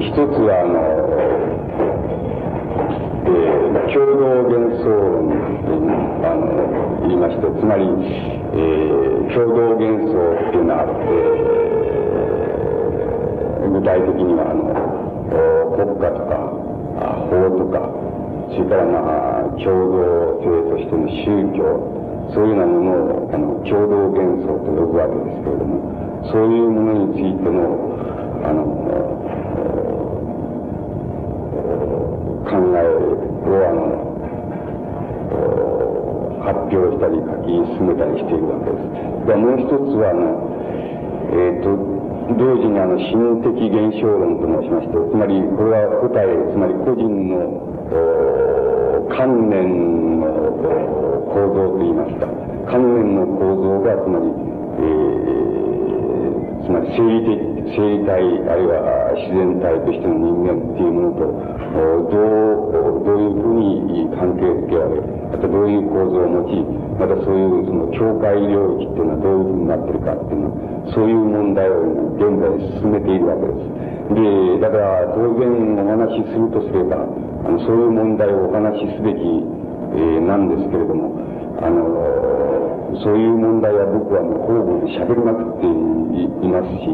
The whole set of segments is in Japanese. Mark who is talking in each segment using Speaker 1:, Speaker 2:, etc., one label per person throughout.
Speaker 1: 一つは、あの、えー、共同幻想論あの、言いまして、つまり、えー、共同幻想っていうのは、えー、具体的には、あの、国家とか、法とか、それからまあ、共同性としての宗教、そういうようなものを、あの、共同幻想と呼ぶわけですけれども、そういうものについての、あの、たり書き進めたりしているわけです。でもう一つは、あの、えっ、ー、と、同時にあの、心的現象論と申しまして、つまり、これは個体、つまり個人の、観念の構造といいますか、観念の構造が、つまり、えー、つまり生理的、生理体、あるいは自然体としての人間っていうものと、どう、どういうふうに関係づけられ、またどういう構造を持ち、またそういうその境界領域っていうのはどういうふうになってるかっていうのは、そういう問題を現在進めているわけです。で、だから当然お話しするとすれば、あのそういう問題をお話しすべき、えー、なんですけれども、あの、そういう問題は僕はもう方々で喋りまくっていますし、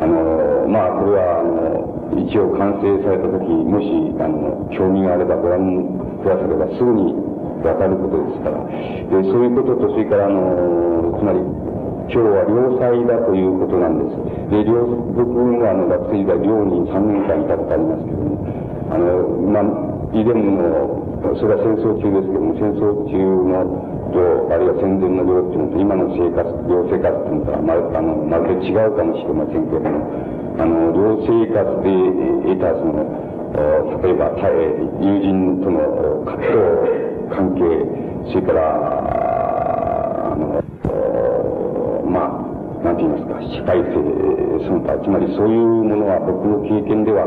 Speaker 1: あの、まあ、これは、あの、一応完成された時、もし、あの、興味があればご覧くださればすぐにわかることですから。で、そういうことと、それから、あの、つまり、今日は良妻だということなんです。で、両、僕もあの学生時代寮に3年間いたことありますけども、あの、まあ、以前の、それは戦争中ですけども、戦争中の寮、あるいは戦前の寮っていうのと、今の生活、寮生活っていうのとはま、あの、まるで違うかもしれませんけれども、あの、寮生活で得た、その、例えば、友人との格闘関係、それから、あの、まあ、なんて言いますか、社会性、その他、つまりそういうものは僕の経験では、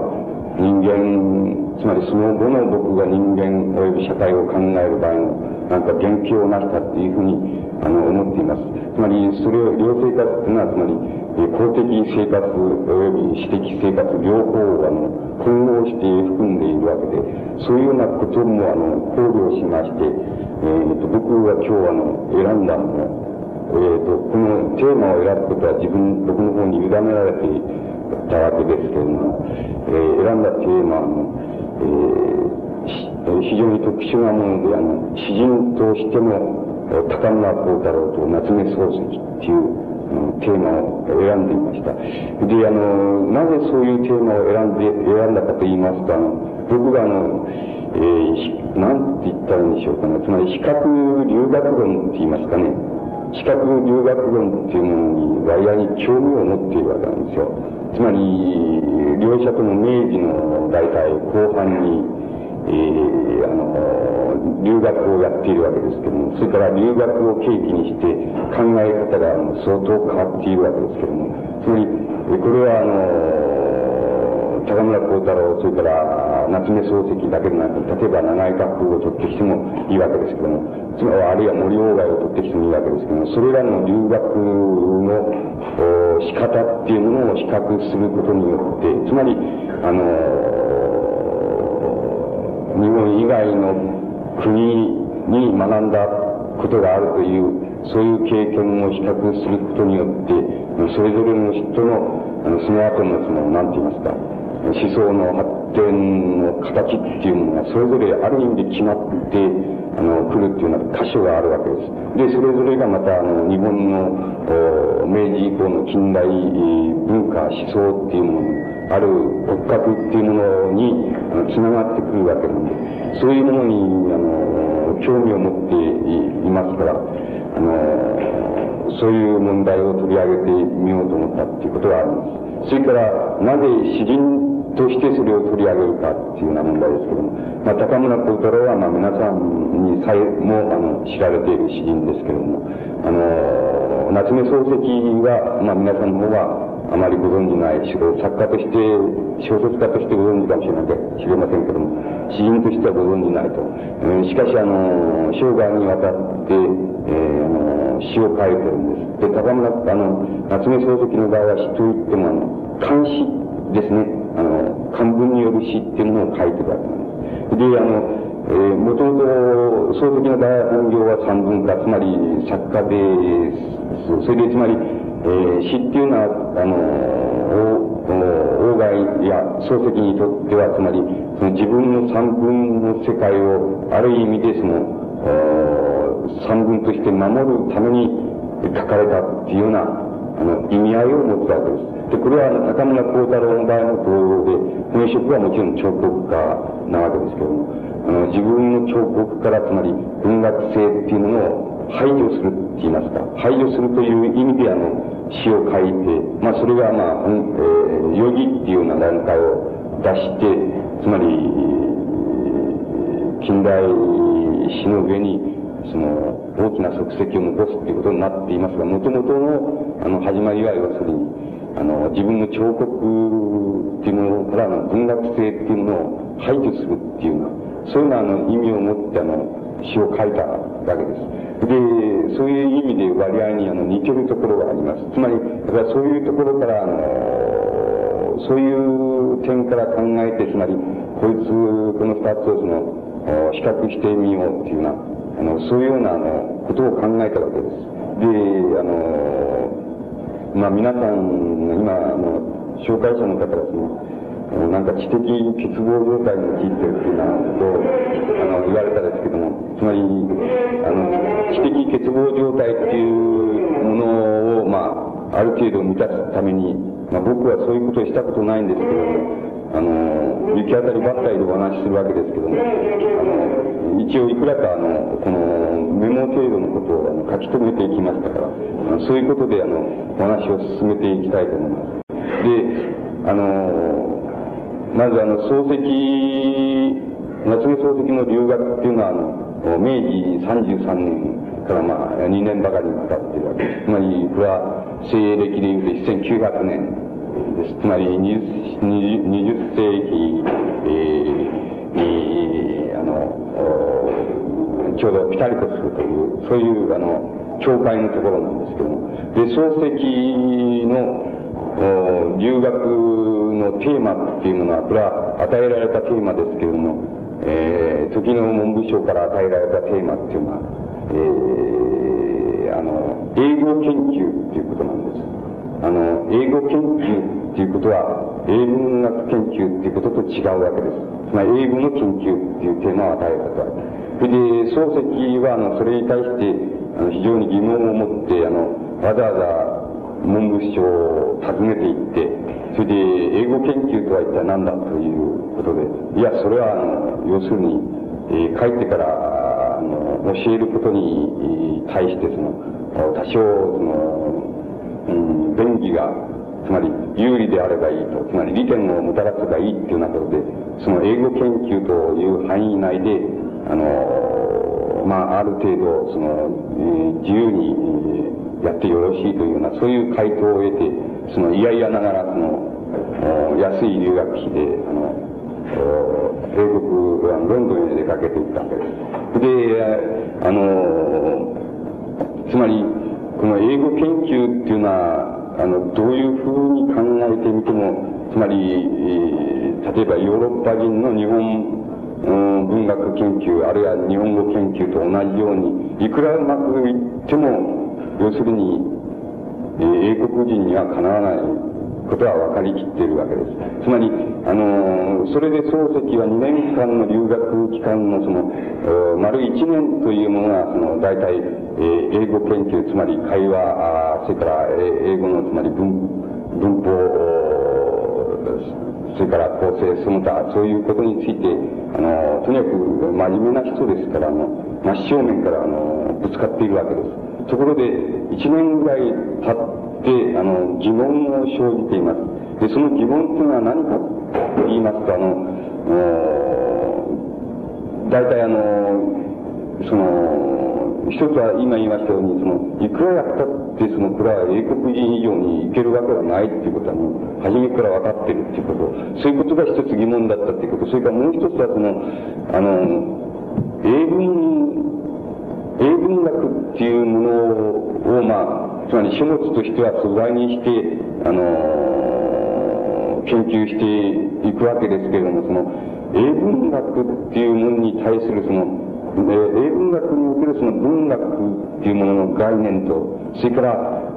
Speaker 1: 人間、つまりその後の僕が人間及び社会を考える場合の、なんか元気をなしたっていうふうに、あの、思っています。つまり、それを、両生活っていうのは、つまり、公的生活及び私的生活両方を、あの、混合して含んでいるわけで、そういうようなことも、あの、考慮しまして、えー、と、僕が今日、あの、選んだのえーと、このテーマを選ぶことは自分、僕の方に委ねられていたわけですけれども、えー、選んだテーマの、えー、非常に特殊なもので、あの、詩人としての高村光太郎と夏目漱石っていうテーマを選んでいました。で、あの、なぜそういうテーマを選んで、選んだかと言いますと、あの、僕があの、えー、なんて言ったらいいんでしょうかね。つまり、比較留学論って言いますかね。資格留学論っていうものに割合に興味を持っているわけなんですよ。つまり、両者とも明治の大体後半に、えー、あの、留学をやっているわけですけども、それから留学を契機にして考え方が相当変わっているわけですけども、つまり、これはあの、高村光太郎、それから夏目漱石だけでなく、例えば長井学部を取ってきてもいいわけですけども、つまり、あるいは森鴎外を取ってきてもいいわけですけども、それらの留学の仕方っていうものを比較することによって、つまり、あの、日本以外の国に学んだことがあるという、そういう経験を比較することによって、それぞれの人の、あの、その後のその、なんて言いますか、思想の発展の形っていうものがそれぞれある意味で決まって、あの、来るっていうような箇所があるわけです。で、それぞれがまた、あの、日本の、明治以降の近代文化、思想っていうもの、ある骨格っていうものに、あの、繋がってくるわけなんで、そういうものに、あの、興味を持っていますから、あの、そういう問題を取り上げてみようと思ったっていうことがあります。それから、なぜ詩人としてそれを取り上げるかっていうような問題ですけども、まあ、高村光太郎は、まあ、皆さんにさえも、あの、知られている詩人ですけども、あの、夏目漱石は、まあ、皆さんの方は、あまりご存じないし、作家として、小説家としてご存知かもしれない知れませんけども、詩人としてはご存じないと。えー、しかし、あの、生涯にわたって、えー、あの、詩を書いてるんです。で、高村、あの、夏目漱石の場合は詩といっても、あの、監視ですね。あの、漢文による詩っていうものを書いてるわけなんです。で、あの、えー、もともと、漱石の大本業は三文化、つまり作家で、それでつまり、えー、詩っていうのは、あの、王外や漱石にとっては、つまり、その自分の三文の世界を、ある意味でその、三文として守るために書かれたっていうような、あの、意味合いを持ったわけです。で、これは、あの、高村光太郎の場合の同様で、本職はもちろん彫刻家なわけですけども、あの、自分の彫刻から、つまり、文学性っていうものを排除するって言いますか、排除するという意味で、あの、詩を書いて、まあ、それが、まあ、えー、ヨギっていうような段階を出して、つまり、近代詩の上に、その、大きな足跡を残すっていうことになっていますが、もともとの、あの、始まりは、要するに、あの、自分の彫刻っていうものからの文学性っていうものを排除するっていうような、そういうようなあの意味を持ってあの、詩を書いたわけです。で、そういう意味で割合にあの似てるところがあります。つまり、だからそういうところから、あの、そういう点から考えて、つまり、こいつ、この二つをその、比較してみようっていうような、あの、そういうような、あの、ことを考えたわけです。で、あの、まあ皆さん、今、あの、紹介者の方がその、なんか知的欠乏状態に陥ってるっていうようなことを、あの、言われたですけども、つまり、あの、知的欠乏状態っていうものを、まあ、ある程度満たすために、まあ僕はそういうことをしたことないんですけども、あの、行き当たりばったりでお話しするわけですけども、あの、一応いくらかあの、この、メモ程度のことをあの書き留めていきましたから、そういうことであの、お話を進めていきたいと思います。で、あの、まずあの、漱石、夏目漱石の留学っていうのは、あの、明治33年からまあ、2年ばかりにかかっているわけです。つまり、これは、西暦で言うと1900年です。つまり20、20, 世紀、えー、に、あの、ちょうどピタリとするという、そういう、あの、教会のところなんですけども。で、漱石の、留学のテーマっていうのは、これは与えられたテーマですけれども、えー、時の文部省から与えられたテーマっていうのは、えー、あの、英語研究っていうことなんです。あの、英語研究っていうことは、英文学研究っていうことと違うわけです。つまり、英語の研究っていうテーマを与えたと。それで、漱石は、あの、それに対して、あの、非常に疑問を持って、あの、わざわざ文部省を訪ねていって、それで英語研究とは一体何だということで、いや、それは、要するに、えー、帰ってから、あの、教えることに対して、その、多少、その、うん、便宜が、つまり有利であればいいと、つまり利点をもたらせばいいっていうようなことで、その英語研究という範囲内で、あの、まあ、ある程度、その、えー、自由に、やってよろしいというような、そういう回答を得て、その、いやいやながら、その、安い留学費で、あの、英国、ロンドンへ出かけていったわけです。で、あの、つまり、この英語研究っていうのは、あの、どういうふうに考えてみても、つまり、例えばヨーロッパ人の日本文学研究、あるいは日本語研究と同じように、いくらうまくいっても、要するに、え、英国人にはかなわないことは分かりきっているわけです。つまり、あのー、それで漱石は2年間の留学期間のその、丸1年というものが、その、大体、えー、英語研究、つまり会話、それからえ、英語の、つまり文、文法、それから構成、その他、そういうことについて、あの、とにかく真面目な人ですから、あの、真正面から、あの、ぶつかっているわけです。ところで、一年ぐらい経って、あの、疑問を生じています。で、その疑問というのは何かと言いますと、あの、大体あの、その、一つは今言いましたように、その、いくらやったって、その、これは英国人以上にいけるわけはないっていうことはもう、初めから分かってるっていうこと、そういうことが一つ疑問だったっていうこと、それからもう一つはその、あの、英文英文学っていうものを、まあ、つまり書物としては素材にして、あの、研研究していくわけですけれども、その、英文学っていうものに対するその、え英文学におけるその文学っていうものの概念と、それから、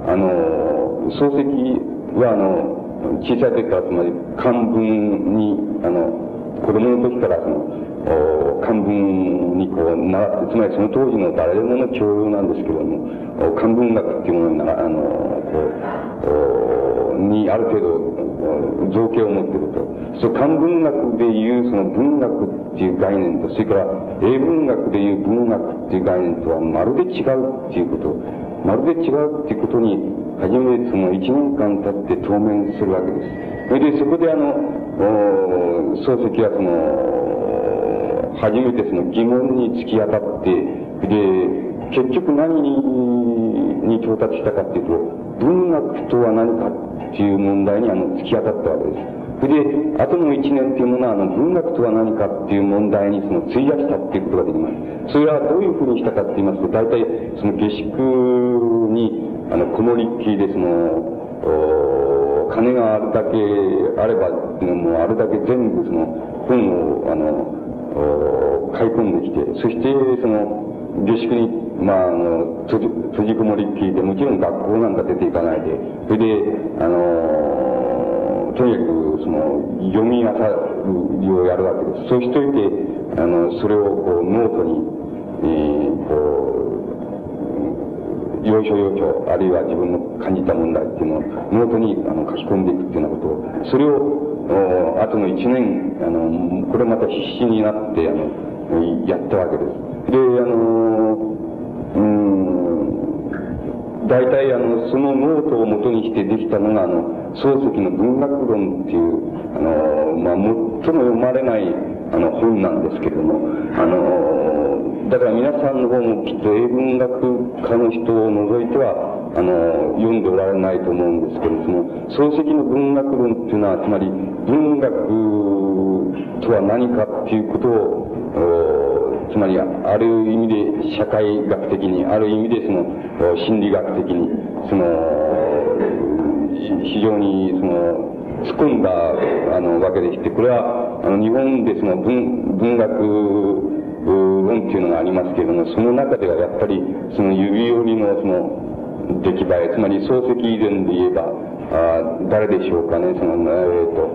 Speaker 1: あの、漱石は、あの、小さい時からつまり漢文に、あの、子供の時からその、漢文にこう習って、つまりその当時の誰でもの教養なんですけども、漢文学っていうものになあの、こう、にある程度造形を持ってると。そう、漢文学でいうその文学っていう概念と、それから英文学でいう文学っていう概念とはまるで違うっていうこと。まるで違うっていうことに、初めてその一年間経って当面するわけです。それでそこであの、漱石はその、初めてその疑問に突き当たって、で、結局何に到達したかっていうと、文学とは何かっていう問題にあの突き当たったわけです。それで、後の一年っていうものは、あの、文学とは何かっていう問題にその費やしたっていうことができます。それはどういうふうにしたかって言いますと、大体、その下宿に、あの、こもりっきりでその、金があるだけあれば、もうあるだけ全部その、本を、あの、買い込んできて、そして、その、下宿に、まあ、あの、閉じ、閉じこもりっきりで、もちろん学校なんか出ていかないで、それで、あの、とにかく、その、読み漁りをやるわけです。そうしといて、あの、それをこう、ノートに、えー、こう、要所要所、あるいは自分の感じた問題っていうのを、ノートにあの書き込んでいくっていうようなことを、それを、お後の一年、あの、これまた必死になって、あの、やったわけです。で、あの、大体あの、そのノートを元にしてできたのが、あの、漱石の文学論っていう、あの、まあ、最も読まれない、あの、本なんですけれども、あの、だから皆さんの方もきっと英文学科の人を除いては、あの、読んでおられないと思うんですけれども、漱石の文学論っていうのは、つまり、文学とは何かっていうことを、つまり、ある意味で社会学的に、ある意味でその、心理学的に、その、非常にその突っ込んだあのわけでして、これはあの日本でその文文学論っていうのがありますけれども、その中ではやっぱりその指折りのその出来栄え、つまり漱石以前で言えば、あ誰でしょうかね、その、えっ、ー、と、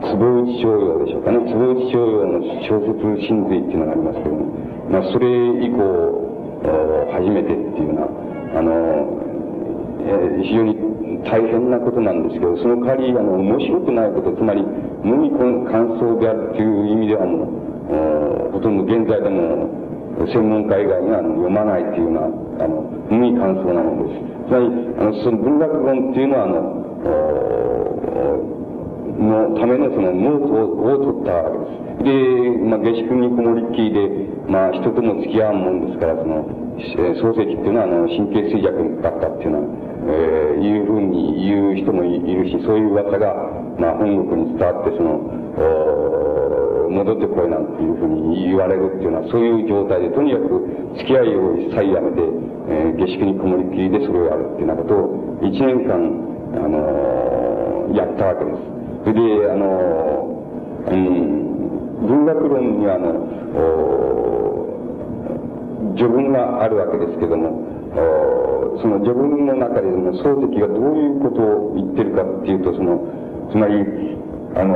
Speaker 1: 坪内逍遥でしょうかね。坪内逍遥の小説真髄っていうのがありますけども、まあ、それ以降、初めてっていうような、あの、えー、非常に大変なことなんですけど、その代わり、あの、面白くないこと、つまり、無味感想であるという意味ではもう、ほとんど現在でも、専門家以外には読まないというような、あの、無味感想なのです。つまり、あの、その文学論っていうのは、あの、のためのそのノートを取ったわけです。で、まあ、下宿にこもりっきりで、まあ、人とも付き合うもんですから、その、漱石っていうのは、あの、神経衰弱だったっていうのは、えー、いうふうに言う人もいるし、そういう噂が、まあ、本国に伝わって、その、戻ってこいなんていうふうに言われるっていうのは、そういう状態で、とにかく付き合いを一切やめて、えー、下宿にこもりっきりでそれをやるっていうようなことを、一年間、あのー、やったわけです。それで、あの、うん、文学論には、あの、序文があるわけですけども、その序文の中でも漱石がどういうことを言ってるかっていうと、その、つまり、あの、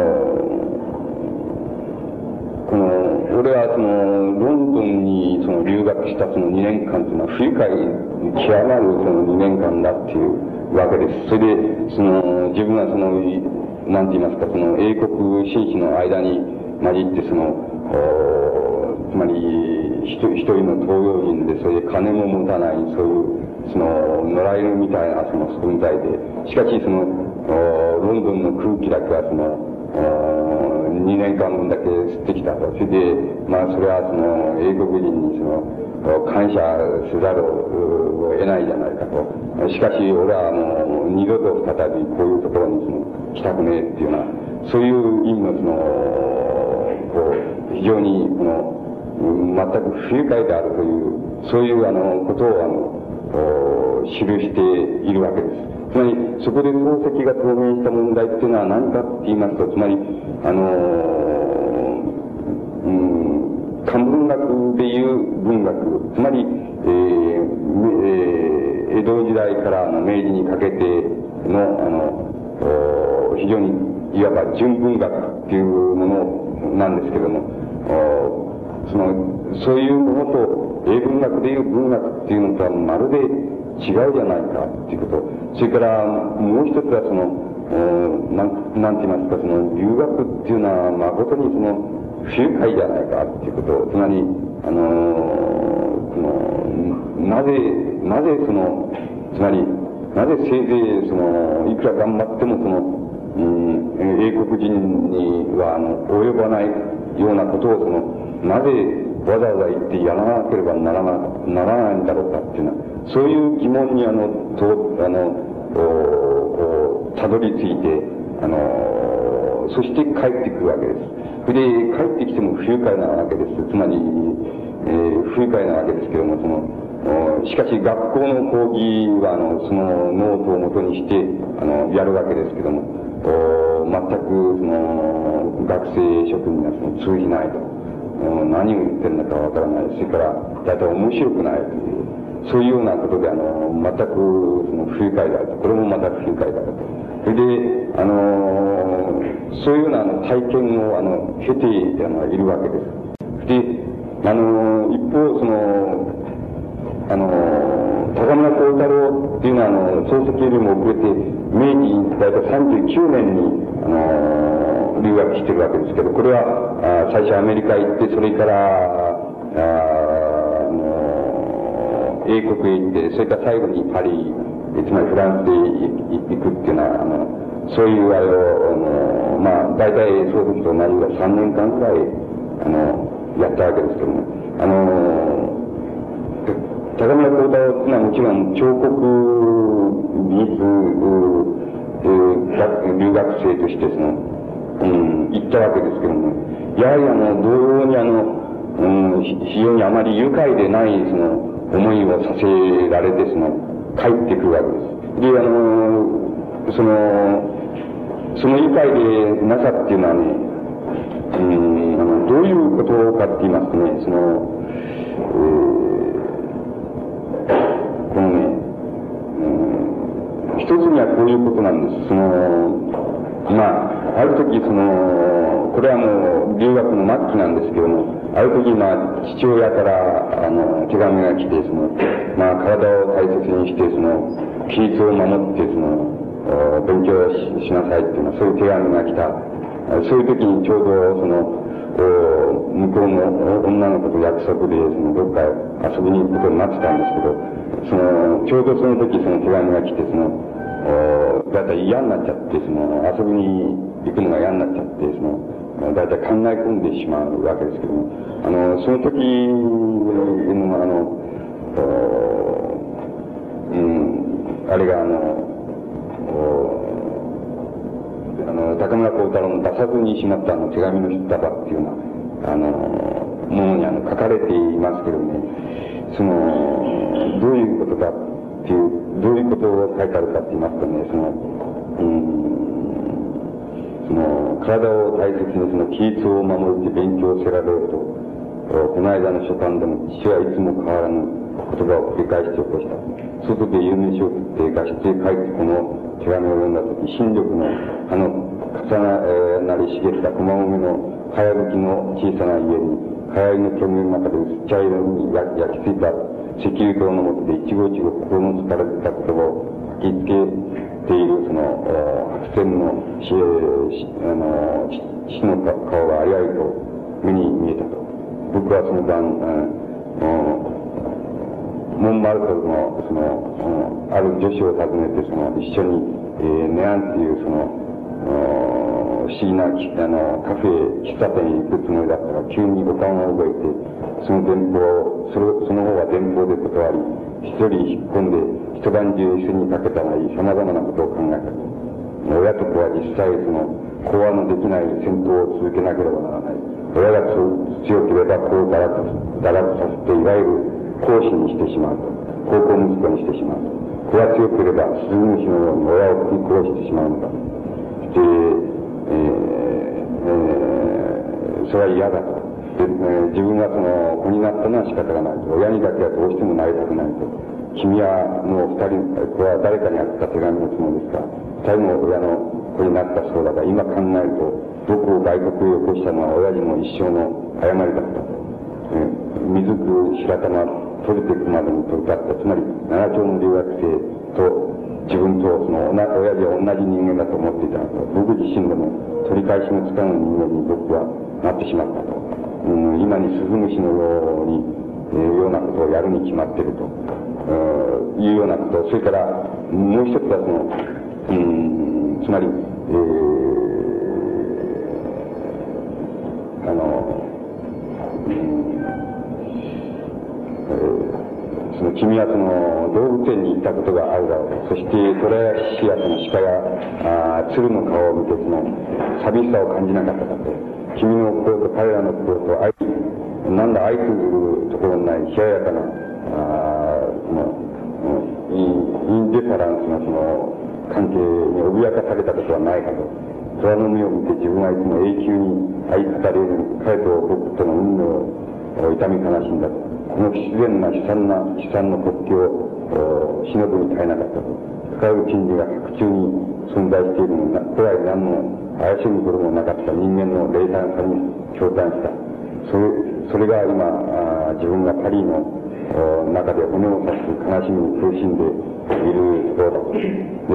Speaker 1: この、俺はその、ロンドンにその留学したその2年間っていうのは、不愉快、極まるその2年間だっていうわけです。それで、その、自分はその、なんて言いますか、その、英国紳士の間に混じって、その、つまり、一人の東洋人で、それで金も持たない、そういう、その、野良犬みたいなその存在で、しかしその、ロンドンの空気だけはその、2年間分だけ吸ってきたと。それで、まあ、それはその、英国人にその、感謝せざるを得ないじゃないかと。しかし、俺はもう、二度と再びこういうところにその、来たくねえっていうような、そういう意味のその、こう、非常に、この、全く不愉快であるという、そういうあの、ことをあの、記しているわけです。つまり、そこで漱石が透明した問題っていうのは何かって言いますと、つまり、あのうん、漢文学でいう文学、つまり、えーえー、江戸時代からの明治にかけての、あの、非常に、いわば純文学っていうものなんですけども、その、そういうものと、英文学でいう文学っていうのとはまるで違うじゃないかっていうこと。それから、もう一つはその、なん、なんて言いますか、その、留学っていうのは誠にその、不愉快じゃないかっていうこと。つまり、あのその、なぜ、なぜその、つまり、なぜせいぜいその、いくら頑張ってもその、うん、英国人には、あの、及ばないようなことをその、なぜわざわざ言ってやらなければならな、ならないんだろうかっていうのは、そういう疑問にあの、と、あの、おたどり着いて、あの、そして帰ってくるわけです。それで、帰ってきても不愉快なわけです。つまり、えー、不愉快なわけですけども、その、しかし学校の講義は、あの、そのノートをもとにして、あの、やるわけですけども、全く、その、学生諸君にはその通じないと。何を言ってるのかわからない。それから、大体面白くないという、そういうようなことで、あの、全く、その、不愉快だと。これもまた不愉快だと。それで、あの、そういうようなあの体験を、あの、経て、あの、いるわけです。で、あの、一方、その、あの、高村光太郎っていうのは、あの、漱石よりも遅れて、明治大体39年に、あの、留学してるわけですけど、これは、あ最初アメリカ行って、それから、ああの、英国へ行って、それから最後にパリ、つまりフランスへ行くっていうのは、あの、そういうあれを、あの、まあ、大体そうすると何が3年間ぐらい、あの、やったわけですけども、あの、高村光太郎っていうのはもちろん彫刻美術、えー、留学生としてその、うん、言ったわけですけども、やはりあの、同様にあの、うん、非常にあまり愉快でない、その、思いをさせられて、その、帰ってくるわけです。で、あの、その、その愉快でなさっていうのはね、うん、あの、どういうことかって言いますとね、その、えー、このね、うん、一つにはこういうことなんです。その、まあ、ある時その、これはもう留学の末期なんですけども、ある時まあ、父親から、あの、手紙が来て、その、まあ、体を大切にして、その、規律を守って、その、勉強しなさいっていうのは、そういう手紙が来た。そういう時にちょうど、その、向こうの女の子と約束で、その、どっか遊びに行くことになってたんですけど、その、ちょうどその時その手紙が来て、その、だいたい嫌になっちゃって、その、遊びに行くのが嫌になっちゃって、その、だいたい考え込んでしまうわけですけども、あの、その時の、あの、うん、あれがあの、あの、高村光太郎の出さずにしまったあの手紙の束っていうような、あの、ものにあの書かれていますけどね、その、どういうことかていう、どういうことを書いてあるかって言いますとね、その、うん、その、体を大切にその、規律を守って勉強せられると、この間の書簡でも父はいつも変わらぬ言葉を繰り返して起こした。外で有名書を振って画質へ帰ってこの手紙を読んだとき、新緑のあの重なり茂った駒込のかやぶきの小さな家に、流行りの煙の中で薄茶色に焼き付いた石油灯のもとで一号一号心の疲れた言葉を吹きつけているその白線の死あの死の顔がありありと目に見えたと。僕はその晩、モンマルトルのそのある女子を訪ねてその一緒に、えー、ネアンっていうその不思議なあのカフェ喫茶店に行くつもりだったら急にボタンを覚えてその電報、それその方は電報で断り、一人引っ込んで一晩中椅子にかけたらいい様々なことを考えた。親と子は実際その、講話のできない戦闘を続けなければならない。親が強ければ子を堕落堕落させて、いわゆる講師にしてしまうと。高校息子にしてしまうと。子が強ければ、スズムシのように親を食い殺してしまうのだ。で、え、えー、それは嫌だと。で、えー、自分がその子になったのは仕方がないと。親にだけはどうしてもなりたくないと。君はもう二人、これは誰かに宛てた手紙のつもりですから、二人の親の子になったそうだから、今考えると、どこを外国へ起こしたのは親父の一生の誤りだったと。えー、水く白玉取れていくまでに取り立った。つまり、奈良町の留学生と自分とその親父は同じ人間だと思っていたのと、僕自身でも取り返しのつかぬ人間に僕はなってしまったと。うん、今にスズムシのように、えー、ようなことをやるに決まっていると、えー、いうようなこと、それからもう一つはその、うん、つまり、えー、あの、うんえーその君はその動物園に行ったことがあるだろうそしてトラヤシやその鹿やあ鶴の顔を見てその寂しさを感じなかったかと君の心と彼らの心と愛なんだ愛するところのない冷ややかなあそのインデファランスなその関係に脅かされたことはないかと虎の目を見て自分はいつも永久に愛語れる彼と僕との運命を痛み悲しんだとの自然な悲惨な、悲惨な国境を忍ぶに耐えなかったと。深いうちにが白昼に存在しているのな、くらい何の怪しむこともなかった人間の冷淡さに驚嘆した。それ、それが今、あ自分がパリの中で骨を刺す悲しみに苦しんでいるところだ。で、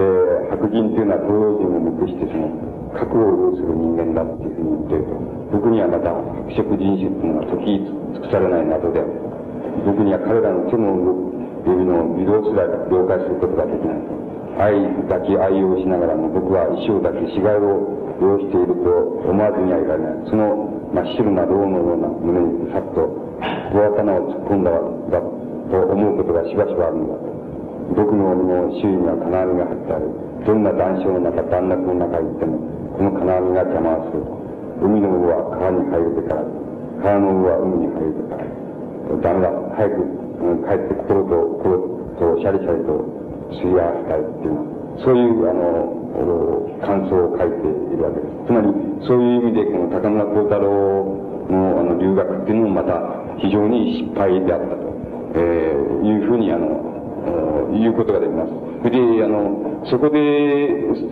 Speaker 1: 白人というのは東洋人を無くしてその、核を要する人間だっていうふうに言ってると。僕にはまた白色人種っていうのは解き尽くされない謎である。僕には彼らの手の指の微動すら了解することができない。愛だけ愛用しながらも僕は一生だけ死骸を要していると思わずにはいられない。その真っ白な銅のような胸にさっと小刀を突っ込んだだと思うことがしばしばあるのだと。僕の鬼の周囲には金網が張ってある。どんな断層の中、断落の中に行っても、この金網が邪魔をする。海の上は川に入るべから、川の上は海に入るべから。ダメだ、早く、うん、帰って心と、心とシャリシャリと吸い合わせたいっていうそういう、あの、感想を書いているわけです。つまり、そういう意味で、この高村光太郎のあの留学っていうのもまた非常に失敗であったと、えー、いうふうに、あの、言うことができます。それで、あの、そこで、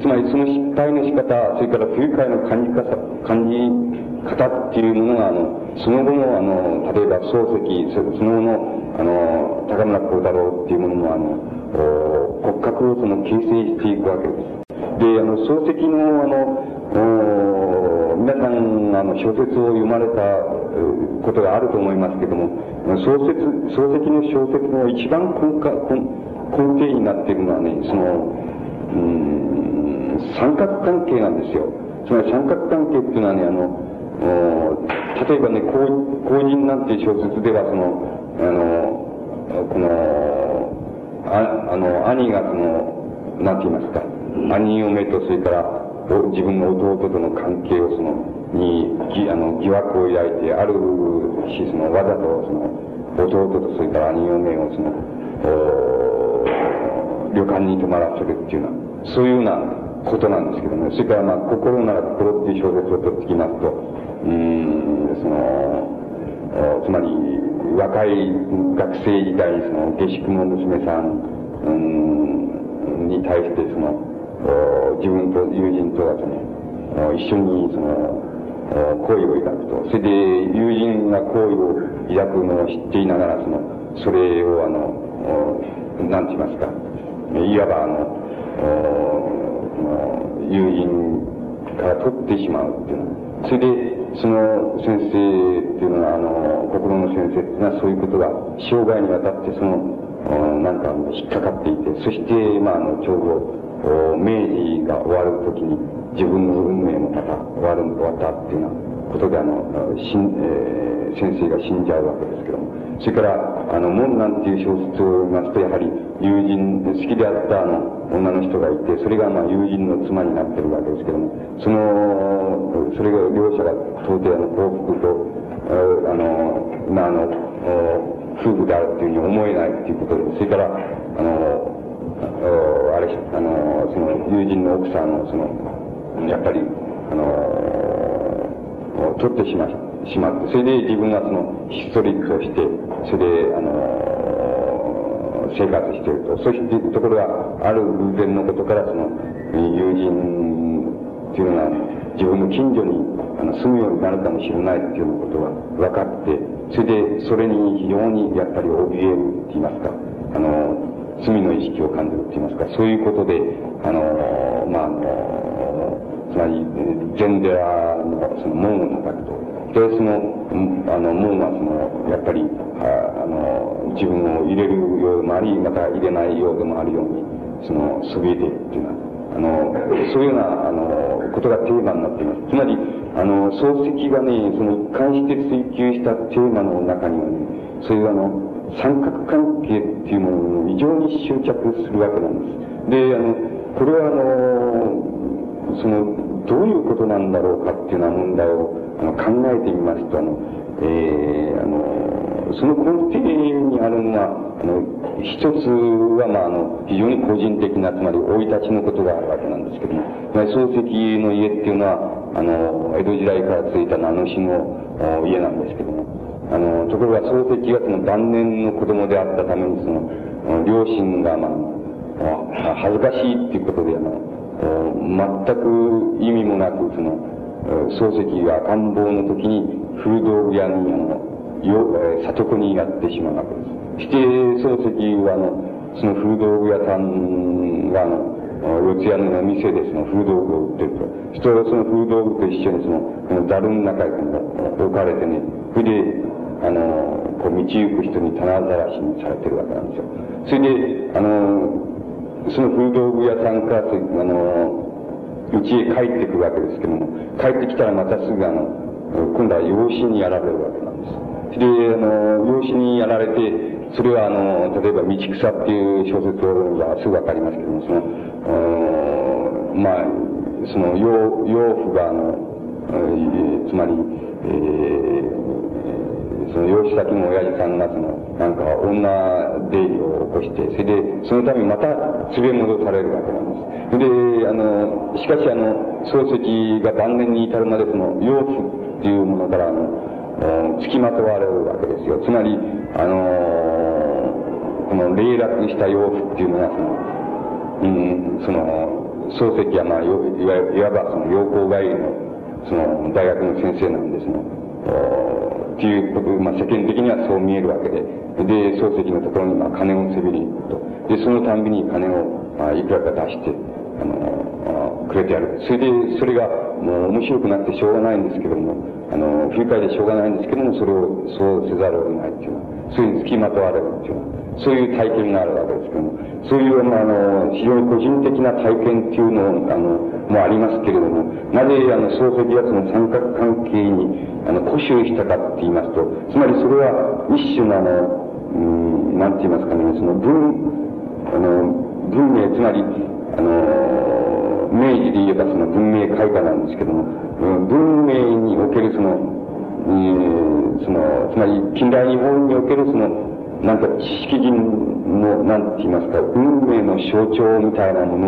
Speaker 1: つまりその失敗の仕方、それから不愉快の感じ方、感じ方っていうものが、あの、その後の、あの、例えば漱石、その後の、あの、高村光太郎っていうものも、あの、骨格をその形成していくわけです。で、あの、漱石の、あの、皆さん、あの、小説を読まれたことがあると思いますけども、漱石、漱石の小説の一番根幹、根底になっているのはね、その、うん、三角関係なんですよ。つまり三角関係っていうのはね、あの、例えばね、公公認なんていう小説では、その、あの、この、ああの、兄がその、なんて言いますか、兄嫁と、それから、自分の弟との関係をその、に、ぎあの、疑惑を抱いて、あるし、その、わざと、その、弟と、それから兄嫁を、その、旅館に泊まらせるっていうような、そういうようなことなんですけども、それから、まあ、心なら心っていう小説を取ってきますと、うん、その、つまり、若い学生時代その下宿の娘さん、うん、に対してその、自分と友人とはその、一緒にその、好意を抱くと。それで、友人が好意を抱くのを知っていながら、その、それをあの、なんて言いますか、いわばあの、友人から取ってしまうっていうのは、それで、その先生っていうのは、あの、心の先生っていうのはそういうことが生涯にわたってその、なんか引っかかっていて、そして、まあ、あの、ちょうど、明治が終わるときに自分の運命もまた終わる、終わったっていうようなことで、あの、しん、えー、先生が死んじゃうわけですけども、それから、あの、門なんていう小説を見ますと、やはり友人で、好きであったあの、女の人がいて、それがまあ友人の妻になってるわけですけども、その、それが両者が到底あの幸福と、あの、まああの、夫婦であるっていうふうに思えないっていうことで、それから、あの、あれ、あの、その、友人の奥さんを、その、やっぱり、あの、取ってしましまって、それで自分はその、ひっそりとして、それで、あの、生活していると。そして、ところが、ある偶然のことから、その、友人っていうのが、自分の近所にあの住むようになるかもしれないっていうことが分かって、それで、それに非常にやっぱり怯えるって言いますか、あの、罪の意識を感じるって言いますか、そういうことで、あの、まあ、あの、つまり、禅寺のその門を叩くと。で、その、あの、門はその、やっぱり、ああの、自分を入れるようでもあり、また入れないようでもあるように、その、そびえているっていうのは、あの、そういうような、あの、ことがテーマになっています。つまり、あの、漱石がね、その一貫して追求したテーマの中にはね、そういうあの、三角関係っていうものに非常に執着するわけなんです。で、あの、これはあの、その、どういうことなんだろうかっていうような問題をあの考えてみますと、あの、えー、あの、その根底にあるのは、あの、一つは、まあ、あの、非常に個人的な、つまり、生い立ちのことがあるわけなんですけども、漱石の家っていうのは、あの、江戸時代から続いた名主の家なんですけども、あの、ところが漱石がその晩年の子供であったために、その、両親が、まあ、恥ずかしいっていうことで、あの、全く意味もなく、その、漱石が赤ん坊の時に古道具屋に、あの、よ、えー、里子にやってしまうわけです。して、漱石は、あの、その古道具屋さんが、あの、四谷の店でその古道具を売ってると。人はその古道具と一緒にその、このザルの中に置かれてね、それで、あの、こう道行く人に棚ざらしにされてるわけなんですよ。それで、あの、その古道具屋さんから、あの、家へ帰ってくるわけですけども、帰ってきたらまたすぐあの、今度は養子にやられるわけなんです。で、あの、養子にやられて、それはあの、例えば、道草っていう小説をすぐわかりますけども、その、まあ、その、養、養父があの、えー、つまり、えー、その養子先の親父さんがその、なんか女出入りを起こして、それで、そのためにまた連れ戻されるわけなんです。で、あの、しかしあの、漱石が晩年に至るまでその、養父っていうものからあの、付きまとわれるわけですよ。つまり、あの、この霊落した養父っていうのは、その、うん、その、漱石はまあ、いわいわばその、養蜂帰りの、その、大学の先生なんですね。っていうこと、まあ、世間的にはそう見えるわけで。で、漱石のところに、まあ、金をせびりと。で、そのたんびに金を、まあ、いくらか出して、あの、くれてやる。それで、それが、もう面白くなってしょうがないんですけども、あの、不愉快でしょうがないんですけども、それを、そうせざるを得ないっていうのは、そういう付きまとわれるっていうのは、そういう体験があるわけですけども、そういう、まあの、非常に個人的な体験っていうのを、あの、もありますけれども、なぜ、あの、漱石がその三角関係に、あの、固執したかって言いますと、つまりそれは一種のあの、うん、なんて言いますかね、その文、あの、文明、つまり、あの、明治で言えばその文明開化なんですけども、文明におけるその、えー、その、つまり近代日本におけるその、なんか知識人の、なんて言いますか、運命の象徴みたいなもの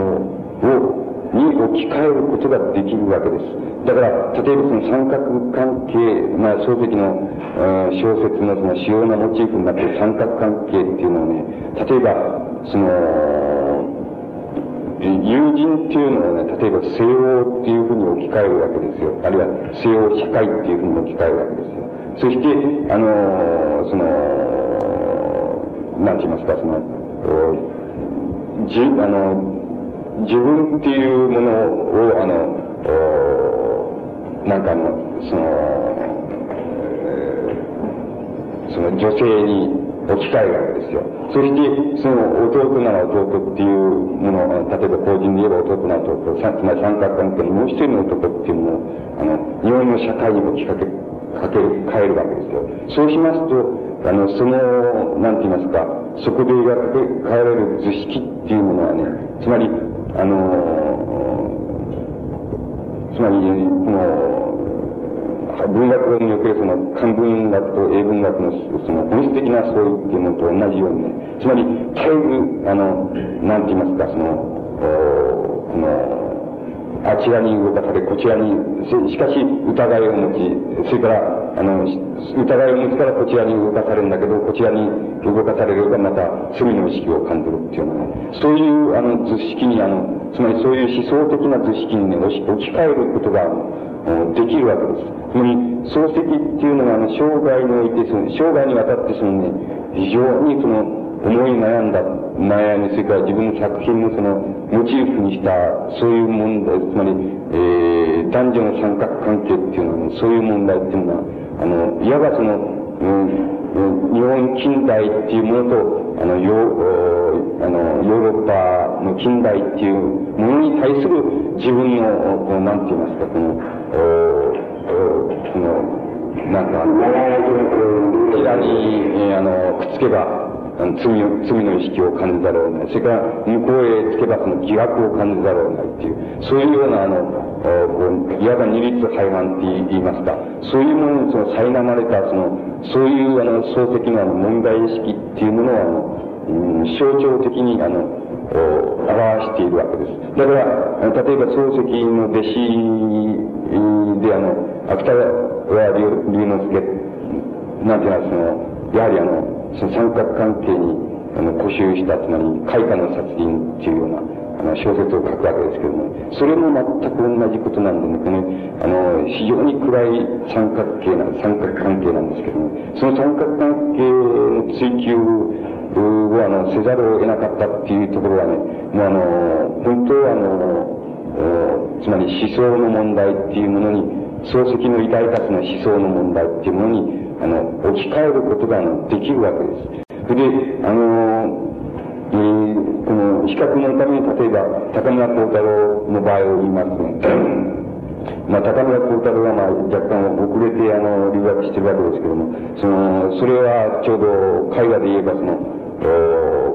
Speaker 1: を、に置き換えることができるわけです。だから、例えばその三角関係、まあ、漱石の、えー、小説のその主要なモチーフになっている三角関係っていうのをね、例えば、その、友人っていうのをね、例えば西欧っていうふうに置き換えるわけですよ。あるいは西欧社会っていうふうに置き換えるわけですよ。そして、あの、その、なんて言いますか、その、じ、あの、自分っていうものを、あの、なんかの、その、その女性に置き換えるわけですよ。そして、その弟なら弟っていうもの、例えば法人で言えば弟なら弟、つまり三角関係のもう一人の男っていうのを、あの、日本の社会に置きかけ、かける、変えるわけですよ。そうしますと、あの、その、なんて言いますか、そこで描かれる図式っていうものはね、つまり、あの、つまり、この、文学におけるその漢文学と英文学のその本質的な相違っていうものと同じようにね、つまり、絶えず、あの、なんて言いますか、その、この、あちらに動かされ、こちらに、しかし疑いを持ち、それから、あの、疑いを持つからこちらに動かされるんだけど、こちらに動かされるがまた罪の意識を感じるっていうのはね、そういう、あの、図式に、あの、つまりそういう思想的な図式にね、置き換えることが、できるわけです。つまり、漱石っていうのは、あの、生涯において、その、生涯にわたってそのね、非常にその、思い悩んだ、悩み、それから自分の作品のその、モチーフにした、そういう問題、つまり、えー、男女の三角関係っていうのは、ね、そういう問題っていうのは、あの、いわばその、うん、日本近代っていうものと、あの、ヨあのヨーロッパの近代っていうものに対する自分の、こう、なんて言いますか、この、おおこの、なんか、こちらに、えー、あの、くっつけば、あの罪罪の意識を感じざるを得ない。それから、向こうへつけばその疑惑を感じざるを得ないっていう、そういうような、あの、こういわば二律背反って言いますか、そういうものにその苛まれた、その、そういうあの、漱石の、問題意識っていうものを、あの、うん、象徴的に、あの、表しているわけです。だから、例えば漱石の弟子で、あの、芥川龍之介、なんていうのは、その、やはりあの、その三角関係に、あの、固執した、つまり、開花の殺人っていうような、あの、小説を書くわけですけども、それも全く同じことなんでね、この、あの、非常に暗い三角形な、三角関係なんですけども、その三角関係の追求を、あの、せざるを得なかったっていうところはね、もうあの、本当はあの、つまり思想の問題っていうものに、漱石の偉大かつの思想の問題っていうものに、あの、置き換えることができるわけです。それで、あの、えー、この比較のために、例えば、高村光太郎の場合を言いますね。まあ、高村光太郎は、まあ、若干遅れて、あの、留学してるわけですけども、その、それはちょうど、絵画で言えば、その、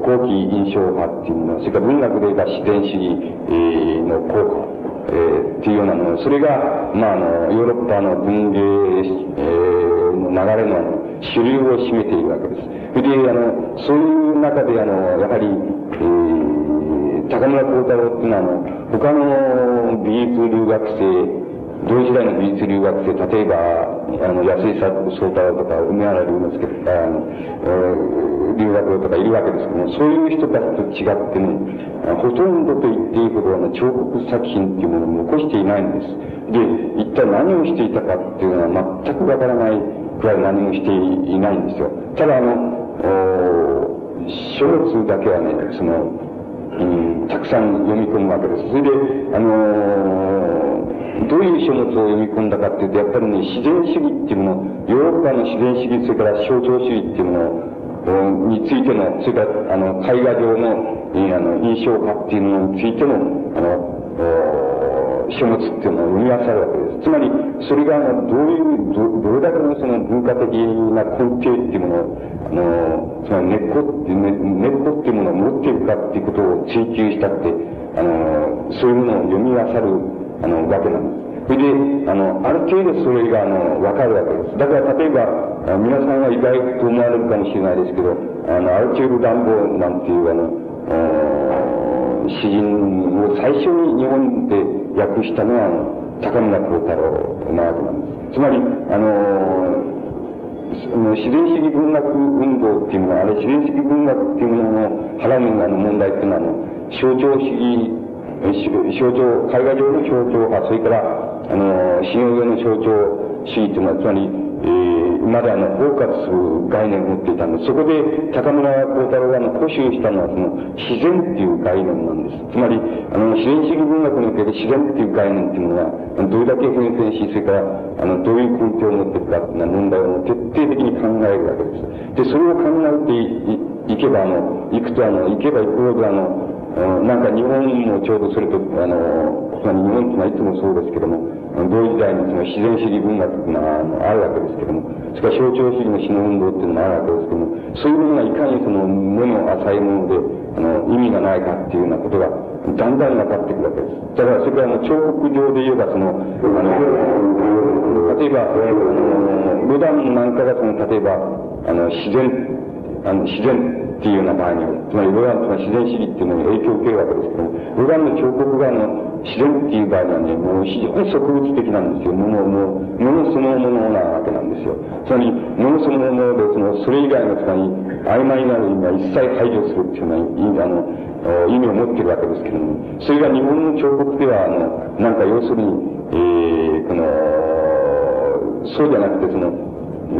Speaker 1: 後期印象派っていうもの、それから文学で言えば自然主義、え、の効果。えー、っていうようなもの、それが、まあ、あの、ヨーロッパの文芸、えー、の流れの主流を占めているわけです。それで、あの、そういう中で、あの、やはり、えー、高村光太郎っていうのは、あの、他の美術留学生、同時代の美術留学生、例えば、あの、安井聡太郎とか、梅原龍之介とか、あの、えー、留学とかいるわけですけども、そういう人たちと違ってね、ほとんどと言っていいほど、あの、彫刻作品っていうものを残していないんです。で、一体何をしていたかっていうのは全くわからないくらい何もしていないんですよ。ただ、あの、書物だけはね、その、うん、たくさん読み込むわけです。それで、あのどういう書物を読み込んだかっていうと、やっぱりね、自然主義っていうもの、ヨーロッパの自然主義、それから象徴主義っていうものについての、それから、あの、絵画上の、えあの、印象派っていうものについての、あの、書物っていうのを生み出されるわけです。つまり、それが、あの、どういう、ど、どれだけのその文化的な根底っていうものを、あの、つまり根っこって、根っこっていうものを持っているかっていうことを追求したって、あの、そういうものを読み漁る、あの、わけなんです。それで、あの、ある程度それが、あの、わかるわけです。だから、例えば、皆さんは意外と思われるかもしれないですけど、あの、アルチュール・ダンボなんていう、あの、詩人を最初に日本で訳したのは、高村光太郎なわけなんです。つまり、あの、自然主義文学運動っていうのは、あれ自然主義文学っていうものの腹のあの問題っていうのは、あの、象徴主義、象徴、絵画上の象徴派、それから、あの、信用上の象徴主義っていうのは、つまり、えー、まだあの、包括する概念を持っていたんです。そこで、高村光太郎があの、固執したのは、その、自然っていう概念なんです。つまり、あの、自然主義文学における自然っていう概念っていうのは、どれだけ変遷し、それから、あの、どういう根拠を持っているかっていう問題を徹底的に考えるわけです。で、それを考えていいけば、あの、行くと、あの、行けば行くほど、あの、なんか日本もちょうどそれと、あの、日本っていうのはいつもそうですけども、同時代にその自然主義文学っていうのはあるわけですけども、それから象徴主義の詩の運動っていうのもあるわけですけども、そういうものがいかにその目の浅いもので、あの、意味がないかっていうようなことが、だんだん分かってくるわけです。だから、それからあの、彫刻上で言えば、その、あの、例えば、あの、ロダンなんかがその、例えば、あの、自然、あの、自然っていうような場合につまりロダンとは自然主義っていうのに影響を受けるわけですけどもロダンの彫刻があの、自然っていう場合にはね、もう非常に植物的なんですよ。もの、もう、ものそのものなわけなんですよ。つまり、ものそのもので、その、それ以外のつまり、曖昧なる意味は一切排除するっていうような、あの、意味を持っているわけですけども、それが日本の彫刻では、あの、なんか要するに、えー、この、そうじゃなくて、その、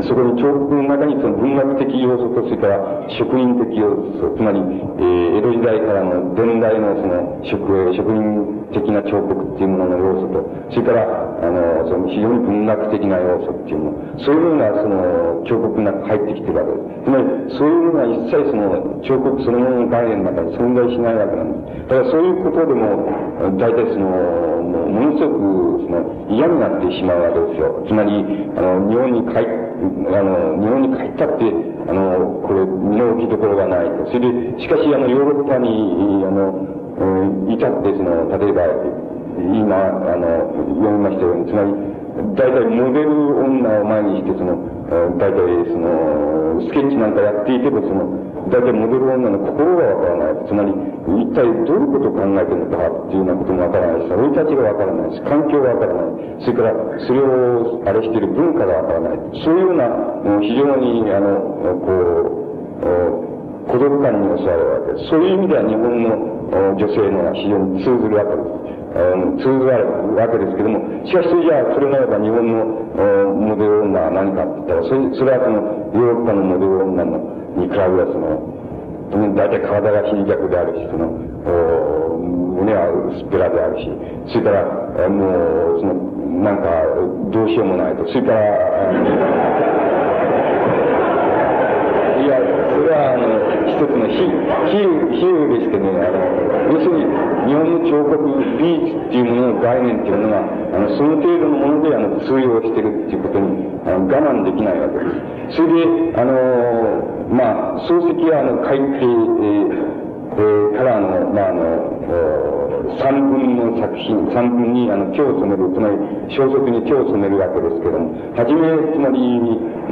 Speaker 1: そこに彫刻の中にその文学的要素と、それから職人的要素、つまり、えー、江戸時代からの伝来のその職、職人的な彫刻っていうものの要素と、それから、あの、その非常に文学的な要素っていうもの、そういうようなその彫刻の中に入ってきてるわけです。つまり、そういうものは一切その彫刻そのものの概念の中に存在しないわけなんです。だからそういうことでも、大体その、もうものすごくその嫌になってしまうわけですよ。つまり、あの、日本に帰って、あの、日本に帰ったって、あの、これ、身の置きどころがないと。それで、しかし、あの、ヨーロッパに、あの、いたって、その、例えば、今、あの、読みましたように、つまり、大体モデル女を前にして、その、大体、その、スケッチなんかやっていても、その、大体モデル女の心がわからない。つまり、一体どういうことを考えてるのかっていうようなこともわからないし、生い立ちがわからないし、環境がわからない。それから、それを、あれしている文化がわからない。そういうような、非常に、あの、こう、孤独感に襲われるわけです。そういう意味では日本の女性のは非常に通ずるわけです。通ずるわけですけども、しかしそれじゃあ、それならば日本のモデル女は何かって言ったら、それそれはそのヨーロッパのモデル女のに比べはその、大体体が貧弱であるし、その、胸は薄っぺらであるし、それから、もう、その、なんか、どうしようもないと。それから、いや、それは、あの、つの比喩、比喩でしてね、あの、要するに、日本の彫刻、美術っていうものの概念っていうものが、あの、その程度のもので、あの、通用してるっていうことに、あの、我慢できないわけです。それで、あの、まあ、漱石は、あの、海底、えー、えー、からの、まあ、あの、三分の作品、三分に、あの、手を染める、つまり、小説に手を染めるわけですけども、はじめ、つまり、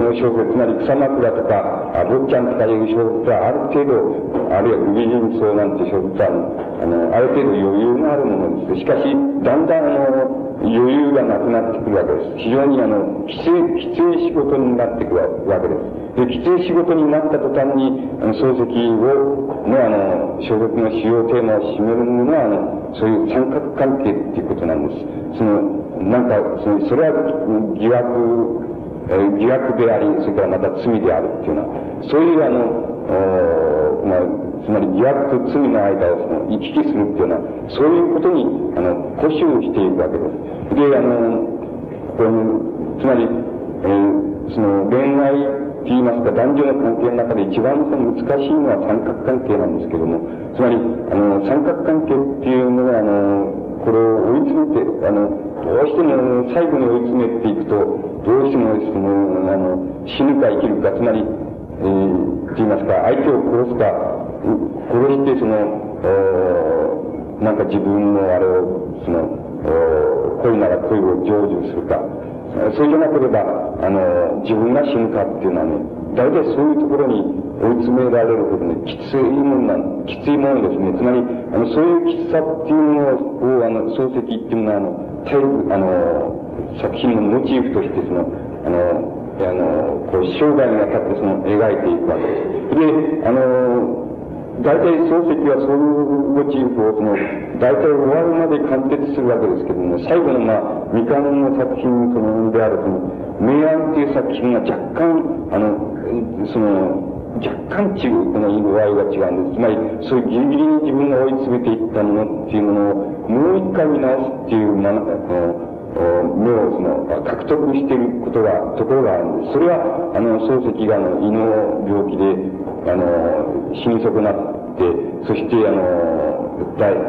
Speaker 1: の小説、つまり、草枕とか、あ坊ちゃんとかいう小説は、ある程度、あるいは、美人草なんて小説は、あの、ある程度余裕があるものです。しかし、だんだん、あの、余裕がなくなってくるわけです。非常にあの、きつい、きつい仕事になってくるわけです。で、きつい仕事になった途端に、あの、漱石を、のあの、小説の主要テーマを占めるのは、あの、そういう三角関係っていうことなんです。その、なんか、その、それは疑惑、えー、疑惑であり、それからまた罪であるっていうような、そういうあの、まあ、つまり疑惑と罪の間をその行き来するっていうような、そういうことに、あの、固執していくわけです。で、あの、これ、つまり、えー、その恋愛言いますか、男女の関係の中で一番難しいのは三角関係なんですけども、つまり、あの、三角関係っていうのは、あの、これを追い詰めて、あの、どうしても最後に追い詰めていくと、どうしてもその、あの、死ぬか生きるか、つまり、えー、って言いますか、相手を殺すか、殺してその、なんか自分のあれを、その、恋なら恋を成就するか、そうじゃなければ、あの、自分が死ぬかっていうのはね、大体そういうところに追い詰められるほどね、きついもんなん、きついものですね。つまり、あの、そういうきつさっていうのを、あの、漱石っていうのは、あの、大あの、作品のモチーフとして、その、あの、あの、こう、生涯にわたってその、描いていくわけです。で、あの、大体漱石はそういうモチーフをその、大体終わるまで完結するわけですけども、最後のまあ、未完の作品そのであるその、明暗っていう作品が若干、あの、その、若干違う、この色合いが違うんです。つまり、そういうギリギリに自分が追い詰めていったものっていうものを、もう一回見直すっていう、まあの、目をその獲得していることが、ところがあるんです。それは、あの、漱石があの、胃の病気で、あの、死に損なって、そして、あの、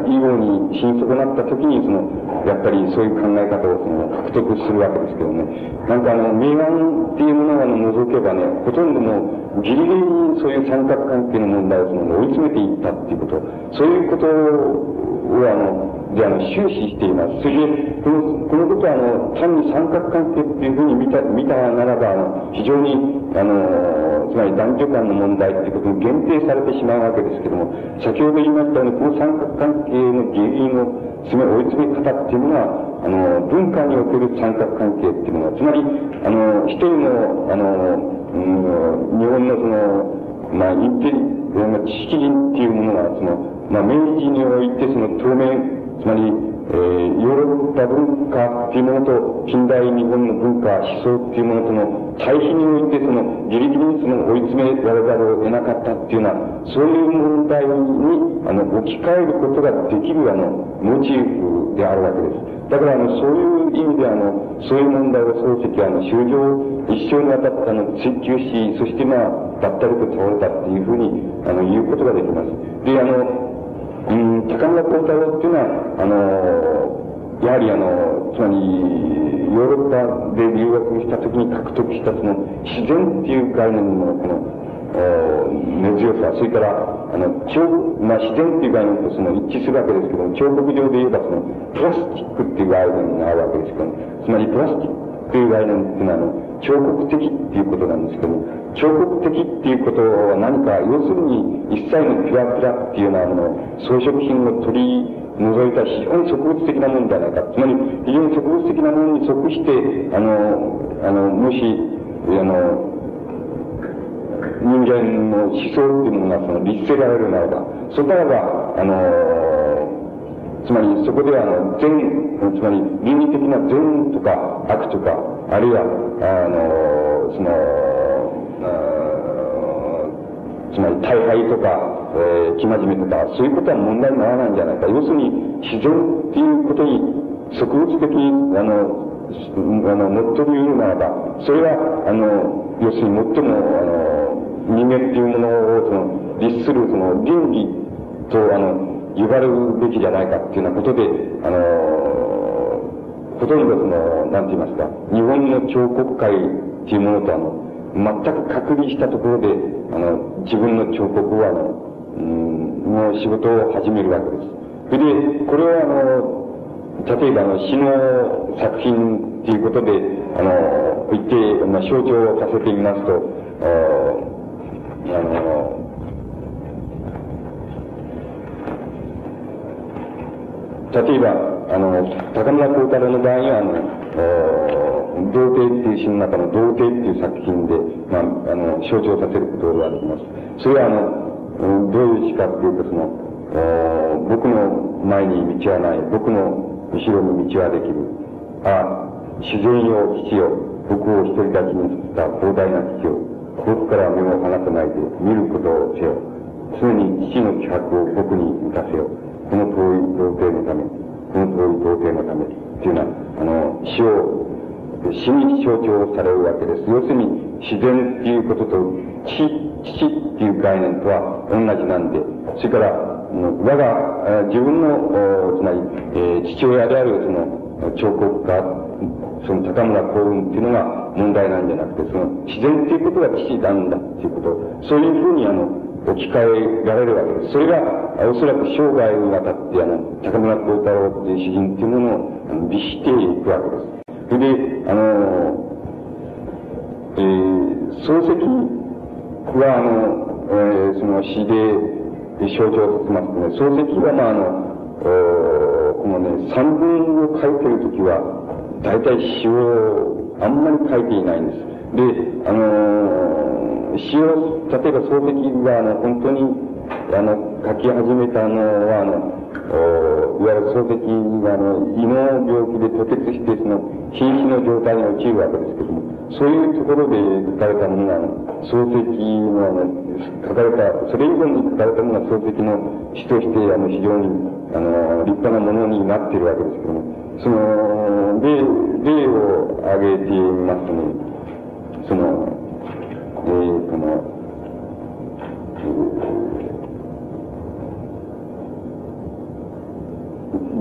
Speaker 1: 以後に死に損なった時に、その、やっぱりそういう考え方をその、獲得するわけですけどね。なんかあの、明暗っていうものを除けばね、ほとんどもう、ギリギリにそういう三角関係の問題をその、追い詰めていったっていうこと、そういうことを、あの、で、あの、終始しています。それで、この、このことは、あの、単に三角関係っていうふうに見た、見たならば、あの、非常に、あの、つまり男女間の問題っていうことに限定されてしまうわけですけども、先ほど言いましたように、この三角関係の原因を詰め、追い詰め方っていうのは、あの、文化における三角関係っていうのは、つまり、あの、一人の、あの、うん、日本のその、まあ、インテリ、知識人っていうものは、その、まあ、明治においてその当面、つまり、えー、ヨーロッパ文化っていうものと、近代日本の文化、思想っていうものとの対比において、その、ギリギリにその追い詰められざるを得なかったっていうような、そういう問題に、あの、置き換えることができる、あの、モチーフであるわけです。だから、あの、そういう意味で、あの、そういう問題を漱石は、あの、修上、一生にわたって、あの、追求し、そしてまあ、ばったりと倒れたっていうふうに、あの、言うことができます。で、あの、うん、高村光太郎っていうのは、あの、やはりあの、つまり、ヨーロッパで留学した時に獲得したその、自然っていう概念のこの、根強さ、それから、あの、彫、まあ、自然っていう概念とその一致するわけですけども、彫刻上で言えばその、プラスチックっていう概念があるわけですけども、つまりプラスチックっていう概念っていうのは、あの、彫刻的っていうことなんですけども、彫刻的っていうことは何か、要するに一切のピュアピュアっていうようなもの、装飾品を取り除いた非常に植物的なものではないか。つまり、非常に植物的なものに即して、あの、あの、もし、あの、人間の思想っていうものがその律せられるならば、そこならば、あの、つまりそこではあの善、つまり倫理的な善とか悪とか、あるいは、あの、その、つまり大敗とか、えー、生真面目とか、そういうことは問題にならないんじゃないか。要するに、自然っていうことに、植物的に、あの、あの、もっと言うならば、それは、あの、要するに最も、あの、人間っていうものを、その、律する、その、倫理と、あの、言われるべきじゃないかっていうようなことで、あの、ほとんどその、なんて言いますか、日本の彫刻界っていうものとあの、全く隔離したところで、あの、自分の彫刻をあの、うん、の仕事を始めるわけです。それで、これはあの、例えばあの、詩の作品っていうことで、あの、言って、まあ、象徴させてみますと、あの、例えば、あの、高村光太郎の場合は、あの、童貞っていう詩の中の童貞っていう作品で、まあ、あの、象徴させることができます。それは、あの、どういう詩かっていうと、その、僕の前に道はない、僕の後ろに道はできる。ああ、自然よ、父よ、僕を一人立ちに作った広大な父よ、遠くから目を離さないで見ることをせよ。常に父の気迫を僕に満たせよ。この遠い童貞のため、この遠い童貞のため、というのは、あの、死を、死に象徴されるわけです。要するに、自然っていうことと、父、父っていう概念とは同じなんで、それから、我が、自分の、つまり、え、父親である、その、彫刻家、その高村幸運っていうのが問題なんじゃなくて、その、自然っていうことが父なんだっていうこと、そういうふうに、あの、置き換えられるわけです。それが、おそらく生涯にわたって、あの、高村光太郎っていう詩人っていうものをあの律していくわけです。それで、あの、えー、漱石は、あの、えー、その詩で象徴させますとね、漱石は、まあ、あの、このね、散文を書いてるときは、大体詩をあんまり書いていないんです。で、あの詩を、例えば漱石が、あの、本当に、あの、書き始めたのは、あの、おいわゆる漱石が、あの、胃の病気で吐血して、その、瀕死の状態に陥るわけですけども、そういうところで書かれたものが、漱石の、あの、書かれた、それ以後に書かれたものが漱石の詩として、あの、非常に、あの、立派なものになっているわけですけども、その、例、例を挙げてみますとね、その、えー、この、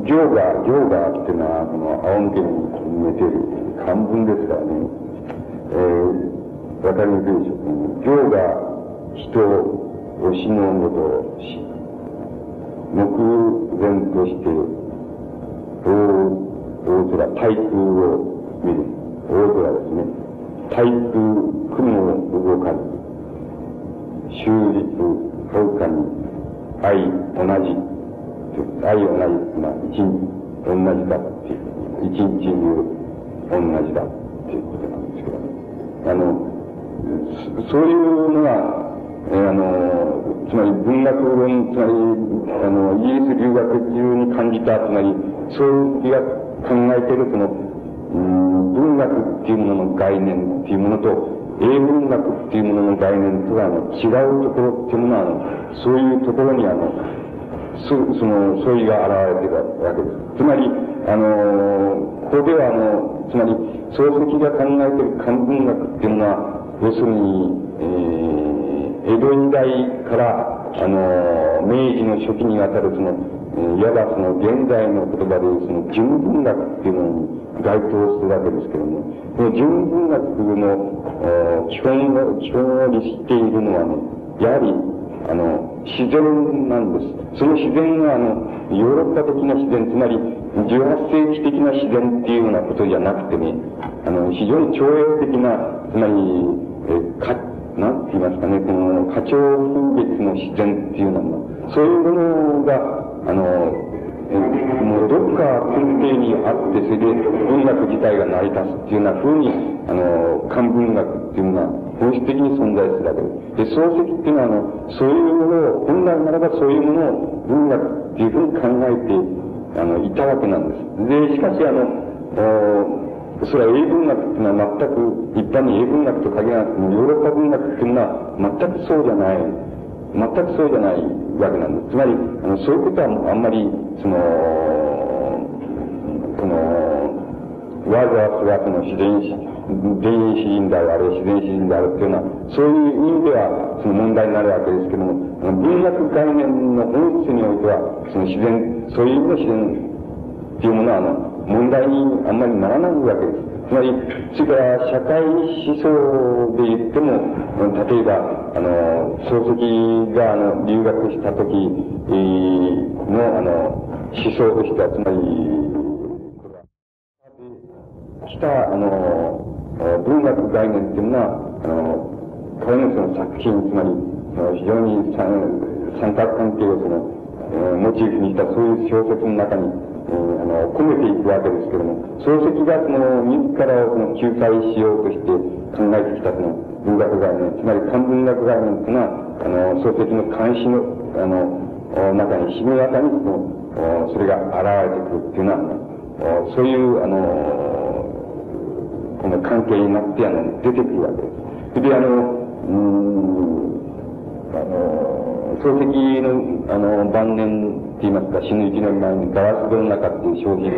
Speaker 1: 行が、行がっていうのは、この仰向けに見えてる漢文ですからね、えー、わかりにくいでしょうか、行が人をしのごとをし、目前として大空、対空を見る。大空ですね。対空、雲を動かず。終日、はるかに、愛、同じ。愛同じ、まあ、一日、同じだっていう。一日中、同じだっていうことなんですけど。あの、そういうのが、えー、あの、つまり文学論、つまり、あの、イギリス留学中に感じた、つまり、そういう気が考えているその、文学っていうものの概念っていうものと、英文学っていうものの概念とは、違うところっていうものは、そういうところに、あの、そその、相違が現れているわけです。つまり、あの、ここでは、あの、つまり、漱石が考えている漢文学っていうのは、要するに、えー、江戸時代から、あの、明治の初期にあたるその、いわばその現在の言葉でその純文学っていうものに該当するわけですけども、この純文学の基本を、基本にしているのはね、やはり、あの、自然なんです。その自然は、あの、ヨーロッパ的な自然、つまり、18世紀的な自然っていうようなことじゃなくてね、あの、非常に超越的な、つまり、えか、なんて言いますかね、この、花鳥風月の自然っていうのも、そういうものが、あの、もうどっか根底にあって、それで文学自体が成り立つっていうような風に、あの、漢文学っていうのが本質的に存在するわけです。で、漱石っていうのは、あの、そういうものを、本来ならばそういうものを文学っていうふうに考えて、あの、いたわけなんです。で、しかし、あの、それは英文学っていうのは全く、一般に英文学と限らなくても、ヨーロッパ文学っていうのは全くそうじゃない。全くそうじゃないわけなんです。つまり、あの、そういうことはあんまり、その、この、わざわざその自然史、電子詩人である、あるいは自然詩人であるっていうのは、そういう意味では、その問題になるわけですけども、文学概念の本質においては、その自然、そういう意味の自然っていうものは、あの、問題にあんまりならないわけです。つまり、それから社会思想で言っても、例えば、あの、漱石が、あの、留学した時の、あの、思想としては、つまり、来た、あの、文学概念っていうのは、あの、彼のその作品、つまり、非常に三角関係をその、モチーフにしたそういう小説の中に、あの、込めていくわけですけども、漱石がその、自らをその救済しようとして考えてきたその文学概念、つまり漢文学概念というのは、あの、漱石の監視の、あの、中に、締め型にその、それが現れてくるっていうのは、そういう、あの、この関係になって、あの、出てくるわけです。で、あの、うん、あの、漱石の、あの、晩年って言いますか、死ぬ一年前にガラス戸の中っていう商品、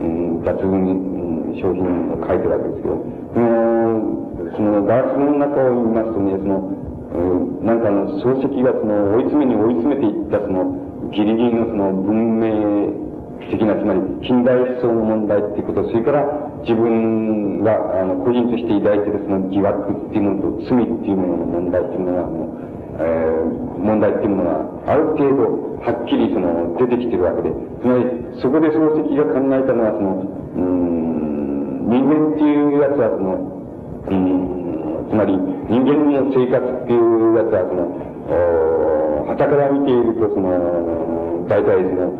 Speaker 1: うん、脱群、商品を書いてるわけですけど、その、そのガラス戸の中を見ますとね、その、うん、なんかあの、漱石がその、追い詰めに追い詰めていったその、ギリギリのその文明的な、つまり近代思想の問題っていうこと、それから自分が、あの、個人として抱いているその疑惑っていうものと罪っていうものの問題っていうのが、あの、えー、問題っていうものがある程度はっきりその出てきてるわけで、つまりそこで漱石が考えたのはその、うん、人間っていうやつはその、うん、つまり人間の生活っていうやつはその、はたから見ているとその、大体その、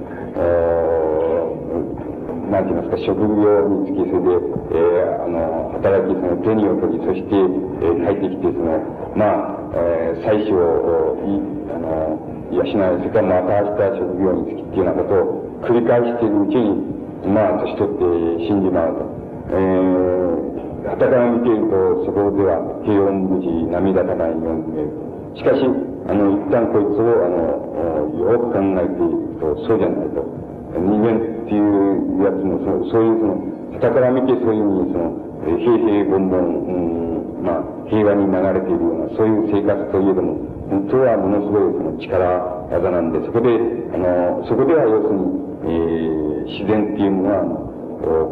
Speaker 1: なんて言いますか、職業につき、それで、えー、あの、働き、その手にを取り、そして、えー、帰ってきて、その、まあ、えー、妻子を、い、あの、養い、それからまた明日職業につきっていうようなことを繰り返しているうちに、まあ、年取って死んじまうと。えー、はたから見ていると、そこでは平穏無事、涙たないように見える。しかし、あの、一旦こいつを、あの、よく考えていると、そうじゃないと。人間っていうやつも、そそういうその、下から見てそういうふうに、その、平平凡凡、うん、まあ、平和に流れているような、そういう生活といえども、本当はものすごいその力技なんで、そこで、あの、そこでは要するに、えー、自然っていうものは、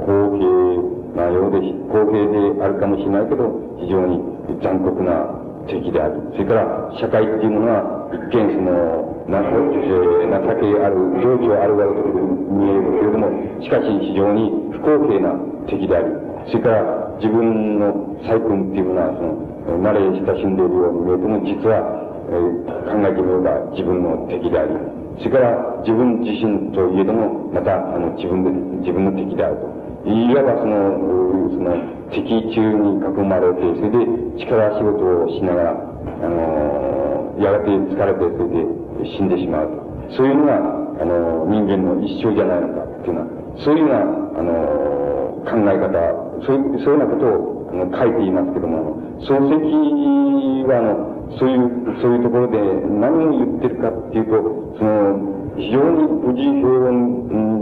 Speaker 1: 公平なようで、公平であるかもしれないけど、非常に残酷な敵である。それから、社会っていうものは、一見その、な、えー、情けある、情緒あるがると見えるけれども、しかし非常に不公平な敵であり、それから自分の細君っていうものは、その、慣れ親しんでいるように見えても、実は、えー、考えてみれば自分の敵であり、それから自分自身といえども、また、あの、自分で、自分の敵であると。いわばその、その、敵中に囲まれて、それで力仕事をしながら、あの、やがて疲れて、それで死んでしまうと。そういうのが、あの、人間の一生じゃないのかっていうのは、そういうような、あの、考え方、そういう、そういうようなことを、あの、書いていますけども、漱石は、あの、そういう、そういうところで何を言ってるかっていうと、その、非常に無事平穏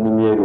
Speaker 1: に見える、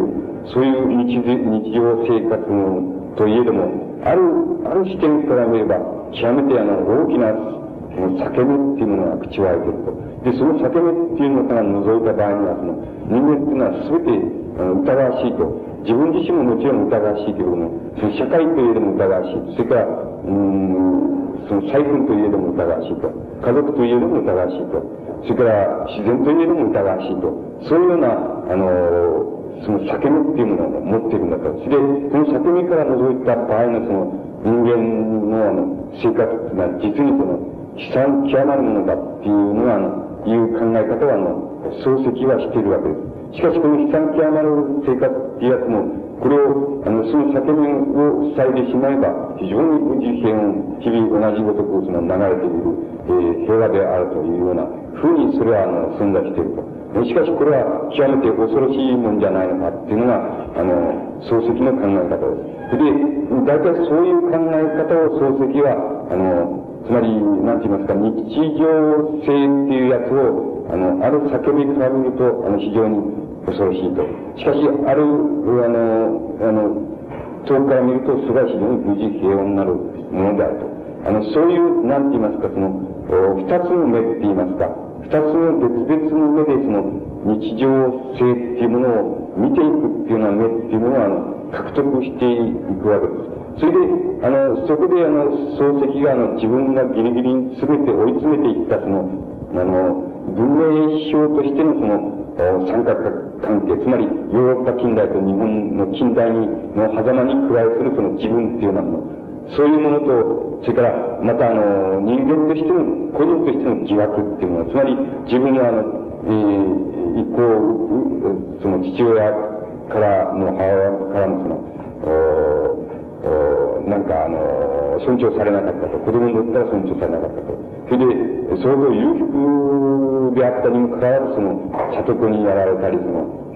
Speaker 1: そういう日日常生活のといえども、ある、ある視点から見れば、極めてあの、大きな、その、裂け目っていうものが口を開いてると。で、その裂け目っていうのから覗いた場合には、その、人間っていうのは全て、疑わしいと。自分自身ももちろん疑わしいけれども、その社会といえども疑わしい。それから、うん、その細君といえども疑わしいと。家族といえども疑わしいと。それから自然といえども疑わしいと。そういうような、あの、その裂け目っていうものを持っているんだと。それで、その裂け目から覗いた場合のその人間のあの生活っていうのは実にその悲惨極まるものだっていうのが、あの、いう考え方は、あの、漱石はしているわけです。しかしこの悲惨極まる生活っていうやつも、これを、あの、その削減を塞いでしまえば、非常に無事平穏、日々同じごとくその流れている、えー、平和であるというようなふうにそれは、あの、存在していると。しかしこれは極めて恐ろしいもんじゃないのかっていうのが、あの、漱石の考え方です。で、大体そういう考え方を漱石は、あの、つまり、なんて言いますか、日常性っていうやつを、あの、ある叫びから見ると、あの、非常に恐ろしいと。しかし、ある、あの、あの、遠くから見ると、それは非常に無事平穏になるものであると。あの、そういう、なんて言いますか、その、二つの目って言いますか、二つの別々の目でその日常性っていうものを見ていくっていうような目っていうものをあの獲得していくわけです。それで、あの、そこであの、漱石があの、自分がギリギリに全て追い詰めていったその、あの、文明表としてのその、三角関係、つまりヨーロッパ近代と日本の近代にの狭間に加えするその自分っていうようなもの、そういうものと、それから、またあの、人間としての、個人としての疑惑っていうもの、つまり自分はあの、えー、一方、その父親からの母親からのその、おおなんかあの、尊重されなかったと。子供にだったら尊重されなかったと。それで、それを裕福であったにもかかわらず、その、社徳にやられたり、その、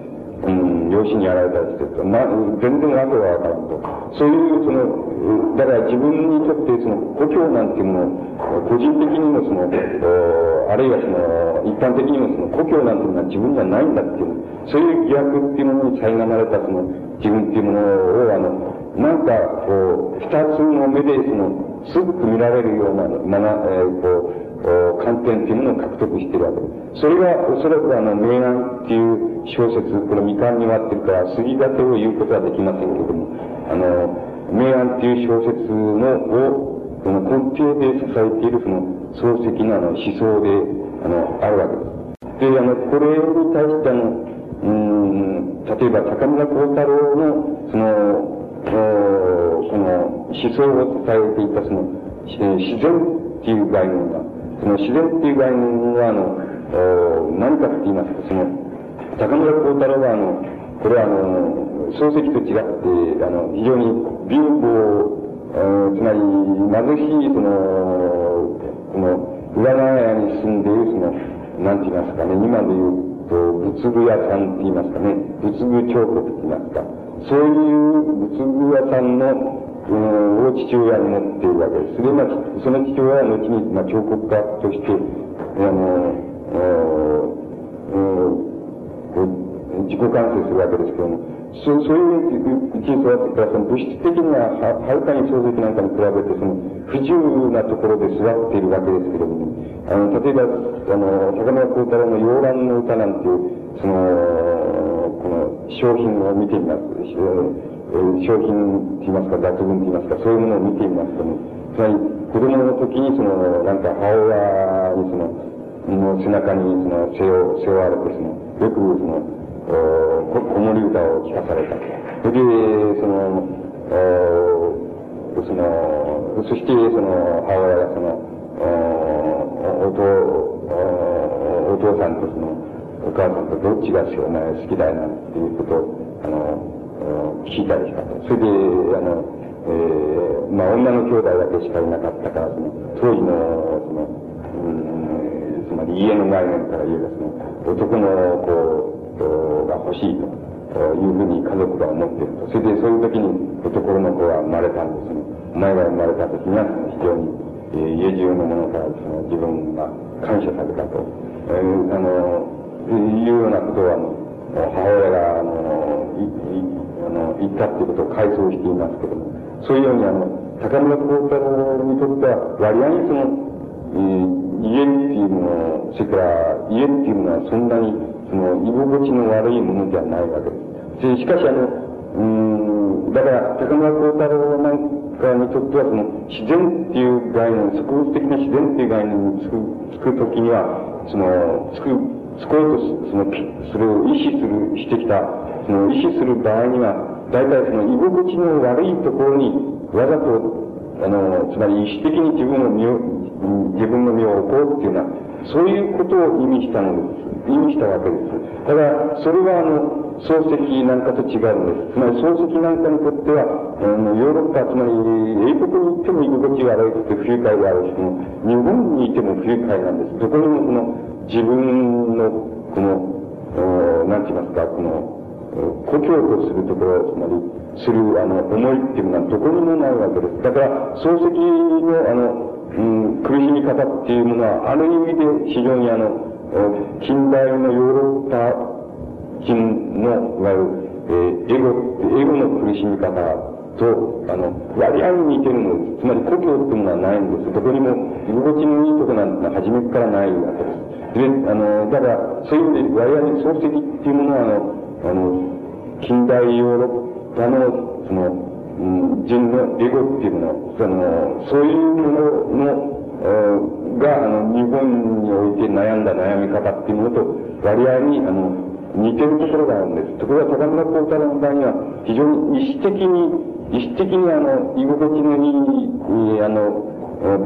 Speaker 1: うん、養子にやられたりしてると、まあ、全然わけはわからんと。そういう、その、だから自分にとって、その、故郷なんていうものを、個人的にもその、あるいはその、一般的にもその、故郷なんていうのは自分じゃないんだっていう、そういう疑惑っていうものに苛まれたその、自分っていうものを、あの、なんか、こう、二つの目で、その、すぐく見られるような、まな、えー、こう、観点っていうものを獲得しているわけです。それが、おそらくあの、明暗っていう小説、この未完に終わってるから、杉立てを言うことはできませんけれども、あの、明暗っていう小説の、を、この根底で支えているその、漱石のあの、思想で、あの、あるわけです。で、あの、これに対してあの、うん、例えば、高村光太郎の、その、その思想を伝えていたその、自然っていう概念が、その自然っていう概念は、あの、何かって言いますと、その、高村光太郎は、あの、これはあの、漱石と違って、あの、非常に貧乏、つまり、貧しい、その、この、裏長屋に住んでいる、その、なんて言いますかね、今で言うと、仏具屋さんって言いますかね、仏具彫刻って言いますか、そういう仏具屋さんの、を父親に持っているわけです。で、まあ、その父親は後に、まあ、彫刻家として、あの、自己完成するわけですけども、そう、そういううちに育ってから、その物質的にはは、るかに漱石なんかに比べて、その、不自由なところで育っているわけですけれども、あの、例えば、あの、高村光太郎の洋蘭の歌なんていう、その、この商品を見てみます。えー、商品って言いますか、雑文って言いますか、そういうものを見てみますとね、つまり子供の時にその、なんか母親にその、の背中にその背を、背負われてその、よくその、お子守歌を聞かされた。それで、その、おその、そしてその、母親がその、お、お父、お、お父さんとその、お母さんとどっちが好きだよなんていうことを、あの、聞いたりしたと。それで、あの、えー、まあ、女の兄弟だけしかいなかったから、その、当時の、その、うん、つまり家の概念から言えば、その、男の子が欲しいと。いうふうに家族が思っていると。それでそういう時に男の子が生まれたんですね。お前が生まれた時には非常に、えー、家中の者からその自分が感謝されたと。えー、あの、いうようなことは、母親が、あの、い、い、あの、言ったっていうことを回想していますけども、そういうようにあの、高村光太郎にとっては割合にその、えー、家っていうもの、それから家っていうものはそんなにその居心地の悪いものではないわけです。しかしあの、うん、だから高村光太郎なんかにとってはその自然っていう概念、植物的な自然っていう概念につく、つくときには、その、つく、つこうとその、それを意識する、してきた、その意識する場合には、大体その居心地の悪いところにわざと、あの、つまり意識的に自分の身を、自分の身を置こうっていうような、そういうことを意味したのです。意味したわけです。ただ、それはあの、漱石なんかと違うんです。つまり漱石なんかにとっては、あの、ヨーロッパ、つまり英国に行っても居心地が悪くて不愉快であるし、日本にいても不愉快なんです。どこにもこの、自分の、この、なんて言いますか、この、故郷とするところ、つまり、する、あの、思いっていうのはどこにもないわけです。だから、漱石の、あの、うん、苦しみ方っていうものは、ある意味で非常にあの、近代のヨーロッパ人の、いわゆる、えー、エゴ、エゴの苦しみ方と、あの、割合に似てるので。つまり故郷っていうものはないんです。どこにも居心地のいいとこなんて初めからないわけです。で、あの、だから、そういう意味で割合に漱石っていうものは、あの、あの、近代ヨーロッパの、その、うん、人のエゴっていうもの、その、そういうものの、が、あの、日本において悩んだ悩み方っていうものと割合に、あの、似てるところがあるんです。ところが高村光太郎の場合には、非常に意思的に、意思的にあの、居心地のいい、あの、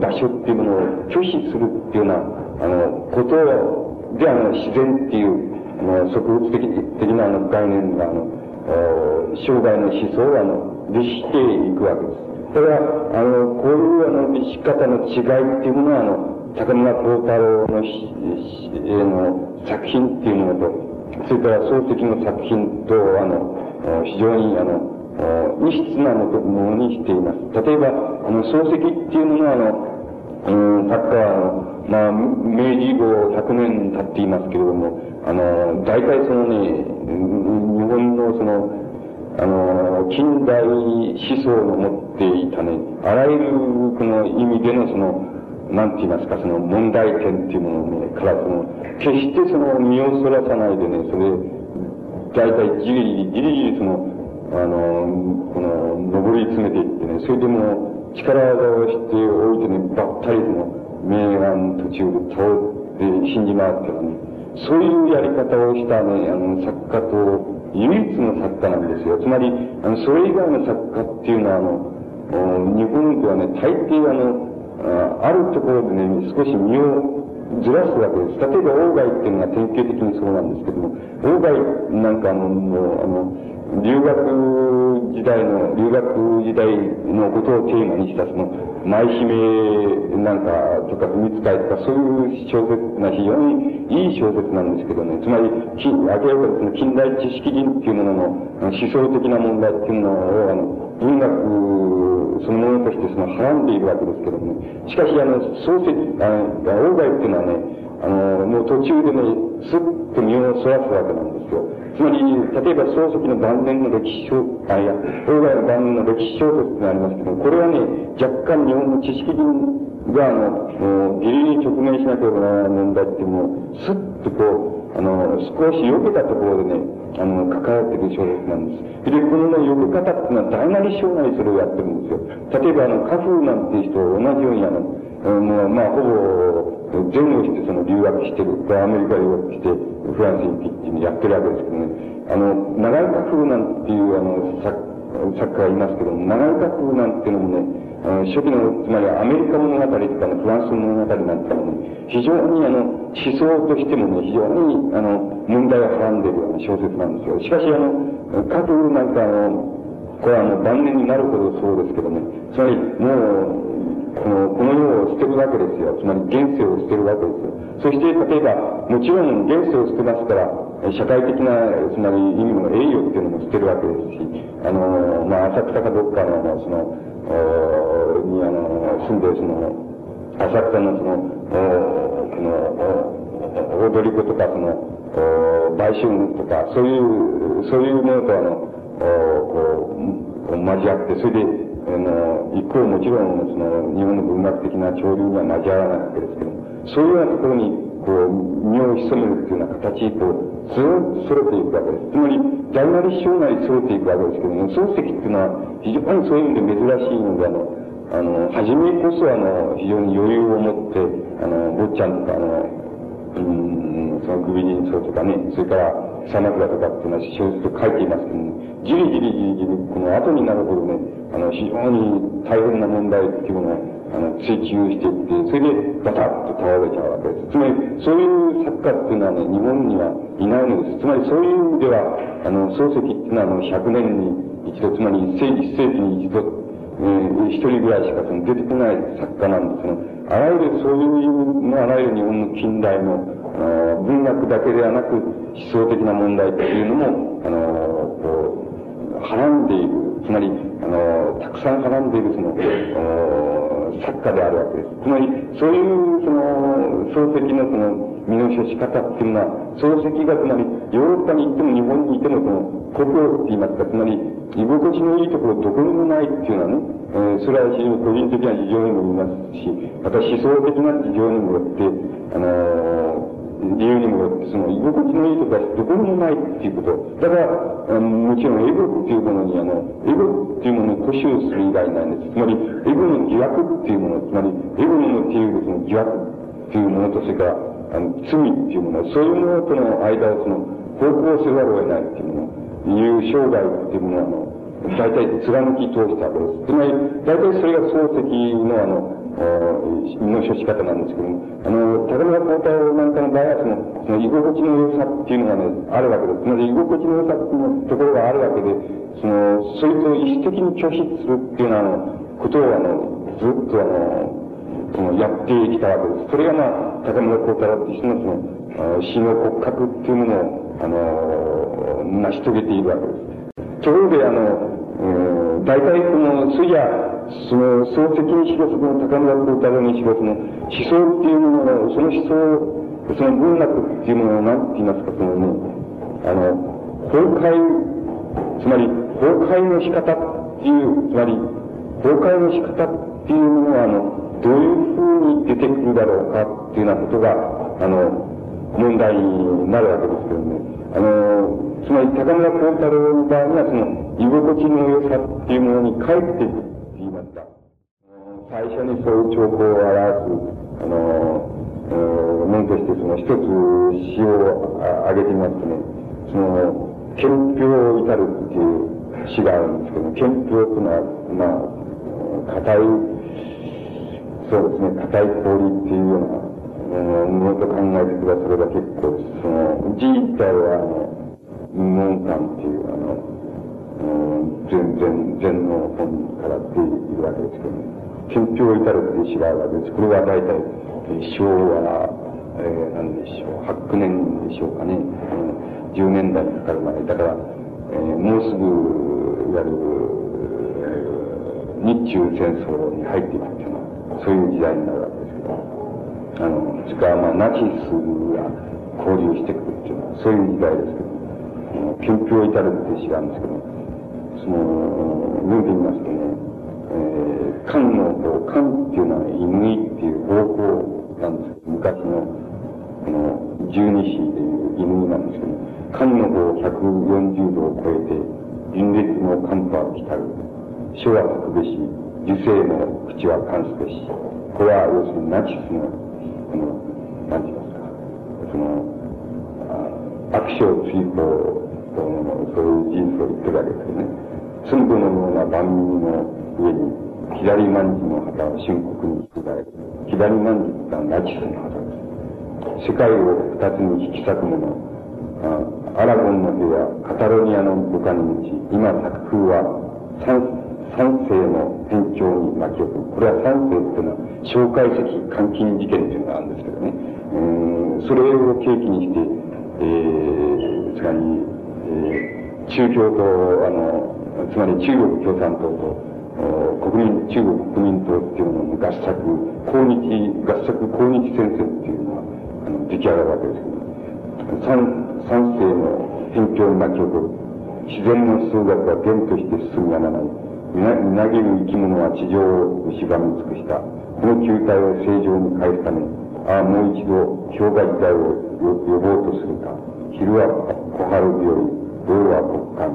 Speaker 1: 場所っていうものを拒否するっていうような、あの、ことで、あの、自然っていう、あの、植物的的なあの概念が、あの、生涯の思想をあの、律していくわけです。だから、あの、こういうあの、律し方の違いっていうものは、あの、高村光太郎のえの作品っていうものと、それから漱石の作品と、あの、非常にあの、異質なものにしています。例えば、あの、漱石っていうものは、あの、うん、作家は、あの、まあ、明治以後100年経っていますけれども、あの、大体そのね、日本のその、あの、近代思想の持っていたね、あらゆるこの意味でのその、なんて言いますか、その問題点っていうものをね、からその、決してその身をそらさないでね、それ、大体じりじり、じりじりその、あの、この、登り詰めていってね、それでも力技をしておいてね、ばったりその、名案途中で倒れて死んじまうっていうのはね、そういうやり方をしたね、あの、作家と、唯一の作家なんですよ。つまり、あの、それ以外の作家っていうのは、あの、日本ではね、大抵あの、あるところでね、少し身をずらすわけです。例えば、鴎外っていうのが典型的にそうなんですけども、鴎外なんかあの、もう、あの、留学時代の、留学時代のことをテーマにしたその、舞姫なんかとか、秘密会とか、そういう小説が非常にいい小説なんですけどね、つまり、明らかに近代知識人っていうものの思想的な問題っていうのを、あの、文学そのものとしてその、はらんでいるわけですけどもね、しかし、あの、漱石、あの、外っていうのはね、あの、もう途中でね、すっと身をそらすわけなんですよ。つまり、例えば漱石の晩年の歴史書、あ、いや、東外の晩年の歴史小説がありますけど、これはね、若干日本の知識人が、あの、ギリギリ直面しなければならない問題っていうのを、すっとこう、あの、少し避けたところでね、あの、書かれてる小説なんです。で、このね、避け方っていうのは大なり小なりそれをやってるんですよ。例えば、あの、家風なんていう人と同じように、あの、もう、まあ、ほぼ、前後してその留学してる、アメリカ留学して、フランスに行ってやってるわけですけどね、あの、長岡風なんていう、あの、作作家がいますけども、長岡風なんていうのもね、初期の、つまりアメリカ物語とかのフランス物語なんていうのもね、非常にあの、思想としてもね、非常にあの、問題をはらんでいるような小説なんですよ。しかしあの、各なんかあの、これはあの、晩年になるほどそうですけどね、つまりもう、この、この世を捨てるわけですよ。つまり現世を捨てるわけですよ。そして、例えば、もちろん現世を捨てますから、社会的な、つまり意味の栄誉っていうのも捨てるわけですし、あの、まあ、浅草かどっかの、その、に、あの、住んで、その、浅草のその、この、踊り子とか、その、売春とか、そういう、そういうものとあの、こう、交わって、それで、あの、一方もちろん、その、日本の文学的な潮流には交わらないわけですけども、そういうようなところに、こう、身を潜めるっていうような形に、こう、ずっと揃っていくわけです。つまり、大なり小なり揃っていくわけですけども、漱石っていうのは、非常にそういう意味で珍しいので、あの、あの、初めこそ、あの、非常に余裕を持って、あの、坊ちゃんとか、あの、うん、そのグビリンソとかね、それから、草枕とかっていうのは小説と書いていますけども、じりじりじりじり、この後になるほどね、あの、非常に大変な問題っていうのを、あの、追求していって、それでバタッと倒れちゃうわけです。つまり、そういう作家っていうのはね、日本にはいないのです。つまり、そういう意味では、あの、漱石っていうのは、あの、100年に一度、つまり一世紀一世紀に一度、えー、一人ぐらいしかその出てこない作家なんですね。あらゆる、そういう意味のあらゆる日本の近代の、あの、文学だけではなく、思想的な問題っていうのも、あの、こう、はらんでいる、つまり、あの、たくさんはらんでいる、その、作家であるわけです。つまり、そういう、その、漱石のその、身の処し方っていうのは、漱石がつまり、ヨーロッパに行っても日本にいても、その、故郷って言いますか、つまり、居心地のいいところどこにもないっていうのはね、えー、それは非常に個人的な事情にも言いますし、また思想的な事情にもよって、あのー、理由にもよって、その居心地のいいところはどこにもないっていうこと。だから、あのもちろんエゴっていうものに、あの、エゴっていうものに固執する以外ないんです。つまり、エゴの疑惑っていうもの、つまり、エゴのっていうその疑惑っていうものと、それから、あの、罪っていうもの、そういうものとの間をその、方向せざるを得ないっていうもの、いう生涯っていうものは、あの、大体貫き通したわけです。つまり、大体それが漱石のあの、の処し方なんですけども、あの、高村光太郎なんかの場合はその、その居心地の良さっていうのがね、あるわけです。つまり居心地の良さっていうところがあるわけで、その、そいつを意思的に拒否するっていうような、あの、ことをあの、ずっとあの、その、やってきたわけです。それがまあ、高村光太郎って人のその、死の骨格っていうものを、あの、成し遂げているわけです。ところで、あの、えー、大体この、それじゃその、漱石にしろ、その高村光太郎にしろ、その、思想っていうものを、その思想、その文学っていうものを何て言いますか、そのね、あの、崩壊、つまり、崩壊の仕方っていう、つまり、崩壊の仕方っていうものは、あの、どういうふうに出てくるだろうかっていうようなことが、あの、問題になるわけですけどね。あの、つまり高村光太郎の場合には、その、居心地の良さっていうものに帰っていくって言いますか。最初にそういう兆候を表す、あの、えー、ものとしてその一つ詩を挙げてみますとね、その、憲兵を至るっていう詩があるんですけど、憲兵っていうのは、まあ、硬い、そうですね、硬い氷っていうような、ものと考えてくだされば結構、その、字自体は、あの、無音感っていう、あの、全然、全の本から出ているわけですけど、ね、憲兵至るっていう詩があるわけです。これは大体、昭和、えー、何でしょう、8年でしょうかね。10年代にかかる前。だから、えー、もうすぐ、いわゆる、日中戦争に入っていくっていうのは、そういう時代になるわけです、あの、それかまあ、ナチスが交流してくるっていうのは、そういう時代ですけど、憲兵至るっていうんですけど、その、読んでみますとね、えー、漢の方、漢っていうのは犬っていう方法なんですけど、昔の、この、十二支でいう犬なんですけど、漢の方140度を超えて、人列の寒波を来たる、書は書くべし、受精の口は関すべし、これは要するにナチス、の、なんて言いますか、その、悪性追放の、そういう事実を言ってるわけですよね。寸法のような番組の上に、左万字の旗を深刻に作られる。左万字はナチスの旗です。世界を二つに引き裂くもの、アラゴンの部屋、カタロニアの部下の道、今作風は三、三世の変調に巻き起こる。これは三世っていうのは、紹介石監禁事件っていうのがあるんですけどね。それを契機にして、えー、つまり、えー、中共と、あの、つまり中国共産党と、国民、中国国民党っていうのの合作、抗日、合作抗日戦線っていうのは、あの、出来上がるわけですけど、三、三世の辺境に巻き起こる自然の数学は源として進みやらない。みななぎる生き物は地上を蝕み尽くした。この球体を正常に返すためああもう一度氷河時代を呼ぼうとするか昼は小春日和夜は国間、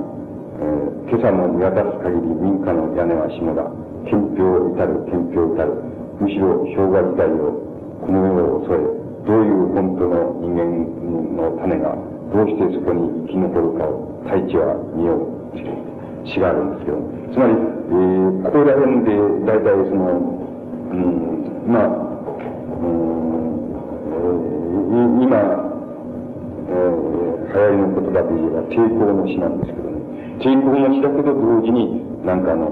Speaker 1: えー、今朝も見渡す限り民家の屋根は下だ天平至る天平至るむしろ氷河時代をこの世を恐れどういう本当の人間の種がどうしてそこに生き残るかを太一は見ようしがあるんですけど、つまり、えー、ここら辺で大体その、うん、まあ、うん、今、えー、流行りの言葉で言えば抵抗の詩なんですけどね、抵抗の詩だけど同時になんかの、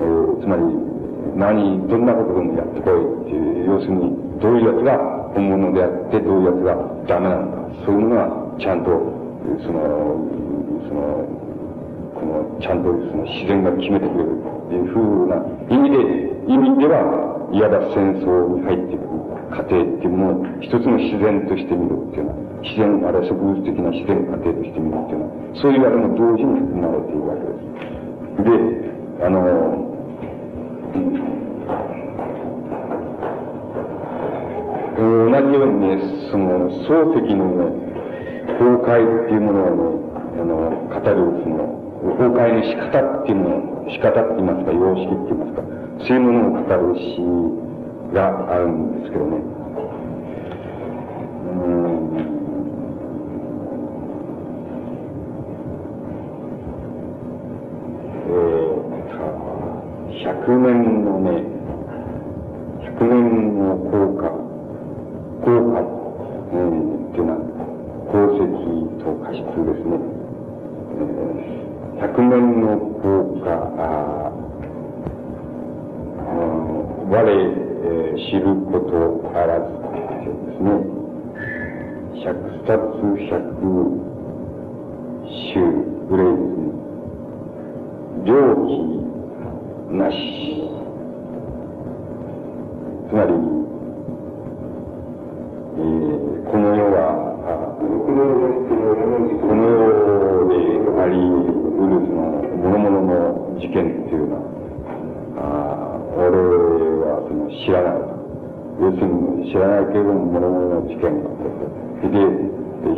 Speaker 1: えー、つまり、何、どんなことでもやってこいっていう、要するに、どういうやつが本物であって、どういうやつがダメなのか、そういうものがちゃんと、その、その、この、ちゃんとその自然が決めてくれるっていうふうな意味で、意味では、いわば戦争に入っていく過程っていうものを一つの自然として見るっていうのは、自然、あるいは植物的な自然過程として見るっていうのは、そういうあれも同時に含まれているわけです。で、あの、うん同じようにね、その、漱石のね、崩壊っていうものをね、あの、語る、その、崩壊の仕方っていうもの、仕方って言いますか、様式って言いますか、そういうものを語る詩があるんですけどね。えー、100年のね、100年の効果、効果、うん、っていうのは、功績と過失ですね。えー、100年の効果、あ我、えー、知ることあらずですね。百冊百種ぐらいですね。上記なし。つまり、えー、この世はこの世でありうるその諸々の事件っていうのは、要するに知らないけれども諸々の事件があって、で、で、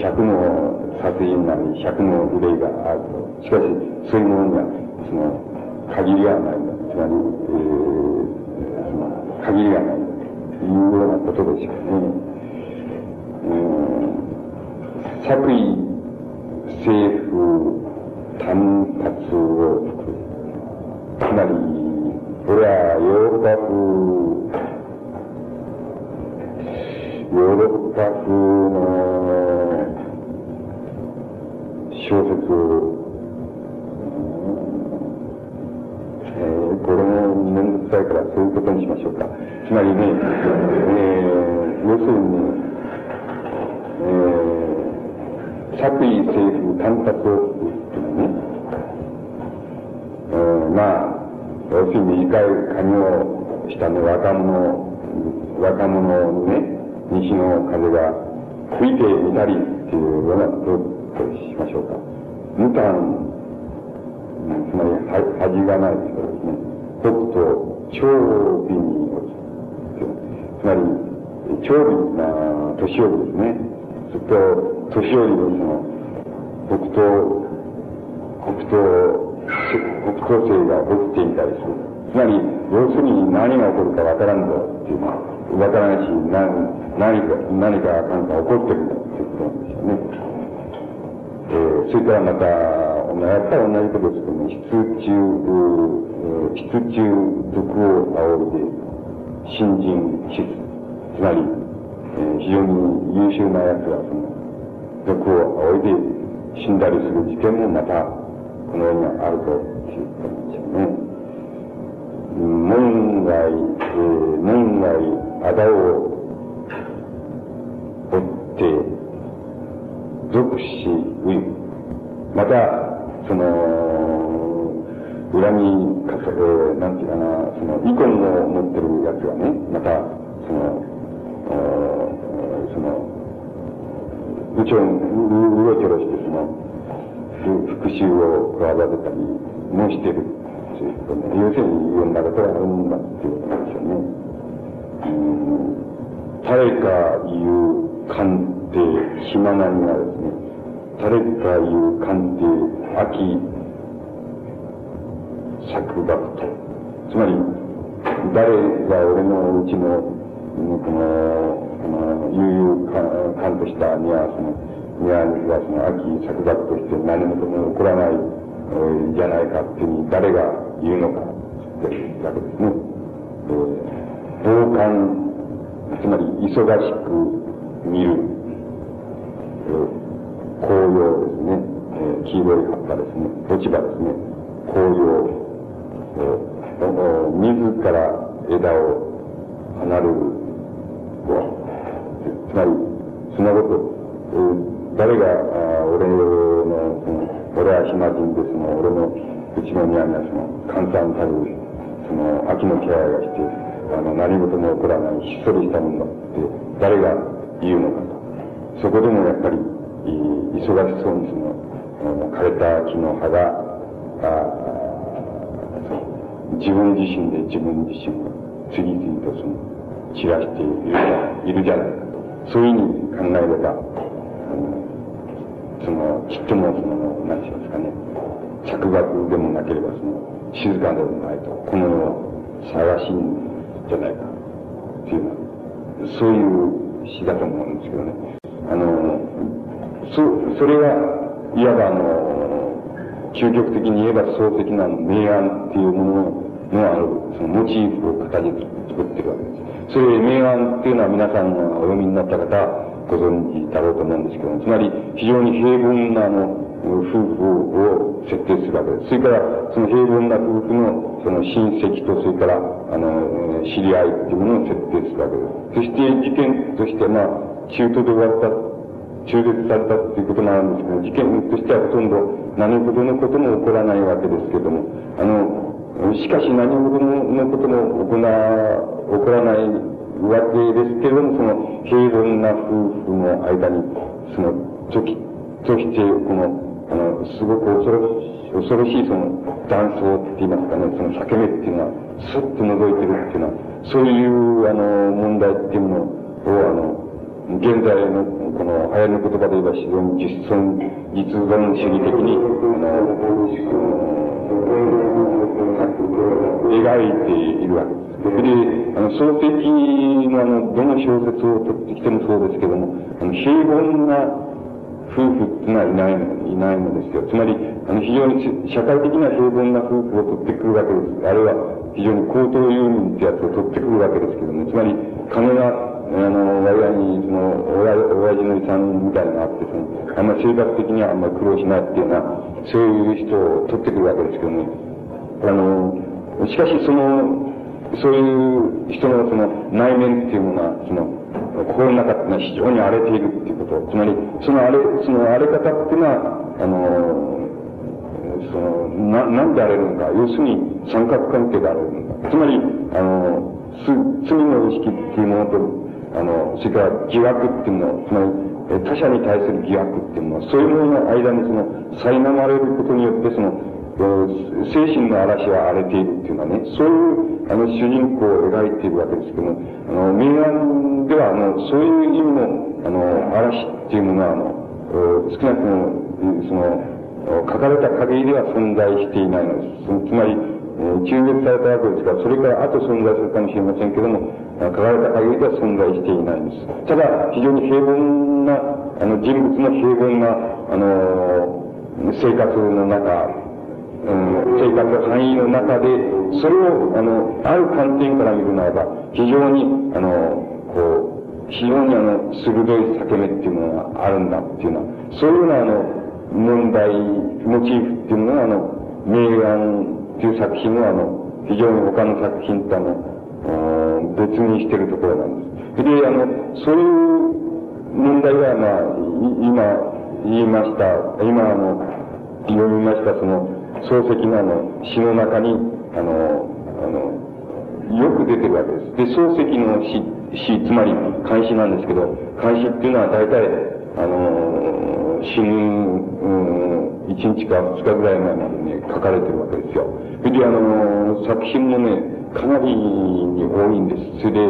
Speaker 1: 百の殺人なり、百の憂いがあると。しかし、そういうものには、その、限りがないんだ。つまり、えー、その、限りがないんだ。というようなことでしょうね。作為政府単発をつまり、これはヨー若者、若者にね、西の風が吹いてみたりっていうようなこととしましょうか。無単、つまり恥がない人ですね。北と長尾に落ちつまり、長尾な年寄りですね。ずっと年寄りのその北東北東北東星が起きていたりするつまり、要するに何が起こるかわからんぞっていう、わからないし、何、何か、何か何か起こってるんだっていうことなんですよね。えー、それからまた、やっぱり同じことですけどね、質中、質中毒を煽るで、新人質、つまり、えー、非常に優秀な奴がその、毒を煽いで死んだりする事件もまた、この世にあるということなんですよね。門外、えー、門外、あだを追って、属しうゆ。また、その、恨みかさ、えー、なんていうかな、その、遺恨を持ってるやつがね、また、その、その、うちょう、うろちょろして、その、復讐を企てたりもしてるということね。要するにいろんなことがあるんだっていうことなんですよね。うん、誰かいう鑑定、暇なにがですね、誰かいう鑑定、秋、作学と。つまり、誰が俺のうちの、この、この、悠々感としたには、その、には、その、秋作学として何事も起こらない、じゃないかっていうに誰が言うのか、っていうわけですね。えー、傍観、つまり忙しく見る、え、紅葉ですね、えー、黄色い葉っぱですね、落ち葉ですね、紅葉、えー、自ら枝を離れる、つまり、そのこと、えー、誰が、あ俺の、その、俺は暇人ですの、俺のうちの宮がその、簡単たる、その、秋の気配がして、あの、何事も起こらない、ひっそりしたものって、誰が言うのかと。そこでもやっぱり、忙しそうにその、枯れた木の葉が、あ自分自身で自分自身を次々とその、散らしているいるじゃないかと。そういうふうに考えれば、その、ちっともその、何しますかね、着学でもなければその、静かでもないと、この世を探しいんじゃないか、っていうのは、そういう詩だと思うんですけどね。あの、そ、それが、いわばあの、究極的に言えば創的な明暗っていうもののある、そのモチーフを形作ってるわけです。それ、明暗っていうのは皆さんがお読みになった方、ご存知だろうと思うんですけども、つまり非常に平凡なあの、夫婦を設定するわけです。それから、その平凡な夫婦の、その親戚と、それから、あの、知り合いっていうものを設定するわけです。そして事件として、まあ、中途で終わった、中絶されたっていうことなんですけど、事件としてはほとんど何事のことも起こらないわけですけども、あの、しかし何事のことも起こら、起こらないわけですけども、その平凡な夫婦の間に、その、時として、この、あの、すごく恐ろしい、恐ろしいその、断層って言いますかね、その裂け目っていうのは、スッと覗いてるっていうのは、そういう、あの、問題っていうのを、あの、現在の、この、流行りの言葉で言えば、非常に実存、実存主義的に、あの、描いているわけです。で、あの、漱石のあの、どの小説を取ってきてもそうですけども、あの、平凡な夫婦っていうのはいないの、いないのですよ。つまり、あの、非常に社会的な平凡な夫婦を取ってくるわけです。あるいは、非常に高等遊民ってやつを取ってくるわけですけども、つまり、金が、あの、我々に、その、親、親父の遺産みたいなのがあって、その、あんまり生活的にはあんまり苦労しないっていうような、そういう人を取ってくるわけですけども、あの、しかしその、そういう人のその内面っていうものは、その、心の中っていうのは非常に荒れているっていうこと。つまり、その荒れ、その荒れ方っていうのは、あの、その、な、なんで荒れるのか。要するに三角関係で荒れるのか。つまり、あの、す罪の意識っていうものと、あの、それから疑惑っていうのつまり、他者に対する疑惑っていうのは、そういうものの間にその、苛まれることによって、その、精神の嵐は荒れているっていうのはね、そういうあの主人公を描いているわけですけども、あの、明暗ではあの、そういう意味のあの、嵐っていうものはあの、少なくとも、その、書かれた限りでは存在していないのです。つまり、中絶されたわけですから、それから後存在するかもしれませんけども、書かれた限りでは存在していないんです。ただ、非常に平凡な、あの、人物の平凡な、あの、生活の中、生活範囲の中で、それを、あの、ある観点から見るならば、非常に、あの、こう、非常にあの、鋭い裂け目っていうものがあるんだっていうのは、そういうようなあの、問題、モチーフっていうのがあの、名案っていう作品はあの、非常に他の作品とあの、別にしてるところなんです。で、あの、そういう問題は、まあ、今言いました、今あの、読みましたその、漱石のあの、詩の中に、あの、あの、よく出てるわけです。で、漱石の詩、詩、つまり漢詩なんですけど、漢詩っていうのは大体、あの、死ぬ、うん、1日か2日ぐらい前までね、書かれてるわけですよ。それで、あの、作品もね、かなりに多いんです。それで、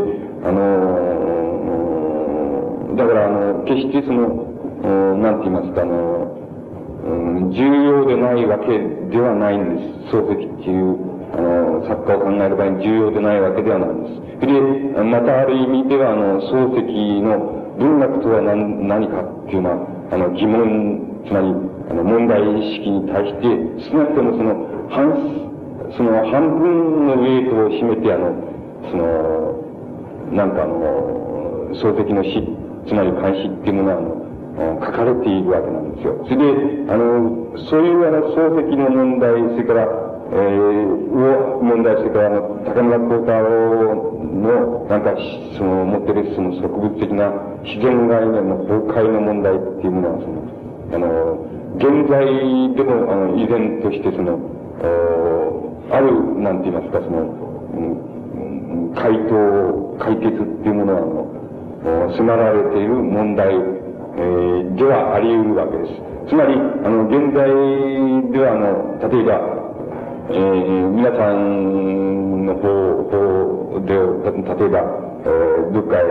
Speaker 1: あの、だから、あの、決してその、なんて言いますか、あの、重要でないわけではないんです。漱石っていう、あの、作家を考える場合に重要でないわけではないんです。で、またある意味では、あの、漱石の文学とは何何かっていうのは、あの、疑問、つまり、あの、問題意識に対して、少なくともその、半、その半分のウェイトを占めて、あの、その、なんかあの、漱石の詩、つまり漢詩っていうものは、あの、書かれているわけなんですよ。それで、あの、そういうあの、漱石の問題、それから、えー、を問題、それからあの、高村光太郎の、なんか、その、持ってるその植物的な自然概念の崩壊の問題っていうものは、その、あの、現在でも、あの、依然として、その、ある、なんて言いますか、その、うん、回答、解決っていうものは、あの、迫られている問題、えー、ではあり得るわけです。つまり、あの、現在では、あの、例えば、えー、皆さんの方、方で、例えば、えー、どっかへ、あ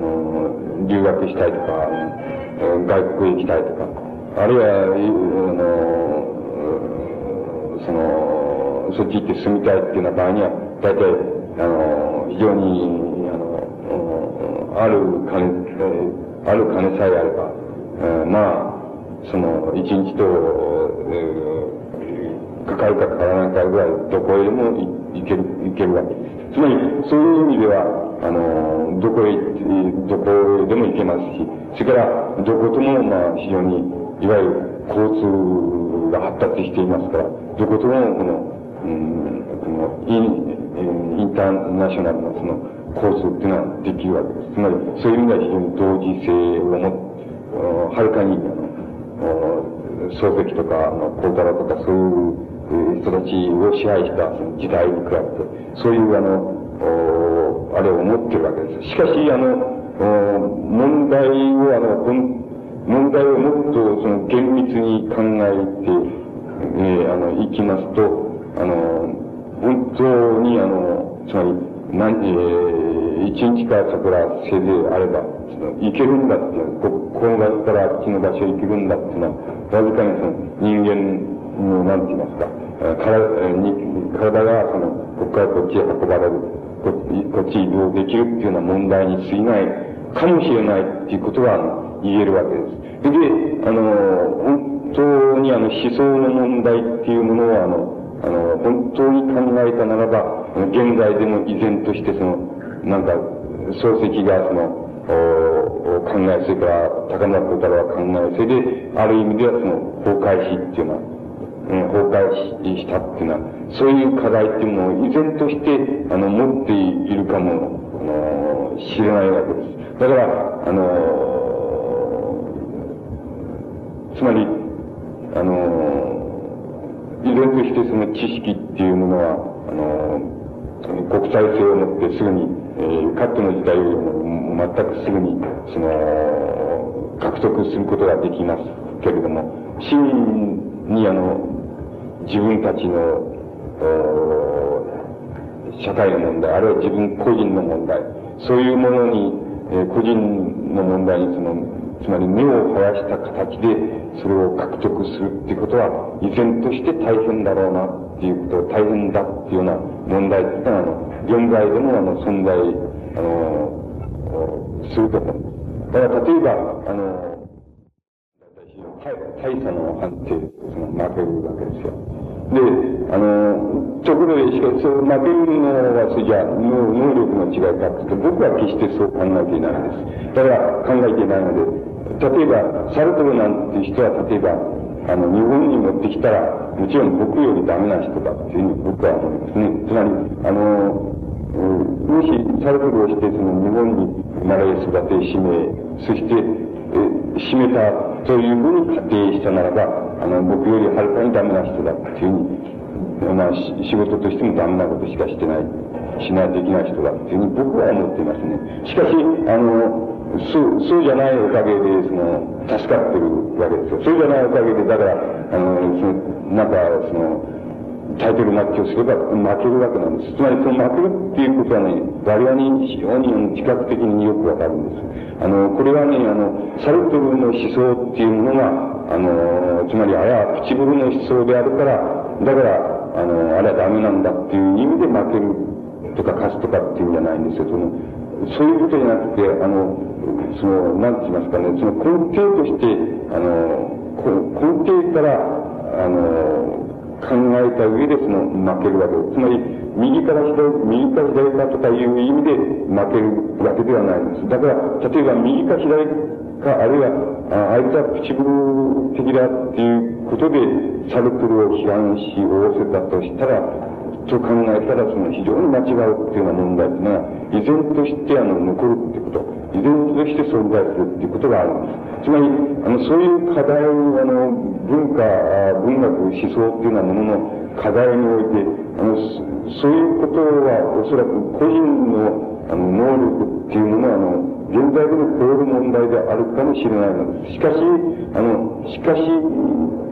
Speaker 1: の、留学したいとか、えー、外国へ行きたいとか、あるいは、あの、その、そっち行って住みたいっていうような場合には、大体、あの、非常に、あの、ある金、えーある金さえあれば、えー、まあ、その、一日と、えー、かかるかかからないかぐらい、どこへでも行ける、行けるわけです。つまり、そういう意味では、あの、どこへ、どこでも行けますし、それから、どことも、まあ、非常に、いわゆる交通が発達していますから、どことも、この、うん、このイン、インターナショナルのその、コースっていうのはできるわけです。つまり、そういう意味では非常に同時性をも、はるかに、あの、漱石とか、あの、孝太郎とか、そういう人たちを支配した時代に比べて、そういう、あの、あれを持ってるわけです。しかし、あの、問題を、あの、問題をもっとその厳密に考えて、えー、あの、いきますと、あの、本当に、あの、つまり、何、えー、一日か桜せいであれば、その行けるんだっていう、こ、この場所からあっちの場所へ行けるんだっていうのは、わずかにその人間の、なんて言いますか、体に体がその、ここからこっちへ運ばれる、ここっち移動できるっていうような問題に過ぎないかもしれないっていうことが言えるわけです。で、あの、本当にあの思想の問題っていうものは、あの、あの、本当に考えたならば、現在でも依然としてその、なんか、漱石がその、お考え、それから高村光太郎は考え、それで、ある意味ではその、崩壊死っていうのは、うん、崩壊したっていうのは、そういう課題っていうものを依然として、あの、持っているかも、あの、知れないわけです。だから、あの、つまり、あの、依然としてその知識っていうものは、あの、国際性を持ってすぐに、えー、カットの時代よりも全くすぐに、その、獲得することができますけれども、市民にあの、自分たちの、社会の問題、あるいは自分個人の問題、そういうものに、えー、個人の問題にその、つまり目を生やした形でそれを獲得するっていうことは依然として大変だろうなっていうことは、大変だっていうような問題っていうのは、あの、現在でもあの、存在、あの、すると思う。だから例えば、あの、大差の判定、その負けるわけですよ。で、あの、ところで、しかし、負けるのは、それじゃ能力の違いかって、僕は決してそう考えていないんです。だから考えていないので、例えば、サルトルなんて人は、例えば、あの、日本に持ってきたら、もちろん僕よりダメな人だっていうふうに僕は思いますね。つまり、あの、もしサルトルをして、その日本に生まれ育て、使命、そして、え、締めたというふうに仮定したならば、あの、僕よりはるかにダメな人だっていうふうに、まあ、仕事としてもダメなことしかしてない、しないといけない人だっていうふうに僕は思っていますね。しかし、あの、そう、そうじゃないおかげで、その、助かってるわけですよ。そうじゃないおかげで、だから、あの、その、なんか、その、タイトルマッチをすれば負けるわけなんです。つまりその負けるっていうことはね、我々に非常に自覚的によくわかるんです。あの、これはね、あの、サルトルの思想っていうものが、あの、つまりあれはプチブルの思想であるから、だから、あの、あれはダメなんだっていう意味で負けるとか勝つとかっていうんじゃないんですよ。その、そういうことじゃなくて、あの、その、なんて言いますかね、その根底として、あの、根底から、あの、考えた上でその負けるわけです。つまり、右から左、右から左かとかいう意味で負けるわけではないんです。だから、例えば右か左か、あるいは、ああいつはプチブル的だっていうことで、サルトルを批判し、仰せたとしたら、と考えたら、その非常に間違うっていうような問題っていうのは、依然としてあの、残るっていうこと、依然として存在するっていうことがあるんです。つまり、あの、そういう課題を、あの、文化、文学、思想っていうようなものの課題において、あの、そういうことはおそらく個人の、あの、能力っていうものは、あの、現在でも超える問題であるかもしれないのです。しかし、あの、しかし、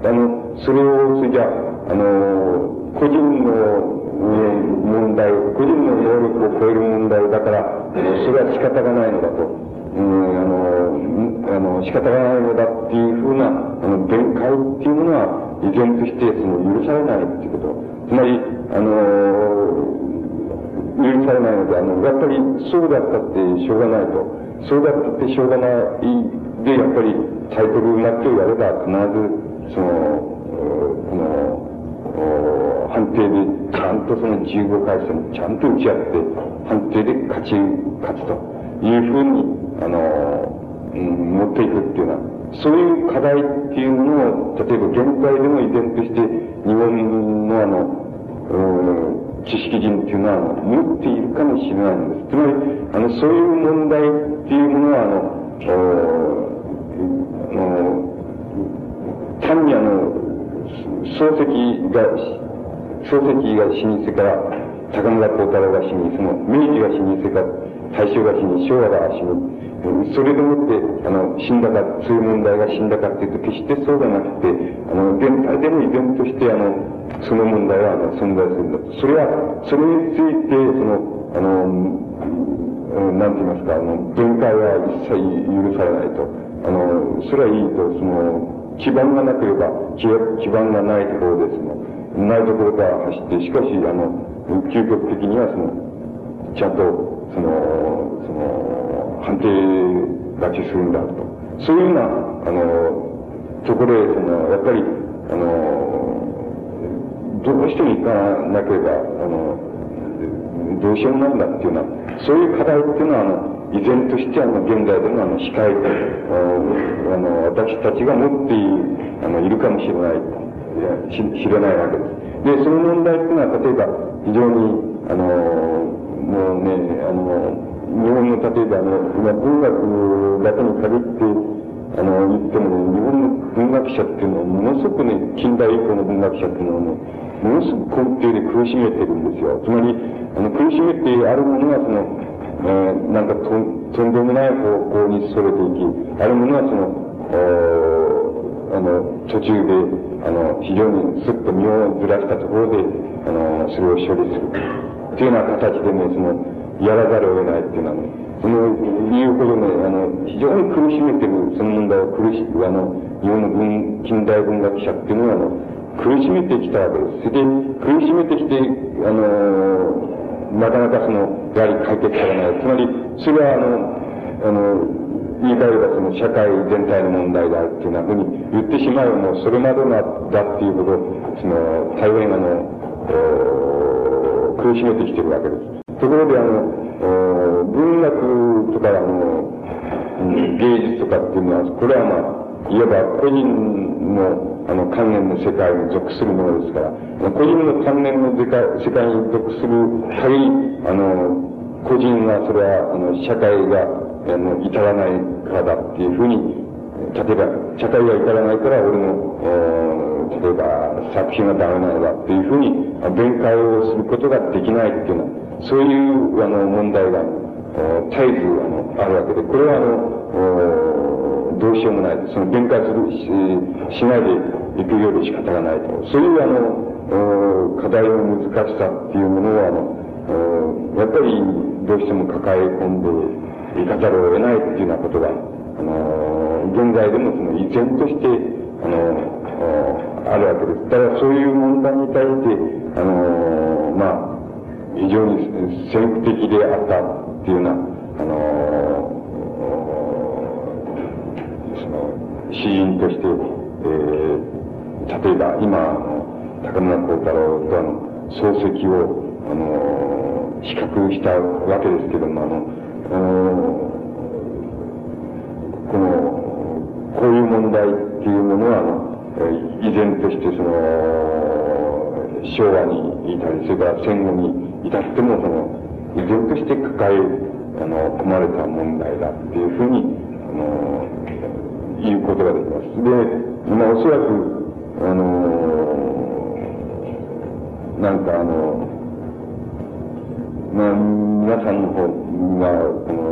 Speaker 1: あの、それを、それじゃあ、の、個人の問題、個人の能力を超える問題だから、それは仕方がないのだと。うん、あの、あの、仕方がないのだっていうふうな、あの、弁解っていうものは、依然として、その、許されないっていうこと。つまり、あの、許されないので、あの、やっぱり、そうだったってしょうがないと。そうだったってしょうがないで、やっぱり、タイトルになってやれば、必ず、その、この、判定で、ちゃんとその15回戦、ちゃんと打ち合って、判定で勝ち、勝つと。いうふうに、あの、うん、持っていくっていうのは、そういう課題っていうものを、例えば現在でも依然として、日本のあの、うん、知識人っていうのは、持っているかもしれないんです。つまり、あの、そういう問題っていうものは、あの、あの、単にあの、漱石が、漱石が死にしてから、高村光太郎が死に、その、明治が死にしてから、大正が死に、昭和が死に、それでもって、あの、死んだか、そういう問題が死んだかっていうと、決してそうではなくて、あの、全体でも依然として、あの、その問題は、あの、存在するんだと。それは、それについて、その、あの、なんて言いますか、あの、限界は一切許されないと。あの、それはいいと、その、基盤がなければ、基盤がないところですの、ないところから走って、しかし、あの、究極的には、その、ちゃんと、その、その、判定勝ちするんだと。そういうような、あの、ところへ、その、やっぱり、あの、どうしても行かなければ、あの、どうしようもないんだっていうような、そういう課題っていうのは、あの、依然としてあの、現在でのあの、司会と、あの、私たちが持っている、あの、いるかもしれない、し知れないわけです。で、その問題っていうのは、例えば、非常に、あの、もうね、あの、日本の例えばあの、今文学だけに限って、あの、言っても、ね、日本の文学者っていうのは、ものすごくね、近代以降の文学者っていうのはね、ものすごく根底で苦しめてるんですよ。つまり、あの、苦しめてあるものは、その、えー、なんかと、とんでもない方向にそれていき、あるものはその、あの、途中で、あの、非常にすっと身をずらしたところで、あの、それを処理する。っていうような形でね、その、やらざるを得ないっていうのはね、その、いうほどね、あの、非常に苦しめてる、その問題を苦し、あの、日本の文、近代文学者っていうのは、あの、苦しめてきたわけです。それで、苦しめてきて、あの、なかなかその、やはり解決されない。つまり、それはあの、あの、言い換えればその社会全体の問題であるっていうふうに言ってしまうもうそれまでのだっていうほど、その、大変あの、苦しめてきてるわけです。ところであの、文学とかあの、芸術とかっていうのは、これはまあ、いわば個人の、あの、関連の世界に属するものですから、個人の関連の世界に属する限り、あの、個人はそれは、あの、社会が、あの、至らないからだっていうふうに、例えば、社会が至らないから俺の、例えば、作品がダメなのだっていうふうに、弁解をすることができないっていうのは、そういう、あの、問題が、絶えず、あの、あるわけで、これは、あの、どうしようもない。その弁解するし、しないでいくより仕方がないと。そういう、あの、課題の難しさっていうものは、あの、やっぱり、どうしても抱え込んでいかざるを得ないっていうようなことが、あの、現在でもその依然として、あの、あるわけです。ただそういう問題に対して、あの、まあ、非常に先駆的であったっていうような、あの、その、詩人として、えー、例えば今、高村光太郎とあの、漱石を、あの、比較したわけですけども、あの、あのこの、こういう問題っていうものは、あの、依然としてその、昭和にいたり、それから戦後に至っても、その、依然として抱え、あの、込まれた問題だっていうふうに、あの、言うことができます。で、まあ、おそらく、あの、なんかあの、まあ、皆さんの方が、この、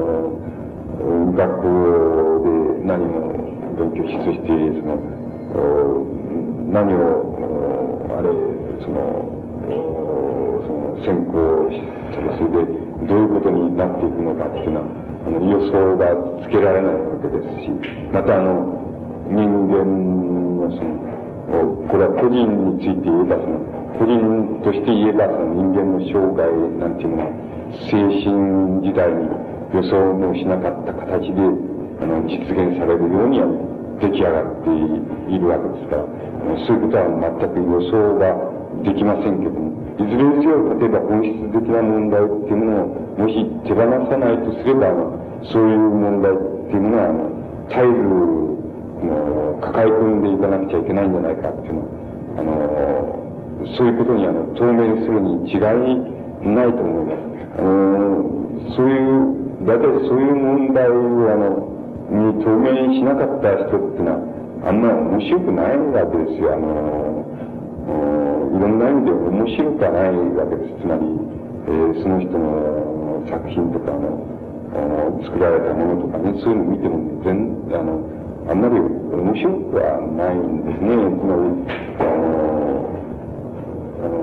Speaker 1: 学校で何も勉強し、そして、その、何を、あれ、その、先行したり、それで、どういうことになっていくのかっていうのは、あの、予想がつけられないわけですし、またあの、人間のその、これは個人について言えば、その、個人として言えば、その人間の生涯なんていうのは、精神時代に予想もしなかった形で、あの、実現されるようには出来上がっているわけですから、そういうことは全く予想ができませんけども、いずれにせよ、例えば本質的な問題っていうものを、もし手放さないとすれば、そういう問題っていうものは、あの、絶えず、抱え込んでいかなくちゃいけないんじゃないかっていうのは、あの、そういうことにあの、当面するに違いないと思います。あの、そういう、大体そういう問題をあの、に当面しなかった人っていうのは、あんま面白くないわけですよ。あの、いろんな意味で面白くはないわけです。つまり、えー、その人の作品とかの、あの作られたものとかね、そういうのを見ても全、あの、あんまり面白くはないんですね。つまり、あの、あの、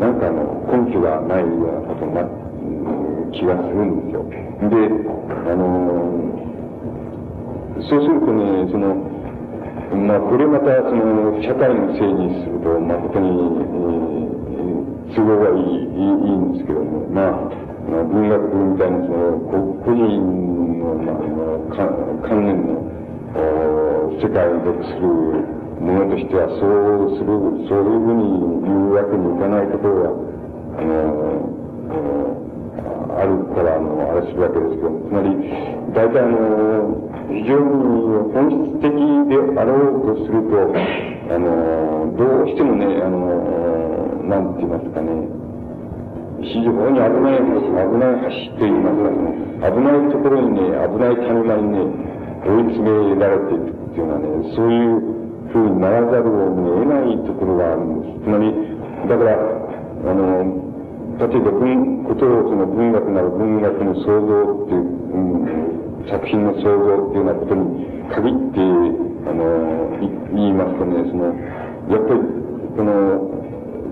Speaker 1: なんかあの、根拠がないようなことなって、気がするんですよ。で、あのそうするとね、その、まあ、これまた、その、社会のせいにすると、誠に、えー、都合がいい、いい、いいんですけども、まあ、まあ、文学部みたいな、その、個人の、まあ、関連の、世界に属するものとしては、そうする、そういうふうに言うわけにいかないところは、あの、あるから、あの、あれするわけですけど、つまり、大体あの、非常に本質的であろうとすると、あの、どうしてもね、あの、なんて言いますかね、非常に危ない橋、危ない橋と言いますかね、危ないところにね、危ない谷間にね、追い詰められていくっていうのはね、そういうふうにならざるを得ないところがあるんです。つまり、だから、あの、例えば文、ことをその文学なら文学の創造っていう、うん、作品の創造っていうようなことに限って、あの、言いますとね、その、やっぱり、この、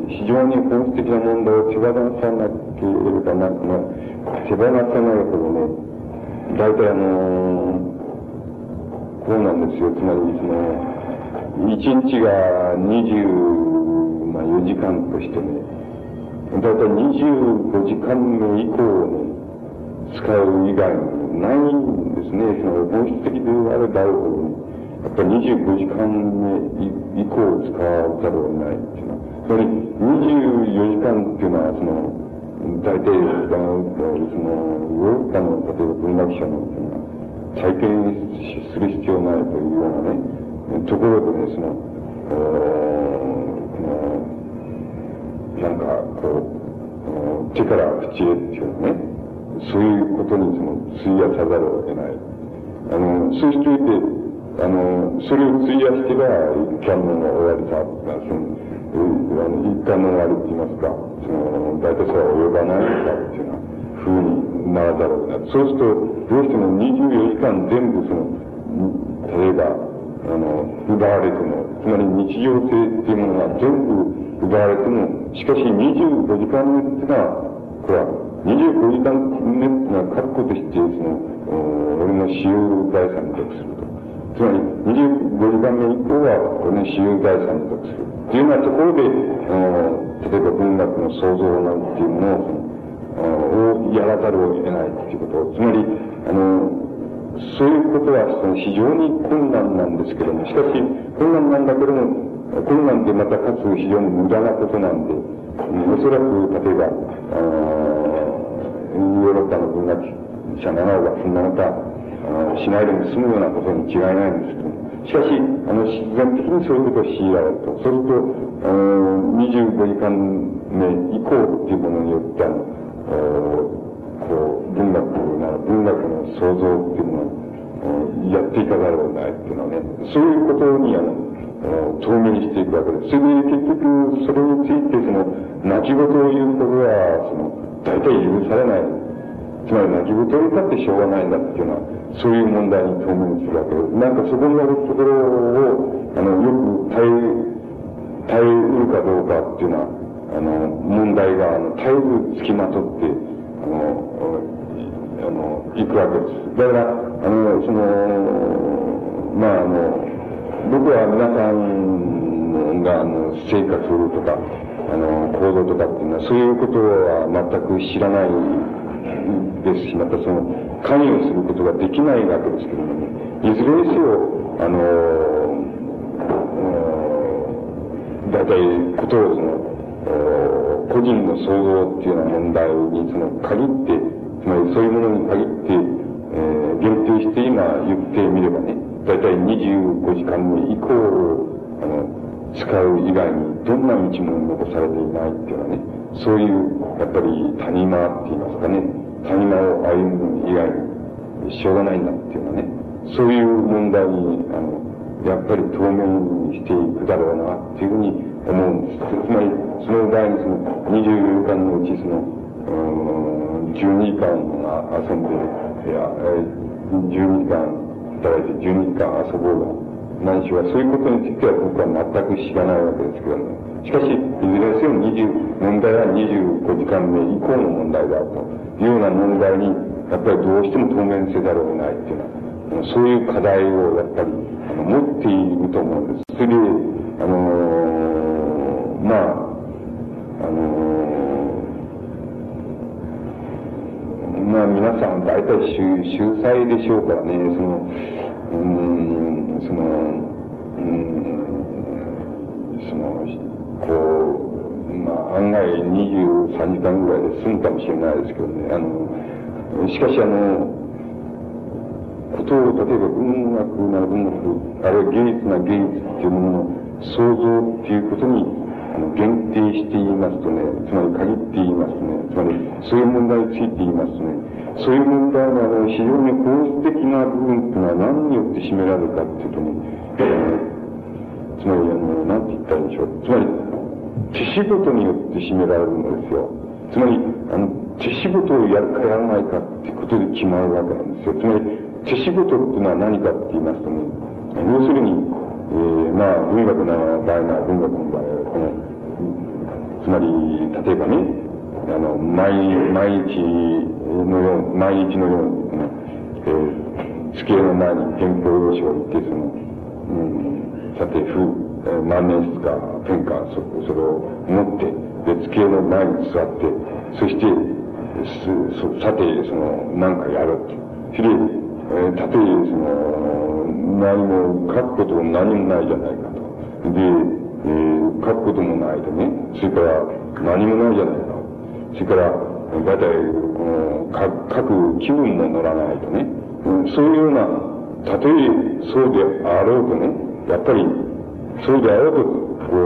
Speaker 1: 非常に本質的な問題を手放さなければな、まあ、手放さないほどね、大体あの、こうなんですよ。つまり、その、一日が24時間としてね、だいたい25時間目以降ね、使う以外にないんですね。その本質的であるだろうほどに、やっぱり25時間目以降使わざるを得ないっていうのは、つまり24時間っていうのは、その、大体、あの、その、ヨーロッパの、例えば文学者の、体験する必要ないというようなね、ところでね、その、なんか、こう、手から口へっていうね、そういうことにその、費やさざるを得ない。あの、そうしておいて、あの、それを費やしてば、一貫の終わりさ、その、あの一貫の終わりって言いますか、その、大体それは及ばないのかっていうようにならざるを得ない。そうすると、どうしても24時間全部その、例えば、あの、奪われても、つまり日常性っていうものが全部奪われても、しかし25時間目っていうのは、これは25時間目っていうのは確固として、その、俺の私有財産に属すると。つまり、25時間目以降は俺の私有財産に属する。というようなところで、あの、例えば文学の創造なんていうものを、をやらざるを得ないっていうこと。つまり、あの、そういうことはその非常に困難なんですけども、しかし、困難なんだけども、困難でまたかつ非常に無駄なことなんで、おそらく、例えば、あヨーロッパの文学者ならば、そんなことは、しないでも済むようなことに違いないんですけども、しかし、あの、必然的にそういうことを強いられると。そうすると、25時間目以降っていうものによって、あの、こう、文学なら文学の創造っていうものをやっていかざるを得ないっていうのはね、そういうことに、あの、透明していくわけです。それで結局、それについて、その、泣き言を言うことは、その、大体許されない。つまり泣き言を言ったってしょうがないんだっていうのは、そういう問題に透明するわけです。なんかそこにあるところを、あの、よく耐え、耐えうるかどうかっていうのは、あの、問題が、あの、絶えず付きまとって、あの、あの、行くわけです。だから、あの、その、まあ、あの、僕は皆さんが、あの、生活とか、あの、行動とかっていうのは、そういうことは全く知らないですし、またその、関与することができないわけですけども、ね。いずれにせよ、あの、大体、ことをその、個人の創造っていうような問題にその限って、つまりそういうものに限って、えー、限定して今言ってみればね、大体25時間目以降、あの、使う以外にどんな道も残されていないっていうのはね、そういう、やっぱり谷間って言いますかね、谷間を歩む以外にしょうがないんだっていうのはね、そういう問題に、あの、やっぱり透明にしていくだろうなっていうふうに思うんです。つまり、その場合にその24時間のうちその、うん、12時間遊んで、いや、12時間働いて12時間遊ぼうが、何しろそういうことについては僕は全く知らないわけですけども、しかし、いずれにせよ20、問題は25時間目以降の問題だというような問題に、やっぱりどうしても当面せざるを得ないっていうのは、そういう課題をやっぱり、あの、持っていると思うんです。それで、あのー、まあ、あのーまあ皆さん大体秀秀才でしょうからね、その、うん、その、うん、その、こう、まあ案外23時間ぐらいで済むかもしれないですけどね、あの、しかしあの、ことを、例えば文学なら文学、あるいは芸術な芸術っていうものの創造っていうことにあの、限定して言いますとね、つまり限って言いますとね、つまり、そういう問題について言いますとね、そういう問題のあの、非常に本質的な部分っていうのは何によって占められるかっていうとね、えー、つまりあの、なんて言ったんでしょう。つまり、手仕事によって占められるのですよ。つまり、あの、手仕事をやるかやらないかっていうことで決まるわけなんですよ。つまり、手仕事っていうのは何かって言いますとね、要するに、えー、まあ、文学の場合なら文学の場合は、この、つまり、例えばね、あの、毎、毎日のよう、毎日のように、ね、えー、机の前に原稿用紙を置いて、その、うん、さて、風、万年筆かペンか、そそれを持って、で、机の前に座って、そして、すそさて、その、なんかやるって。それ、え、たとえ、その、何も書くことも何もないじゃないかと。で、えー、書くこともないでね、それから何もないじゃないか。それから、だいたい、この、書く気分も乗らないとね、そういうような、たとえそうであろうとね、やっぱり、そうであろうと、こ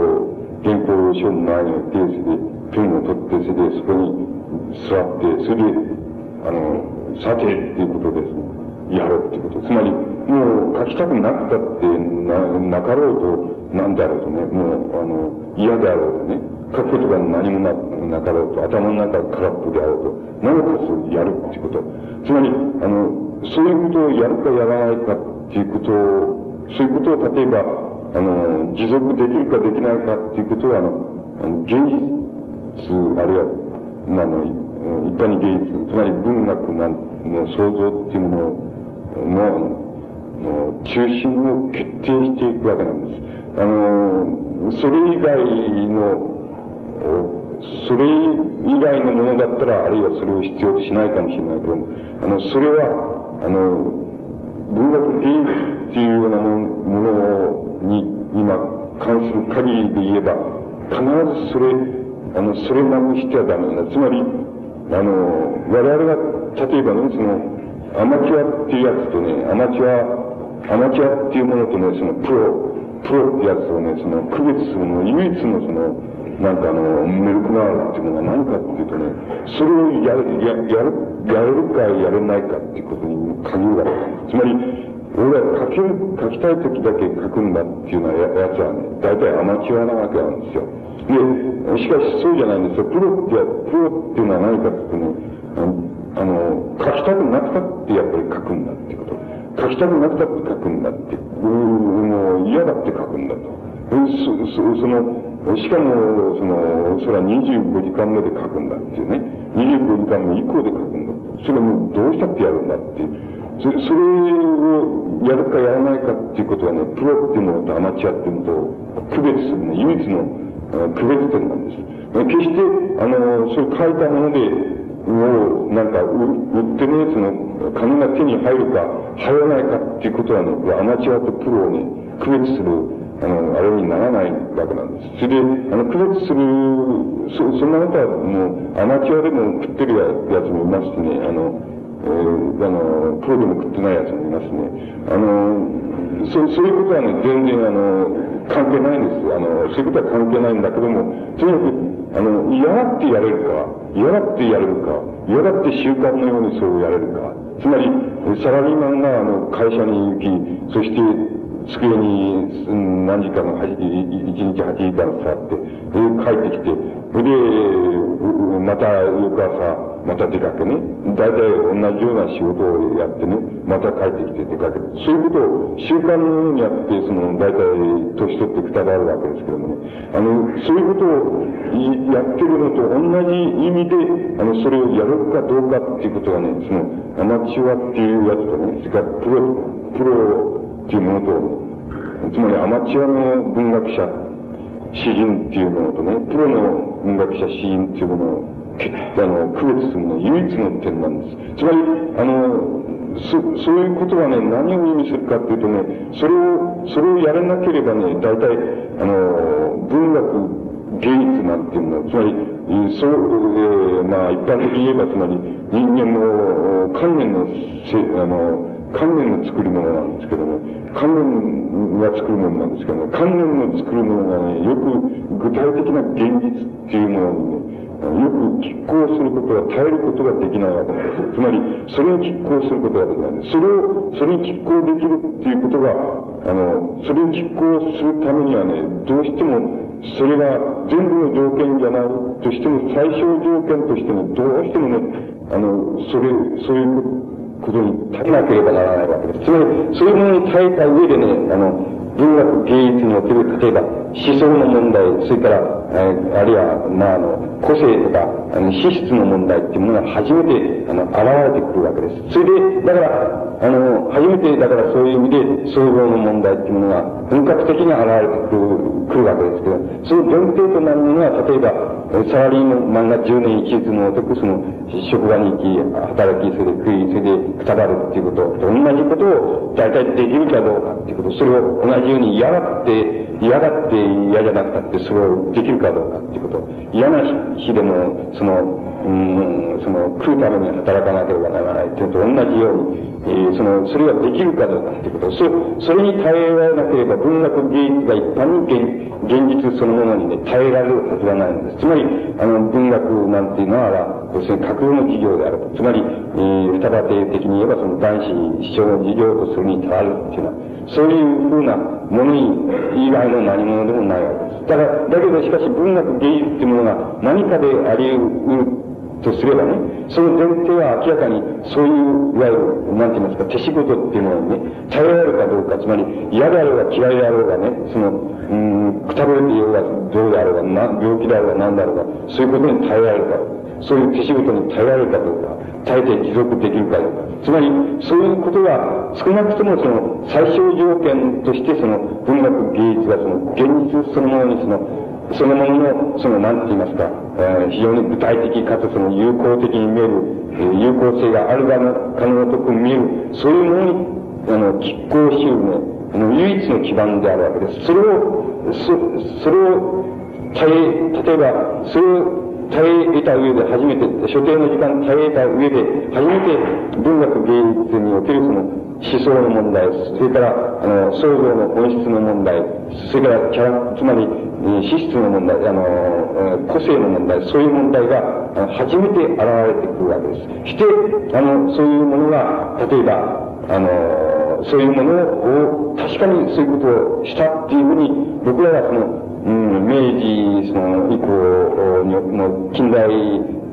Speaker 1: う、原稿書の前に置いて、それで、ペンを取って、それでそこに座って、それで、あの、さて、っていうことです、ね。やろうってこと。つまり、もう書きたくなったってな、なかろうと、なんであろうとね、もう、あの、嫌であろうとね、書くことが何もななかろうと、頭の中空っぽであろうと、何かそうやるってこと。つまり、あの、そういうことをやるかやらないかっていうことを、そういうことを例えば、あの、持続できるかできないかっていうことは、あの、現実、あるいは、あの、一般に芸術、つまり文学なんの創造っていうものをの、の中心を決定していくわけなんです。あの、それ以外のそれ以外のものだったら、あるいはそれを必要としないかもしれないけども、あの、それは、あの、文学芸術っていうようなものに、今、関する限りで言えば、必ずそれ、あの、それなくしてはダメなんだ。つまり、あの、我々が、例えばね、その、アマチュアっていうやつとね、アマチュア、アマチュアっていうものとね、そのプロ、プロってやつをね、その区別するの、唯一のその、なんかあの、メルクナールっていうのが何かっていうとね、それをやる、や、やる、やれるかやれないかっていうことに限るわけつまり、俺は書ける、書きたい時だけ書くんだっていうようなやつはね、大体アマチュアなわけなんですよ。で、しかしそうじゃないんですよ。プロってや、プロっていうのは何かっていうとね、あの、書きたくなくたってやっぱり書くんだってこと。書きたくなくたって書くんだって。もう嫌だって書くんだと。そそその、しかも、その、それは25時間目で書くんだっていうね。25時間目以降で書くんだって。それもどうしたってやるんだっていう。そそれをやるかやらないかっていうことはね、プロっていうのとアマチュアっていうのと区別するね、唯一の区別点なんです。決して、あの、そう書いたもので、を、なんか、売ってね、その、金が手に入るか、入らないかっていうことはね、アマチュアとプロをね、区別するあの、あれにならないわけなんです。それで、あの、区別する、そ、そんなことはもう、アマチュアでも食ってるやつもいますしね、あの、えー、あの、プロでも食ってないやつもいますね。あの、そそういうことはね、全然、あの、関係ないんです。あの、そういうことは関係ないんだけども、とにかく、あの、嫌がってやれるか、嫌がってやれるか、嫌がって習慣のようにそうやれるか。つまり、サラリーマンが、あの、会社に行き、そして、机に何時間も、一日8時間座って、で、帰ってきて、それで、また翌朝、また出かけね。大体同じような仕事をやってね、また帰ってきて出かける。そういうことを習慣のようにやって、その、大体年取ってくたばるわけですけどもね。あの、そういうことをやってるのと同じ意味で、あの、それをやるかどうかっていうことがね、その、アマチュアっていうやつとね、それからプロ、プロっていうものと、つまりアマチュアの文学者、詩人っていうものとね、プロの文学者、詩人っていうものを、あの、区別するのは唯一の点なんです。つまり、あの、そ、そういうことはね、何を意味するかっていうとね、それを、それをやらなければね、大体、あの、文学、芸術なんていうのは、つまり、そう、えー、まあ、一般的に言えば、つまり、人間の観念のせ、あの、観念の作るものなんですけども、観念が作るものなんですけども、観念の作るものがね、よく具体的な現実っていうものにね、よく実行することが、耐えることができないわけなんです。つまり、それを実行することができないんです。それを、それに実行できるっていうことが、あの、それを実行するためにはね、どうしても、それが全部の条件じゃないとしても、最小条件としてね、どうしてもね、あの、それ、そういうことに立てなければならないわけです。つまり、そういうものに耐えた上でね、あの、文学芸術における、例えば、思想の問題、それから、えあるいは、まあ、あの、個性とか、あの、資質の問題っていうものが初めて、あの、現れてくるわけです。それで、だから、あの、初めて、だからそういう意味で、創造の問題っていうものが本格的に現れてくる、くるわけですけど、その前提となるものは、例えば、サラリーマンが10年一日の男、その、職場に行き、働き、それで食い、それでくたばるっていうことと同じことを大体できるかどうかっていうこと、それを同じように嫌がって、嫌がって嫌じゃなくたってそれをできるかどうかっていうこと。嫌な日でも、その、うん、その、食うために働かなければならないっていうのと同じように、えー、その、それができるかどうかっていうこと。そそれに耐えられなければ文学芸術が一般に現現実そのものにね、耐えられるはずがないんです。つまり、あの、文学なんていうのは、要するに架空の企業であると。つまり、えー、二葉的に言えばその男子主張の事業とするに足らるっていうのは、そういうふうなものに以外の何者でもないわけです。だから、だけどしかし文学芸術っていうものが何かであり得るとすればね、その前提は明らかに、そういう、いわゆる、なんて言いますか、手仕事っていうものにね、耐えられるかどうか、つまり、嫌であろうが嫌いであろうがね、その、うん、くたぶれていようが、どうであろうが、な、病気であろうが何だろうが、そういうことに耐えられるか、そういう手仕事に耐えられるかどうか、耐えて持続できるかどうか。つまり、そういうことが、少なくともその、最小条件として、その、文学芸術がその、現実そのものにその、そのものの、その、なんて言いますか、えー、非常に具体的かつその有効的に見える、えー、有効性があるがの、かのごとく見える、そういうものに、あの、実行しうね、あの、唯一の基盤であるわけです。それを、そ、それを、耐え、例えば、それを耐え得た上で初めて、所定の時間耐え得た上で、初めて文学芸術におけるその思想の問題、それから、あの、創造の本質の問題、それからキャラ、つまり、資質の問題、あの、個性の問題、そういう問題が初めて現れてくるわけです。して、あの、そういうものが、例えば、あの、そういうものを、確かにそういうことをしたっていうふうに、僕らがその、うん、明治、その、以降の近代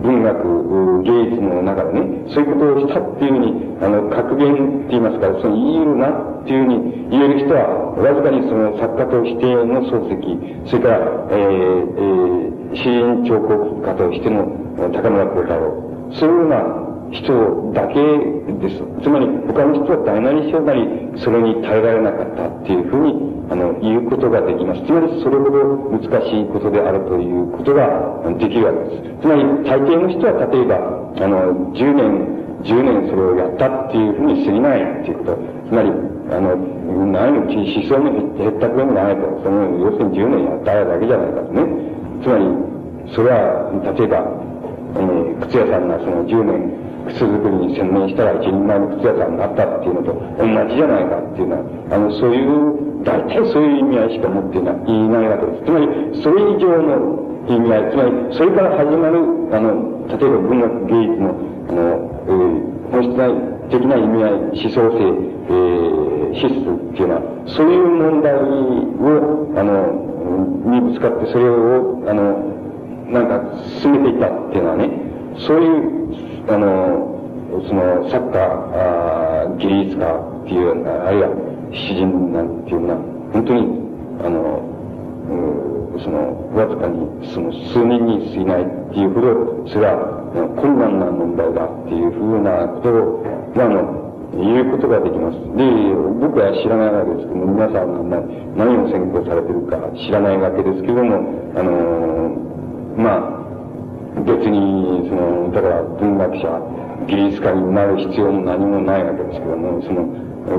Speaker 1: 文学、芸術の中でね、そういうことをしたっていうふうに、あの、格言って言いますか、その言えるなっていうふうに言える人は、わずかにその作家としての漱石、それから、えー、えー、詩人彫刻家としての高村光太郎、そういうような人だけです。つまり、他の人は大なり小なり、それに耐えられなかったっていうふうに、あの、言うことができます。つまり、それほど難しいことであるということができるわけです。つまり、大抵の人は、例えば、あの、10年、10年それをやったっていうふうに過ぎないっていうこと。つまり、あの、何の思想の減ったくもないと。その、要するに10年やっただけじゃないかとね。つまり、それは、例えば、えー、靴屋さんがその10年靴作りに専念したら一人前の靴屋さんになったっていうのと同じじゃないかっていうのは、あの、そういう、大体そういう意味合いしか持っていない、いないわけです。つまり、それ以上の意味合い、つまり、それから始まる、あの、例えば文学芸術の、あの、えー、本質的な意味合い、思想性、えー、資質ってい。うのは、そういう問題を、あの、にぶつかって、それを、あの、なんか、進めていったっていうのはね、そういうあの、その、サッカー、あ芸術家っていうような、あるいは詩人なんていうのは、本当に、あの、う、その、わずかに、その、数人に過ぎないっていうほど、それは、困難な問題だっていうふうなことを、あ、の、言うことができます。で、僕は知らないわけですけども、皆さんが何を専攻されてるか知らないわけですけども、あの、まあ、別に、その、だから文学者、技術家になる必要も何もないわけですけども、その、う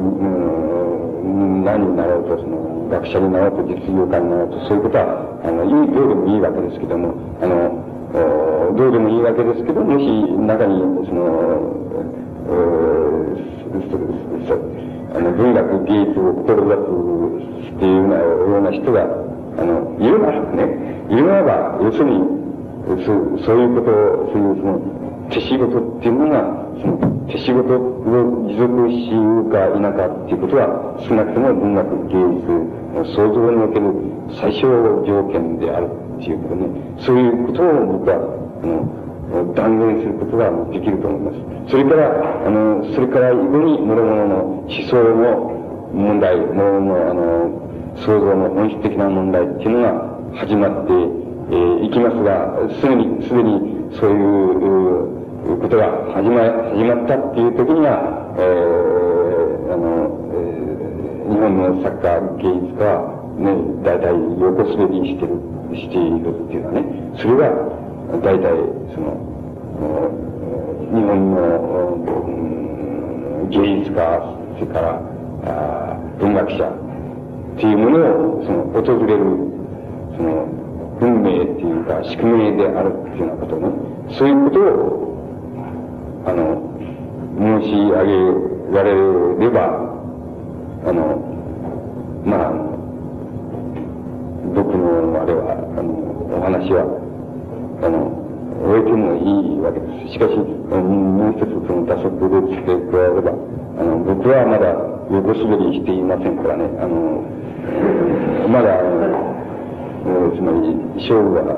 Speaker 1: ん、何になろうと、その、学者になろうと、実業家になろうと、そういうことは、あの、いい、どうでもいいわけですけども、あの、どうでもいいわけですけど、もし中に、その、あの、文学、芸術を志すっていうような人が、あの、いるならね、いるならば、要するに、そそういうことを、そういうその、手仕事っていうのが、その、手仕事を持続しようか否かっていうことは、少なくとも文学、芸術、創造における最小条件であるっていうことね。そういうことを僕は、あの、断言することができると思います。それから、あの、それから以後に、諸々の思想の問題、諸々の、あの、創造の本質的な問題っていうのが始まって、えー、いきますが、すでに、すでにそういうことが始ま、始まったっていう時には、えー、あの、えー、日本の作家、芸術家は、ね、大体横滑りしてる、しているっていうのはね、それが、大体、その、日本の、芸術家、それから、あ文学者っていうものを、その、訪れる、その、運命っていうか、宿命であるっていうようなことね、そういうことを、あの、申し上げられれば、あの、まあ、僕のあれは、あの、お話は、あの、終えてもいいわけです。しかし、もう一つその打足で付け加えれば、あの、僕はまだ横滑りしていませんからね、あの、まだ、あのえつまり、勝負は、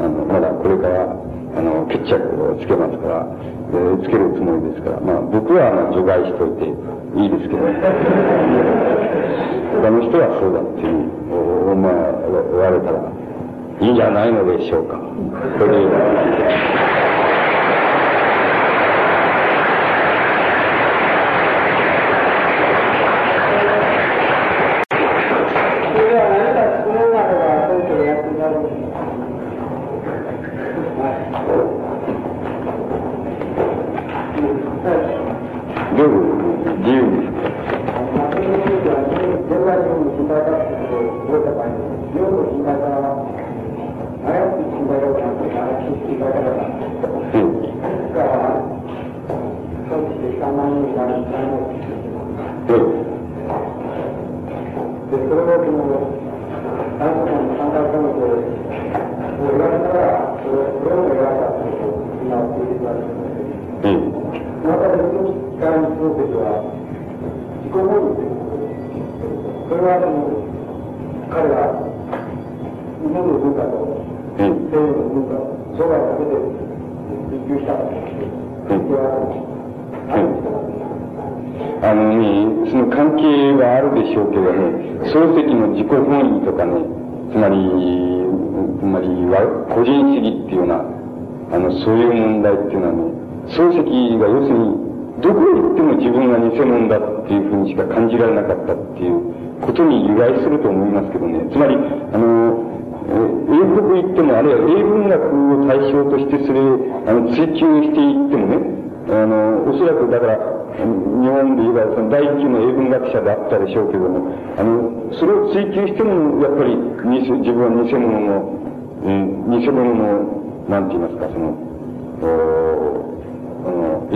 Speaker 1: あの、まだこれから、あの、決着をつけますから、えー、つけるつもりですから、まあ、僕は、あ、除外しといていいですけど、他の人はそうだっていう、思われたら、いいんじゃないのでしょうか。
Speaker 2: けでしたです、はい、
Speaker 1: あのね、その関係はあるでしょうけどね、漱石の自己本位とかね、つまり、つまり、個人主義っていうような、あの、そういう問題っていうのはね、漱石が要するに、どこへ行っても自分が偽物だっていうふうにしか感じられなかったっていうことに由来すると思いますけどね。つまり、あの、英国行っても、あるいは英文学を対象としてそれをあの追求していってもね、あの、おそらくだから、日本で言えばその第一級の英文学者であったでしょうけども、あの、それを追求しても、やっぱり自分は偽物の、偽物の、なんて言いますか、その、おあの、え、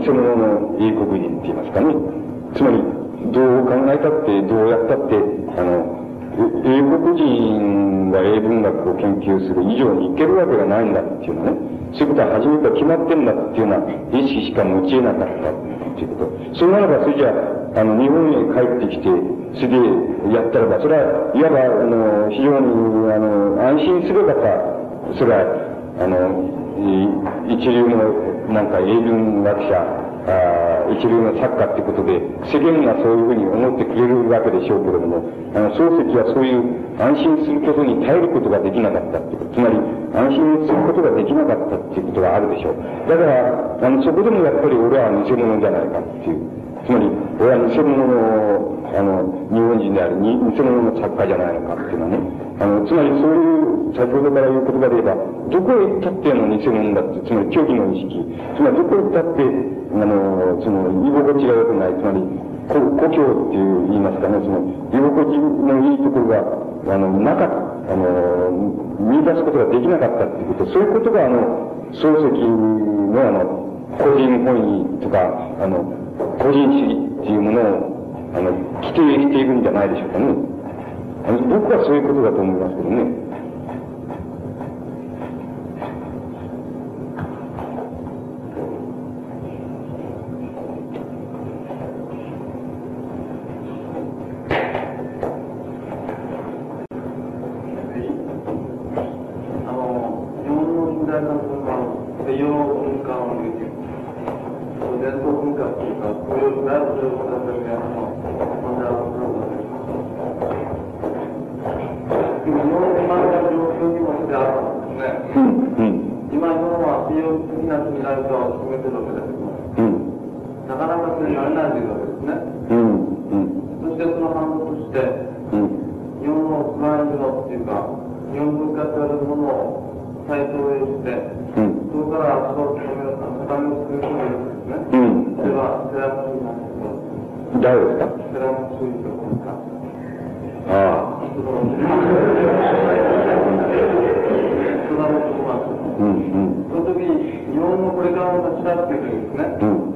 Speaker 1: 偽物の英国人って言いますかね。つまり、どう考えたって、どうやったって、あの、英国人が英文学を研究する以上にいけるわけがないんだっていうのね。そういうことは初めから決まってんだっていうような意識しか持ち得なかったっていうこと。それならば、それじゃあ、あの、日本へ帰ってきて、すげえやったらば、それは、いわば、あの、非常に、あの、安心する方、それは、あの、一流の、なんか、英文学者、あ一流の作家ってことで、世間がそういうふうに思ってくれるわけでしょうけれども、あの、漱石はそういう安心することに耐えることができなかったってこと。つまり、安心することができなかったっていうことがあるでしょう。だから、あの、そこでもやっぱり俺は偽物じゃないかっていう。つまり、俺は偽物の、あの、日本人である、偽物の作家じゃないのかっていうのはね。あの、つまりそういう、先ほどから言う言葉で言えば、どこへ行ったっての偽物だって、つまり虚偽の意識。つまりどこへ行ったって、あの、その、居心地が良くない、つまり、故郷っていう言いますかね、その、居心地のいいところが、あの、なかった、あの、見出すことができなかったっていうこと、そういうことが、あの、漱石の、あの、個人本位とか、あの、個人主義っていうものを、あの、規定しているんじゃないでしょうかね。あの僕はそういうことだと思いますけどね。
Speaker 3: God は西洋的な信頼と決めてるわけです
Speaker 1: うん。
Speaker 3: なかなかそれになれないというわけですね。
Speaker 1: うん。うん。
Speaker 3: そしてその反応として、うん、日本のプライド日本文化と言われるものを再投影して、うん、そこから足を固める、固めをする人がいるんですね。うん。それはセラム主義なんですけど。誰
Speaker 1: ですか？
Speaker 3: セラム主義というか。
Speaker 1: ああ。その
Speaker 3: うんうん、その時に日本のこれからの立ち出していくんですね。うん、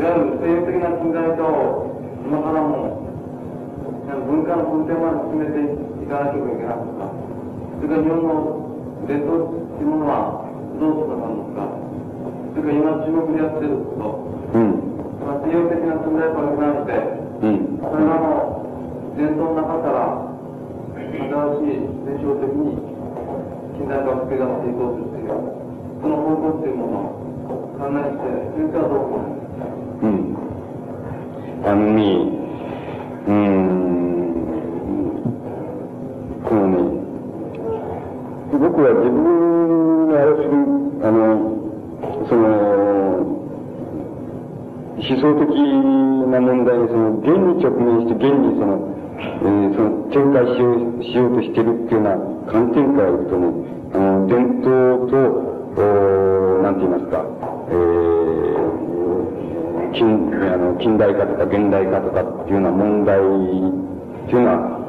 Speaker 3: いわゆる西洋的な近代化を今からも文化の根底まで進めていかなければいけなかった。それから日本の伝統というものはどうするのか。それから今中国でやってること。うん、まあ、西洋的な近代化をなして、うん、それらの伝統の中から新しい伝承的に近代化を作り出していこうとしている。その方向っていうものを考えて、先生はどう思いますかうん。あの
Speaker 1: ね、うん、このね、僕は自分があれする、あの、その、思想的な問題にその、現に直面して現にその、えー、その展開しようしようとしてるっていうような観点から言うとね、あの、伝統と、おなんて言いますか、えー、近、あの、近代化とか現代化とかっていうような問題っていうのは、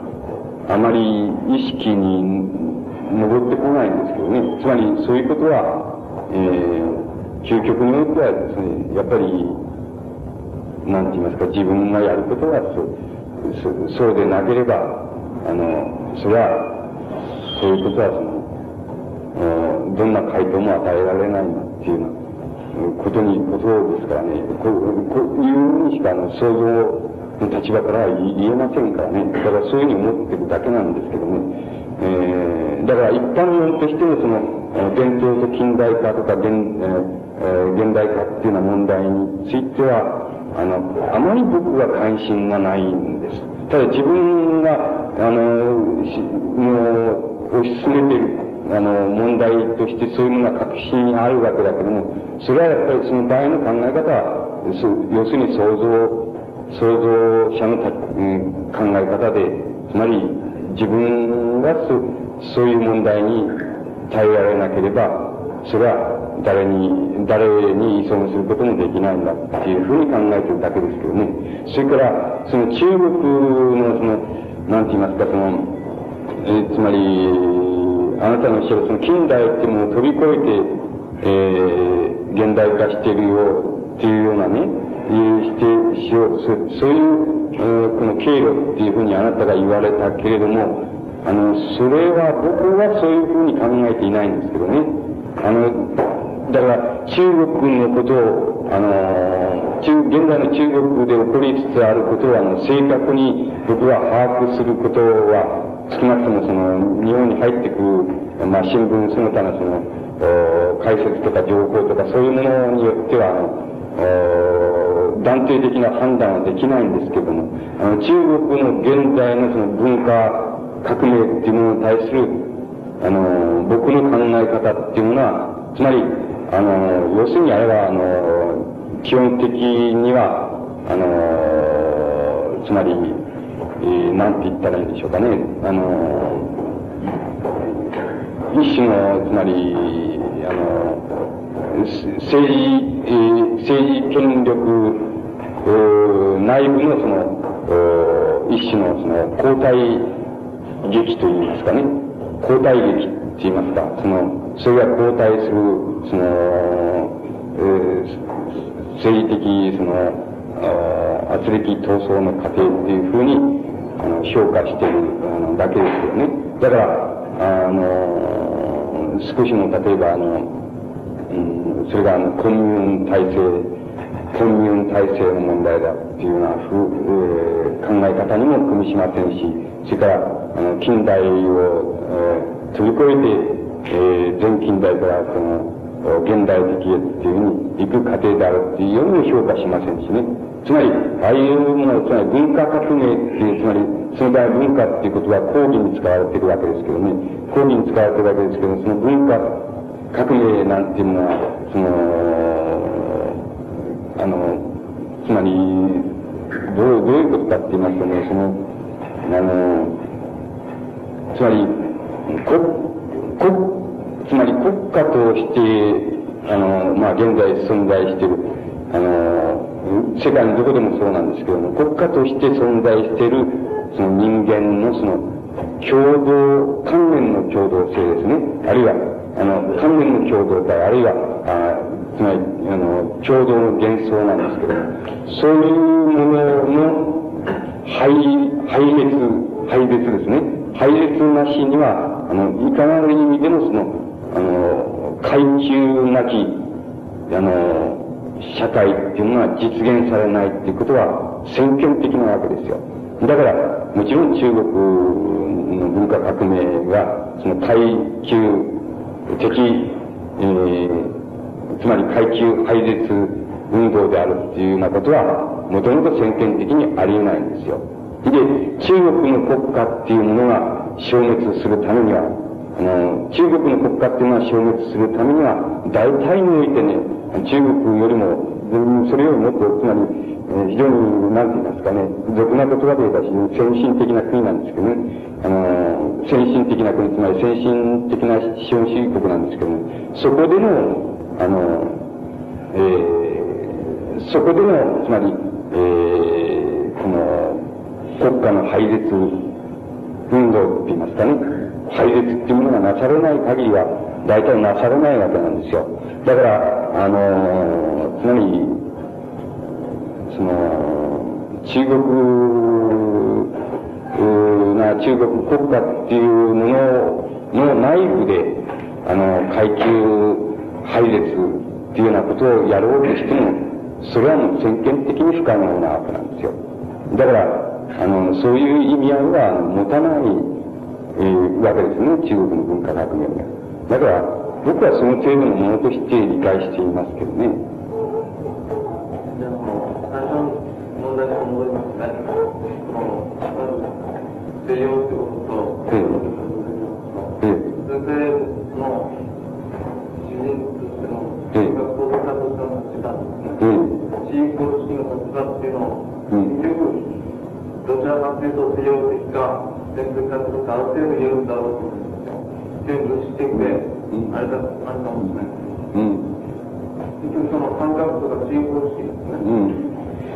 Speaker 1: あまり意識に上ってこないんですけどね。つまり、そういうことは、えー、究極においてはですね、やっぱり、なんて言いますか、自分がやることは、そう、そうでなければ、あの、それは、そういうことはその、どんな回答も与えられないなっていうようなことに、ことですからね、こう、こういうふうにしかあの想像立場からは言えませんからね。だからそういうふうに思ってるだけなんですけどね。えー、だから一般論としてのその、伝統と近代化とか現,、えー、現代化っていうような問題については、あの、あまり僕は関心がないんです。ただ自分が、あの、もう、推し進めてる、あの、問題としてそういうのが確信にあるわけだけども、それはやっぱりその場合の考え方は、要するに想像、創造者の、うん、考え方で、つまり自分がそそういう問題に耐えられなければ、それは誰に、誰に依存することもできないんだっていうふうに考えてるだけですけどね。それから、その中国のその、なんて言いますか、その、え、つまり、あなたのおっしゃるその近代っていうものを飛び越えて、えー、現代化しているよっていうようなね、してしよう、そそういう、えー、この経路っていうふうにあなたが言われたけれども、あの、それは僕はそういうふうに考えていないんですけどね。あの、だから中国のことを、あの、中、現在の中国で起こりつつあることは、あの、正確に僕は把握することは、少なくともその、日本に入ってくる、まあ、新聞その他のその、解説とか情報とかそういうものによっては、あの、断定的な判断はできないんですけども、あの、中国の現在のその文化革命っていうものに対する、あの、僕の考え方っていうものは、つまり、あの、要するにあれは、あの、基本的には、あの、つまり、えー、なんて言ったらいいんでしょうかね。あの、一種の、つまり、あの、政治、えー、政治権力、内部のその、一種のその、交代劇といいますかね。交代劇って言いますか、その、それが交代する、その、えー、政治的、その、あ圧力闘争の過程っていうふうに、あの、評価しているあのだけですよね。だから、あの、少しの、例えば、あの、それが、あの、コミューン体制、コミューン体制の問題だっていうようなふ、えー、考え方にも組みしませんし、それから、あの、近代を、えー、飛び越えて、えー、前近代からその、現代的へっていうふうに行く過程であるっていうようにも評価しませんしね。つまり、ああいうもの、つまり文化革命っていう、つまり、その場合文化っていうことは講義に使われてるわけですけどね、講義に使われてるわけですけど、その文化革命なんていうのは、その、あの、つまり、どう、どういうことかって言いますとね、その、あの、つまり、国、国、つまり国家として、あの、まあ、現在存在している、あの、世界のどこでもそうなんですけども、国家として存在している、その人間のその、共同、関連の共同性ですね。あるいは、あの、関連の共同体、あるいは、あつまり、あの、共同の幻想なんですけど、そういうものの配、配列、配列ですね。配列なしには、あの、いかなる意味でもその、あの、階級なき、あの、社会っていうのは実現されないっていうことは先見的なわけですよ。だから、もちろん中国の文化革命が、その階級敵、えー、つまり階級廃絶運動であるっていうようなことは、もともと先見的にありえないんですよ。で、中国の国家っていうものが消滅するためには、あの、中国の国家っていうのは消滅するためには、大体においてね、中国よりも、それよりもっと、つまり、非常に、なんて言いますかね、俗な言葉で言えば先進的な国なんですけどね、あの、先進的な国、つまり先進的な資本主義国なんですけどね、そこでの、あの、えー、そこでの、つまり、えー、この、国家の廃絶運動って言いますかね、廃絶っていうものがなされない限りは、大体なされないわけなんですよ。だから、あの、つまり、その、中国な中国国家っていうものの内部で、あの、階級配列っていうようなことをやろうとしても、それはもう先見的に不可能なわけなんですよ。だから、あの、そういう意味合いは持たない、えー、わけですね、中国の文化革命が。だから、僕はその程度のものとして理解していますけどね。
Speaker 3: 西洋ってことと、ええ、それでの主人としての、学校の活動の時間ですね、地域公式の活動っていうのを、結局、どちらかというと西洋的か、全然活動かある程度言んだろうと。全部してきて、あれだ、あれかもしれない。結局その感覚とか地域公式ですね。うん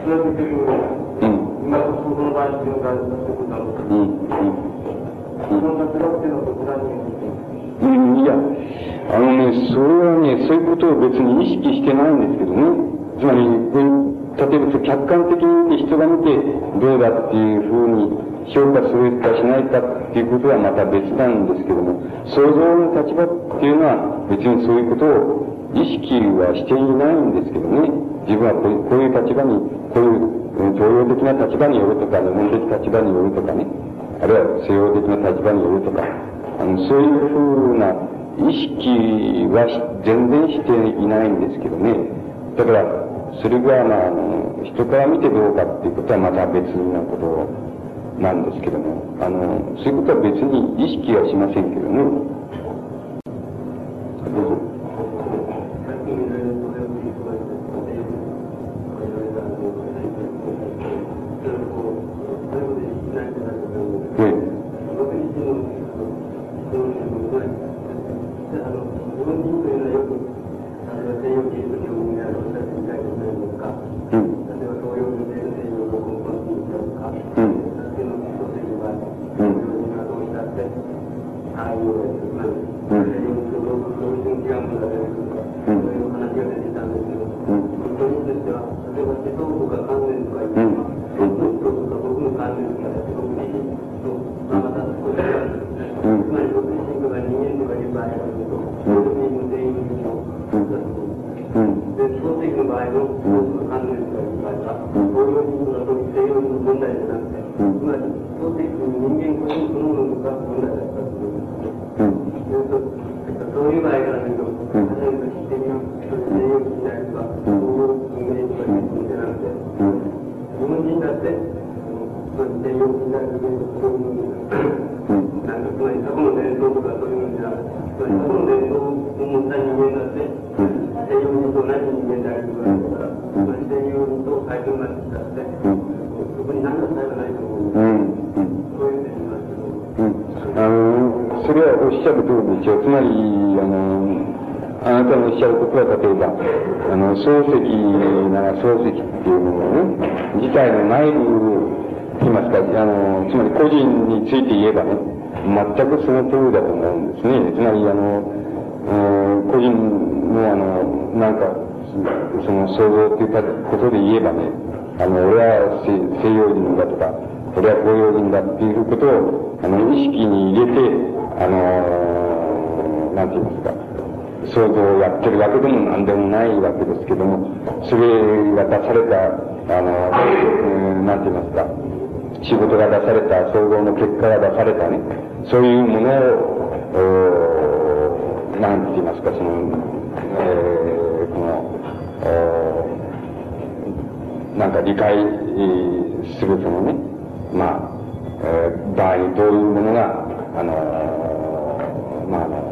Speaker 3: それは結局、うん今のその場合っていうのが大事なことだろうと。うん。うんその立場っていうのはどちらに
Speaker 1: うん、いや、あのね、それはね、そういうことを別に意識してないんですけどね。つまり、例えば客観的に人が見てどうだっていうふうに評価するかしないかっていうことはまた別なんですけども、想像の立場っていうのは別にそういうことを意識はしていないんですけどね。自分はこういう立場に、こういう常用的な立場によるとか、日本的立場によるとかね、あるいは西洋的な立場によるとか、あのそういうふうな意識は全然していないんですけどね。だから、それが、まあ、あの、人から見てどうかっていうことはまた別なことをなんですけども、あの、そういうことは別に意識はしませんけどね。漱石なら漱石っていうものね、自体の内部、言いますか、あの、つまり個人について言えばね、全くその通りだと思うんですね。つまり、あの、個人の、あの、なんか、その想像っていったことで言えばね、あの、俺は西洋人だとか、俺は東洋人だっていうことを、あの、意識に入れて、あの、なんて言いますか、想像をやってるわけでも何でもないわけですけども、それが出された、あの、うん、なんて言いますか、仕事が出された、総合の結果が出されたね、そういうものを、なんて言いますか、その、えー、この、なんか理解するそのね、まあ、えー、場合にどういうものが、あのまあ、あの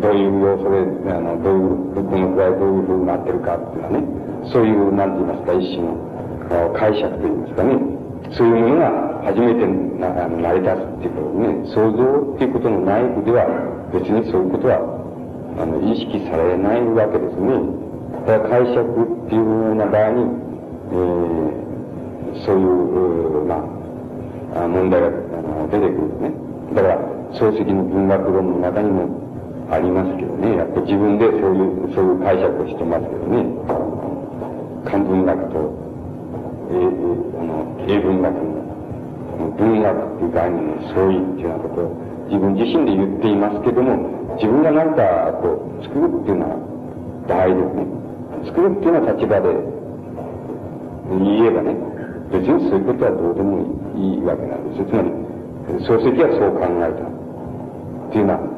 Speaker 1: どういう要素で、あの、どういう、どのくらいどういうふうになってるかっていうのはね、そういう、なんて言いますか、一種の解釈と言いますかね、そういうものが初めてなあの成り立つっていうことね、想像っていうことの内部では、別にそういうことは、あの、意識されないわけですね。だから解釈っていうような場合に、えー、そういう、まあ、問題があの出てくるね。だから、漱石の文学論の中にも、ありますけどね。やっぱ自分でそういう、そういう解釈をしてますけどね。漢文学と、えー、あの、英文学の、文学っていう概念の相違っていうようなことを自分自身で言っていますけども、自分が何かこう、作るっていうのは場合ですね。作るっていうのは立場で言えばね、別にそういうことはどうでもいいわけなんですよ。つまり、漱石はそう考えた。っていうのは、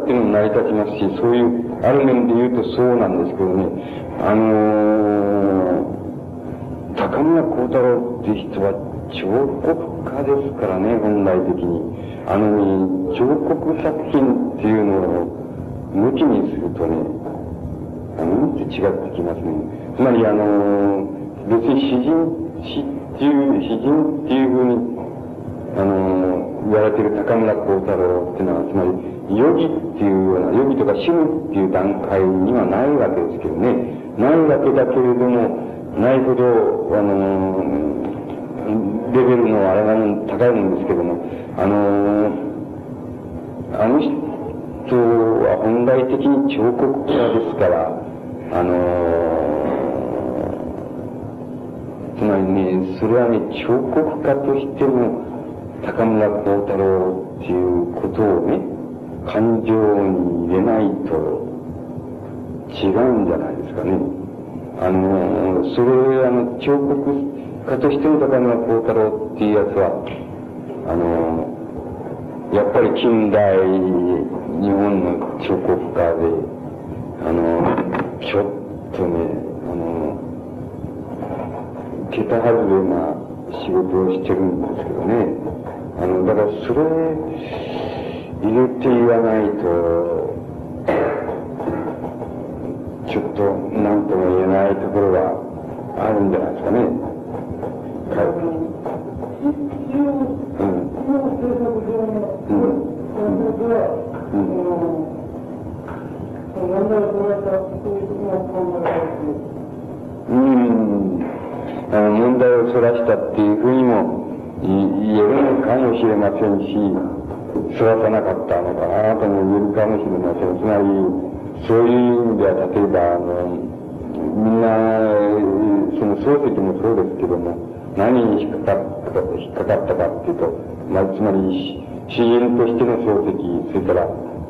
Speaker 1: っていうのも成り立ちますし、そういう、ある面で言うとそうなんですけどね、あのー、高村光太郎っていう人は彫刻家ですからね、本来的に。あの、彫刻作品っていうのを無きにするとね、あの、違ってきますね。つまりあの、別に詩人、詩っていう、詩人っていうふうに、あの、言われてる高村光太郎っていうのは、つまり、ヨギっていうような、ヨギとかシムっていう段階にはないわけですけどね。ないわけだけれども、ないほど、あの、レベルのあれが高いんですけども、あのあの人は本来的に彫刻家ですから、あのつまりね、それはね、彫刻家としても、高村光太郎っていうことをね、感情に入れないと違うんじゃないですかね。あの、それ、あの、彫刻家としての高村光太郎っていうやつは、あの、やっぱり近代日本の彫刻家で、あの、ちょっとね、あの、桁外れな仕事をしてるんですけどね。あの、だからそれ、入れて言わないと、ちょっと何とも言えないところがあるんじゃないですかね。問題をそらしたっていうふうにも言えるのかもしれませんし、そらさなかったのかなたも言えるかもしれません。つまり、そういう意味では、例えば、あのみんな、その、漱石もそうですけども、何に引っかかったか、引っかかったかっていうと、まあ、つまり、詩人としての漱石、それから、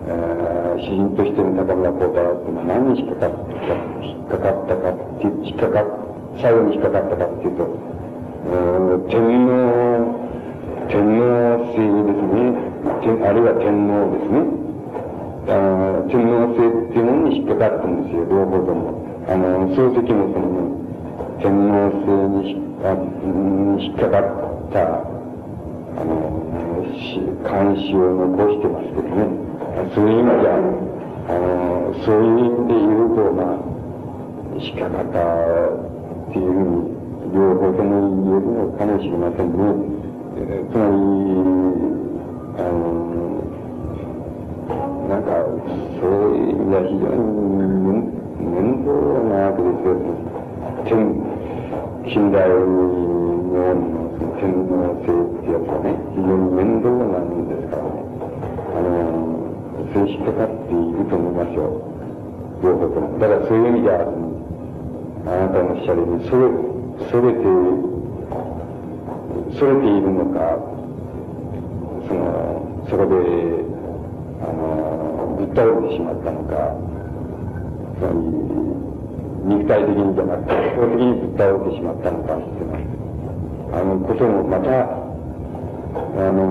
Speaker 1: え、詩人としての高村光太郎っていうのは何に引っかかったか、引っかかったかって、引っかか、最後に引っかかったかっていうと、天皇、天皇制ですね。あるいは天皇ですね。あ天皇制っていうものに引っかかったんですよ、両方とも。あの、漱石もその、天皇制に引っかかった、あの、監視を残してますけどね。そういう意味では、あの、そういう意味で言うと、まあ、引っかかったっていうふうに、両方とも言えるのかもしれませんね。つまり、あの、なんか、そういう意味では非常に面倒なわけですよ。天、近代の天皇制ってやつはね、非常に面倒なんですからね。あの、そう引っかかっていると思いますよ。両方とも。だからそういう意味では、あなたのおっしゃるように、それ、それて、それているのか、その、そこで、あの、ぶっ倒れてしまったのか、つまり、肉体的にじゃなくて、思考的にぶっ倒れてしまったのかっていうのは、あの、こともまた、あの、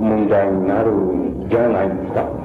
Speaker 1: 問題になるんじゃないですか。